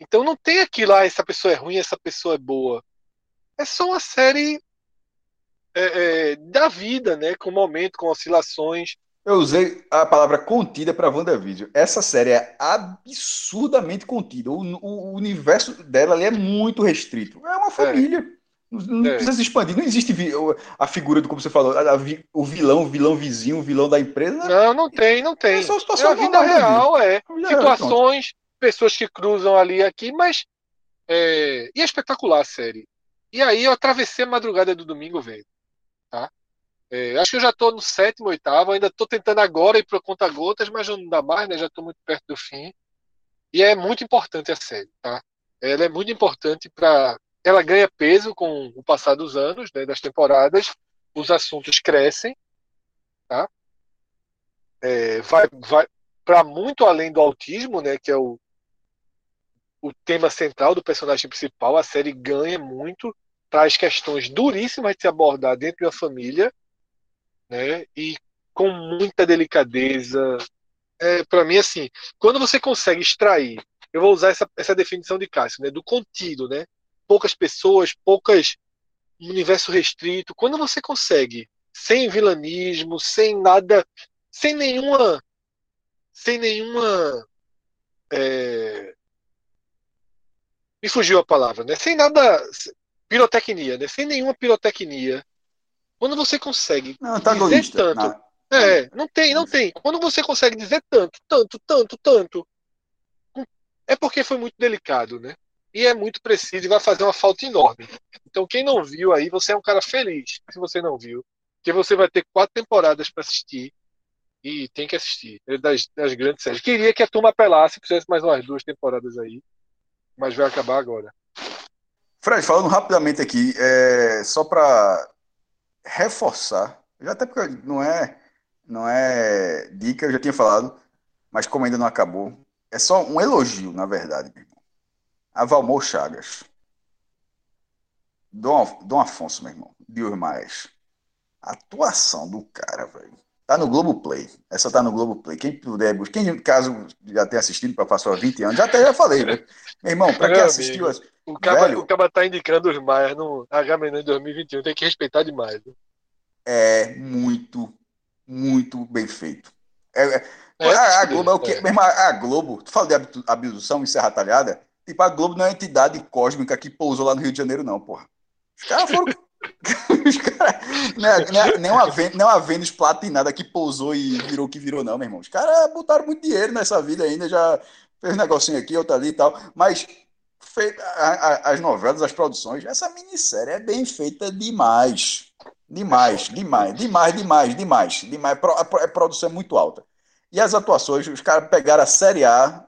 Então não tem aquilo, ah, essa pessoa é ruim, essa pessoa é boa. É só uma série é, é, da vida, né? Com momento, com oscilações. Eu usei a palavra contida para WandaVision. Essa série é absurdamente contida. O, o- universo dela ali é muito restrito. É uma família. Não, não É. precisa se expandir. Não existe a figura do, como você falou, a- a o vilão, o vilão vizinho, o vilão da empresa. Não, Não, tem, não tem. É só a É situação a vida real, é. É, situações, pessoas que cruzam ali aqui, mas é, e é espetacular a série. E aí eu atravessei a madrugada do domingo, velho. Tá? É, acho que eu já tô no sétimo, oitavo, ainda tô tentando agora ir para conta gotas, mas não dá mais, né? Já tô muito perto do fim. E é muito importante a série, tá? Ela é muito importante para ela ganha peso com o passar dos anos, né, das temporadas, os assuntos crescem, tá? É, vai vai para muito além do autismo, né, que é o o tema central do personagem principal, a série ganha muito, traz questões duríssimas de se abordar dentro de uma família, né? E com muita delicadeza. É, para mim, assim, quando você consegue extrair, eu vou usar essa, essa definição de Cássio, né? Do contido, né? Poucas pessoas, poucas universo restrito. Quando você consegue, sem vilanismo, sem nada, sem nenhuma, sem nenhuma é, me fugiu a palavra, né? Sem nada pirotecnia, né? Sem nenhuma pirotecnia. Quando você consegue Não, antagonista. dizer tanto, Não. é, não tem, não tem. Quando você consegue dizer tanto, tanto, tanto, tanto, é porque foi muito delicado, né? E é muito preciso e vai fazer uma falta enorme. Então, quem não viu aí, você é um cara feliz se você não viu. Porque você vai ter quatro temporadas para assistir e tem que assistir. É das, das grandes séries. Queria que a turma apelasse, fizesse mais umas duas temporadas aí, mas vai acabar agora. Fred, falando rapidamente aqui, é, só para reforçar, já até porque não é, não é dica, eu já tinha falado, mas como ainda não acabou, é só um elogio, na verdade, meu irmão. A Valmor Chagas. Dom, Dom Afonso, meu irmão. Deus mais. A atuação do cara, velho. Tá no Globoplay. Essa tá no Globoplay. Quem puder, buscar- quem caso já tenha assistido para passar 20 anos, já até já falei, né? Meu irmão, para quem assistiu, amigo. O Caba, Velho. o Caba tá indicando os Maias no H-Menon 2021, tem que respeitar demais. né? é muito, muito bem feito. É, é, a, a, Globo é o quê? Mesmo a, a, Globo, tu fala de abdução em Serra Talhada, tipo, a Globo não é uma entidade cósmica que pousou lá no Rio de Janeiro, não, porra. Os caras foram. Os cara, não, é, é, nem uma, não uma Vênus platinada que pousou e virou o que virou, não, meu irmão. Os caras botaram muito dinheiro nessa vida ainda, já fez um negocinho aqui, outro ali e tal. Mas feita, a, a, as novelas, as produções, essa minissérie é bem feita demais. Demais, demais, demais, demais, demais, demais. A produção é muito alta. E as atuações, os caras pegaram a série A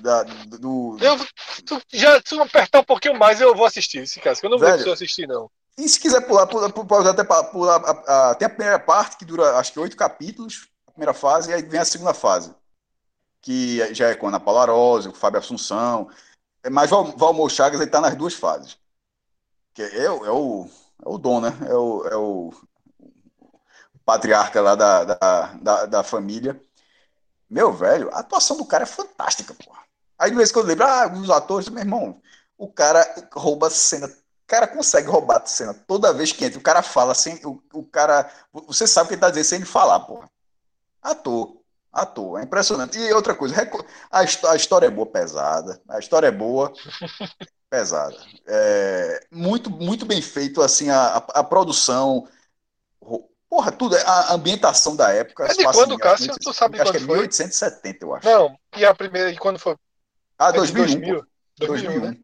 da, do. Eu, tu, já, se tu apertar um pouquinho mais, eu vou assistir esse caso, eu não Velho, vou assistir, não. E se quiser pular, pula, pode até pular. A, a, tem a primeira parte, que dura acho que oito capítulos, a primeira fase, e aí vem a segunda fase. Que já é com a Ana Paula Rosa, o Fábio Assunção. É, mas Val, Valmor Chagas ele tá nas duas fases. Que é, é, é, o, é o dom, né? É o, é o patriarca lá da, da, da, da família. Meu velho, a atuação do cara é fantástica, porra. Aí de vez em quando eu lembro, ah, os atores, meu irmão, o cara rouba cena cara consegue roubar a cena toda vez que entra. O cara fala sem. O, o cara. Você sabe o que ele tá dizendo sem ele falar, porra. Ator. Ator. É impressionante. E outra coisa, a, a história é boa, pesada. A história é boa, pesada. É, muito, muito bem feito, assim, a, a, produção. Porra, tudo. A ambientação da época. É de quando, Cássio? Tu sabe acho quando que é 1870, eu acho. Não, e a primeira, e quando foi? Ah, é 2001. 2000, 2001, 2001. Né?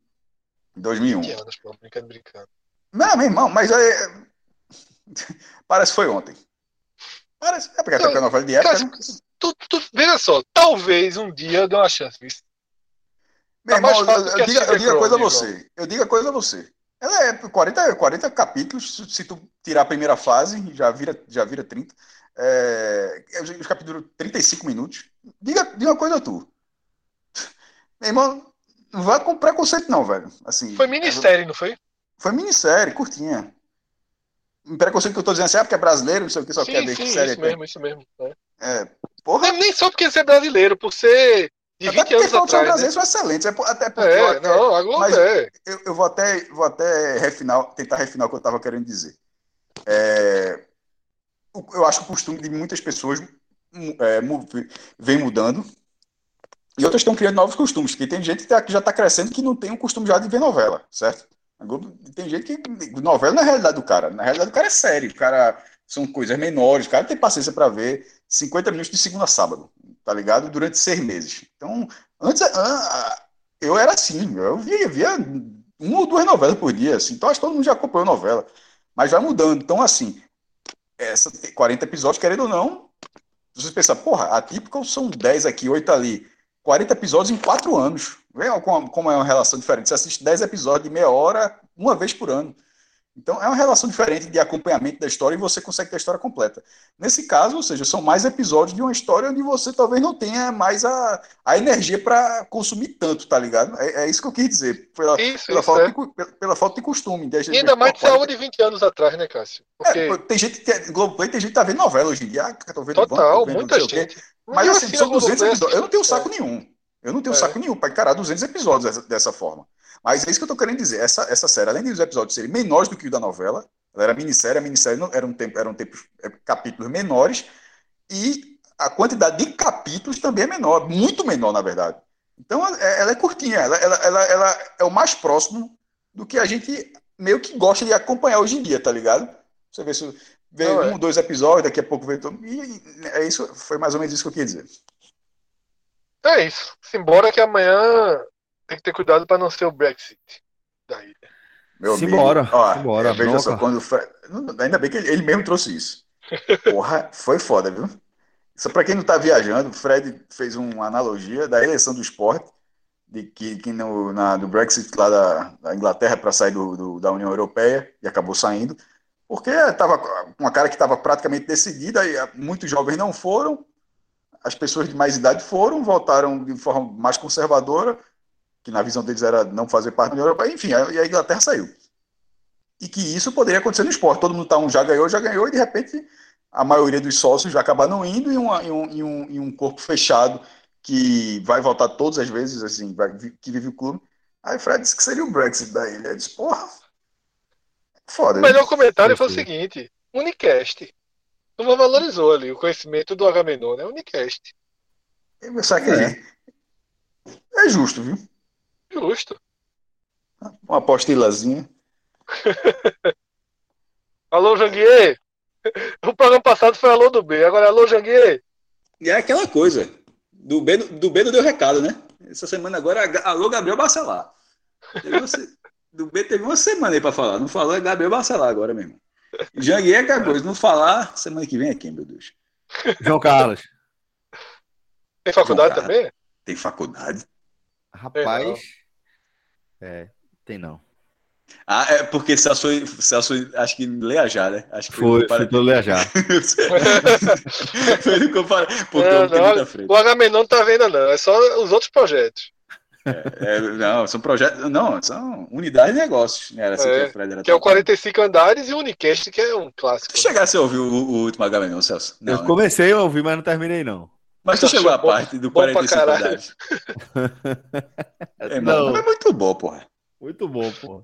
2001. Que pô, brincando, brincando. Não, meu irmão, mas é... parece que foi ontem. Parece, é porque então, é novela de época. Cara, né? tu, tu, veja só, talvez um dia eu dê uma chance. Meu tá irmão, eu, eu, digo, eu digo a coisa a você. Eu digo a coisa a você. Ela é 40, 40 capítulos, se tu tirar a primeira fase, já vira, já vira 30. É, os capítulos 35 minutos. Diga, diga uma coisa a tu. Meu irmão, não vai com preconceito, não, velho. Assim, foi minissérie, não foi? Foi minissérie, curtinha. Preconceito que eu tô dizendo assim, é porque é brasileiro, não sei o que, só sim, quer ver sim, que série isso mesmo, isso mesmo. É. é porra. nem só porque você é brasileiro, por ser de 20 anos atrás. Os brasileiros né? são excelentes, é até porque. É, até, não, a Globo é. Eu, eu, vou até, vou até refinar, tentar refinar o que eu tava querendo dizer. É, eu acho que o costume de muitas pessoas é, vem mudando e outras estão criando novos costumes, porque tem gente que, tá, já está crescendo que não tem um costume já de ver novela, certo? Tem gente que. Novela na é realidade do cara. Na realidade, o cara é sério. O cara são coisas menores. O cara tem paciência para ver 50 minutos de segunda a sábado, tá ligado? Durante seis meses. Então, antes. Eu era assim. Eu via, via uma ou duas novelas por dia. Assim, então, acho que todo mundo já acompanhou novela. Mas vai mudando. Então, assim. Essa 40 episódios, querendo ou não. Você pensa, porra, a típica são 10 aqui, 8 ali 40 episódios em 4 anos. Vê como é uma relação diferente. Você assiste 10 episódios de meia hora, uma vez por ano. Então, é uma relação diferente de acompanhamento da história e você consegue ter a história completa. Nesse caso, ou seja, são mais episódios de uma história onde você talvez não tenha mais a, a energia para consumir tanto, tá ligado? É, é, isso que eu quis dizer. Pela, isso, pela, isso falta, é. de, pela, pela, falta de costume. De, e ainda mais de saúde de 20 anos atrás, né, Cássio? Porque... É, tem gente que é, Globoplay, tem gente que tá vendo novela hoje em dia. Ah, tô vendo Total, vendo, muita gente. Mas assim, são 200 episódios. Eu não tenho saco nenhum. Eu não tenho é. saco nenhum para encarar 200 episódios dessa, dessa, forma. Mas é isso que eu tô querendo dizer. Essa, essa série, além dos episódios serem menores do que o da novela, ela era minissérie, a minissérie não, era um tempo, eram tempos, é, capítulos menores, e a quantidade de capítulos também é menor, muito menor, na verdade. Então é, ela é curtinha, ela, ela, ela, ela é o mais próximo do que a gente meio que gosta de acompanhar hoje em dia, tá ligado? Você vê se vê não, um, é. dois episódios, daqui a pouco vê todo. E é isso, foi mais ou menos isso que eu queria dizer. É isso. Embora que amanhã tem que ter cuidado para não ser o Brexit da ilha. Meu Simbora. Amigo, ó, Simbora. Veja só, quando ainda bem que ele, ele, mesmo trouxe isso. Porra, foi foda, viu? Só para quem não tá viajando, o Fred fez uma analogia da eleição do esporte, de que, que no, na, do Brexit lá da, da Inglaterra para sair do, do, da União Europeia, e acabou saindo, porque estava uma cara que estava praticamente decidida, e muitos jovens não foram, as pessoas de mais idade foram, votaram de forma mais conservadora, que na visão deles era não fazer parte da União Europeia, enfim, e a Inglaterra saiu. E que isso poderia acontecer no esporte. Todo mundo tá um já ganhou, já ganhou, e de repente a maioria dos sócios já acabar não indo, e, uma, e, um, e, um, e um corpo fechado que vai votar todas as vezes, assim, vai, que vive o clube. Aí Fred disse que seria o Brexit da ilha. Eu disse, porra, foda. O melhor comentário foi o seguinte: Unicast. turma valorizou ali o conhecimento do Agamenon, né? Unicast. Só que é. é justo, viu? Justo. Uma apostilazinha. alô, Janguier! O programa passado foi alô do B, agora alô, Janguier! E é aquela coisa. Do B, do B não deu recado, né? Essa semana agora, alô, Gabriel Bacelar. do B teve uma semana aí pra falar. Não falou, é Gabriel Bacelar agora mesmo. Janguier é aquela coisa. Não falar, semana que vem é quem, meu Deus? João Carlos. Tem faculdade também? Tem faculdade? Rapaz. É, tem não. Ah, é porque Celso, Celso acho que Leajá, né? Acho que foi, foi, foi Leajá. foi do compara... Porque é, não, frente. O HM não tá vendo, não. É só os outros projetos. É, é, não, são projetos. Não, são unidades de negócios. Né? Assim é, que, que é o 45 andares e o Unicast, que é um clássico. Tu chegasse a ouvir o, o último HM, Celso? Não, eu né? comecei a ouvir, mas não terminei, não. Mas tu chegou à parte do 45 andares. é, não. é muito bom, porra. Muito bom, porra.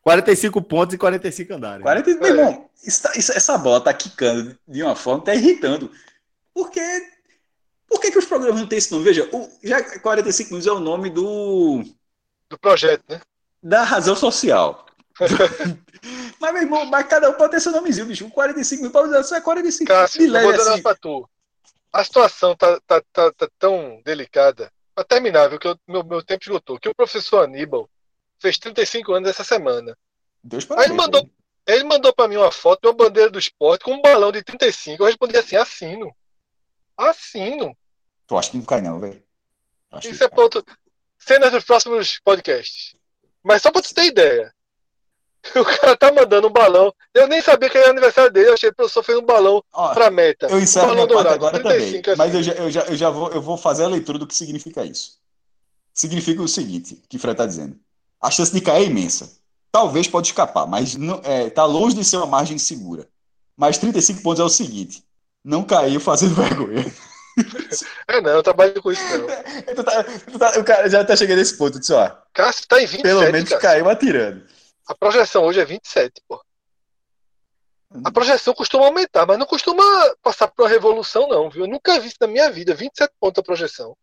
45 pontos e 45 andares. 40, é. Meu irmão, isso, isso, essa bola tá quicando de uma forma, tá irritando. Porque. Por que, que os programas não têm esse nome? Veja, o, já 45 minutos é o nome do. Do projeto, né? Da razão social. mas, meu irmão, mas cada um pode ter seu nomezinho, bicho. 45 minutos só é 45 Cássio, vou assim. pra tu. A situação tá, tá, tá, tá tão delicada. Pra terminar, viu? Que eu, meu, meu tempo esgotou. Que o professor Aníbal fez 35 anos essa semana. Deus Aí ele mandou, ele mandou para mim uma foto de uma bandeira do esporte com um balão de 35. Eu respondi assim: assino. Assino. Tu acha que não cai, não, velho? Isso é ponto. Cenas dos próximos podcasts. Mas só pra tu ter ideia. O cara tá mandando um balão. Eu nem sabia que era aniversário dele. Eu achei que o professor fez um balão Ó, pra meta. Eu encerro um balão dourado, agora também. Assim. Mas eu já, eu, já, eu já vou, eu vou fazer a leitura do que significa isso. Significa o seguinte, que o Fred tá dizendo a chance de cair é imensa. Talvez pode escapar, mas está é, tá longe de ser uma margem segura. Mas 35 pontos é o seguinte: não caiu fazendo vergonha. É, não, eu trabalho com isso, não. tu tá, tu tá, o cara já tá chegando nesse ponto, disse, ó. Cássio tá em 27. Pelo menos cara. caiu atirando. A projeção hoje é 27, pô. A projeção costuma aumentar, mas não costuma passar por uma revolução, não, viu? Eu nunca vi isso na minha vida. 27 pontos a projeção.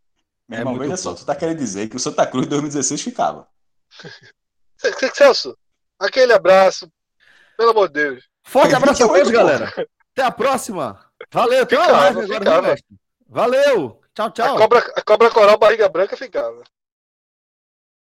Meu irmão, é olha só, tu tá querendo dizer que o Santa Cruz em 2016 ficava. Celso, aquele abraço. Pelo amor de Deus. Forte abraço a todos, galera. Até a próxima. Valeu, até live agora, Valeu. Tchau, tchau. A cobra, a cobra coral barriga branca ficava.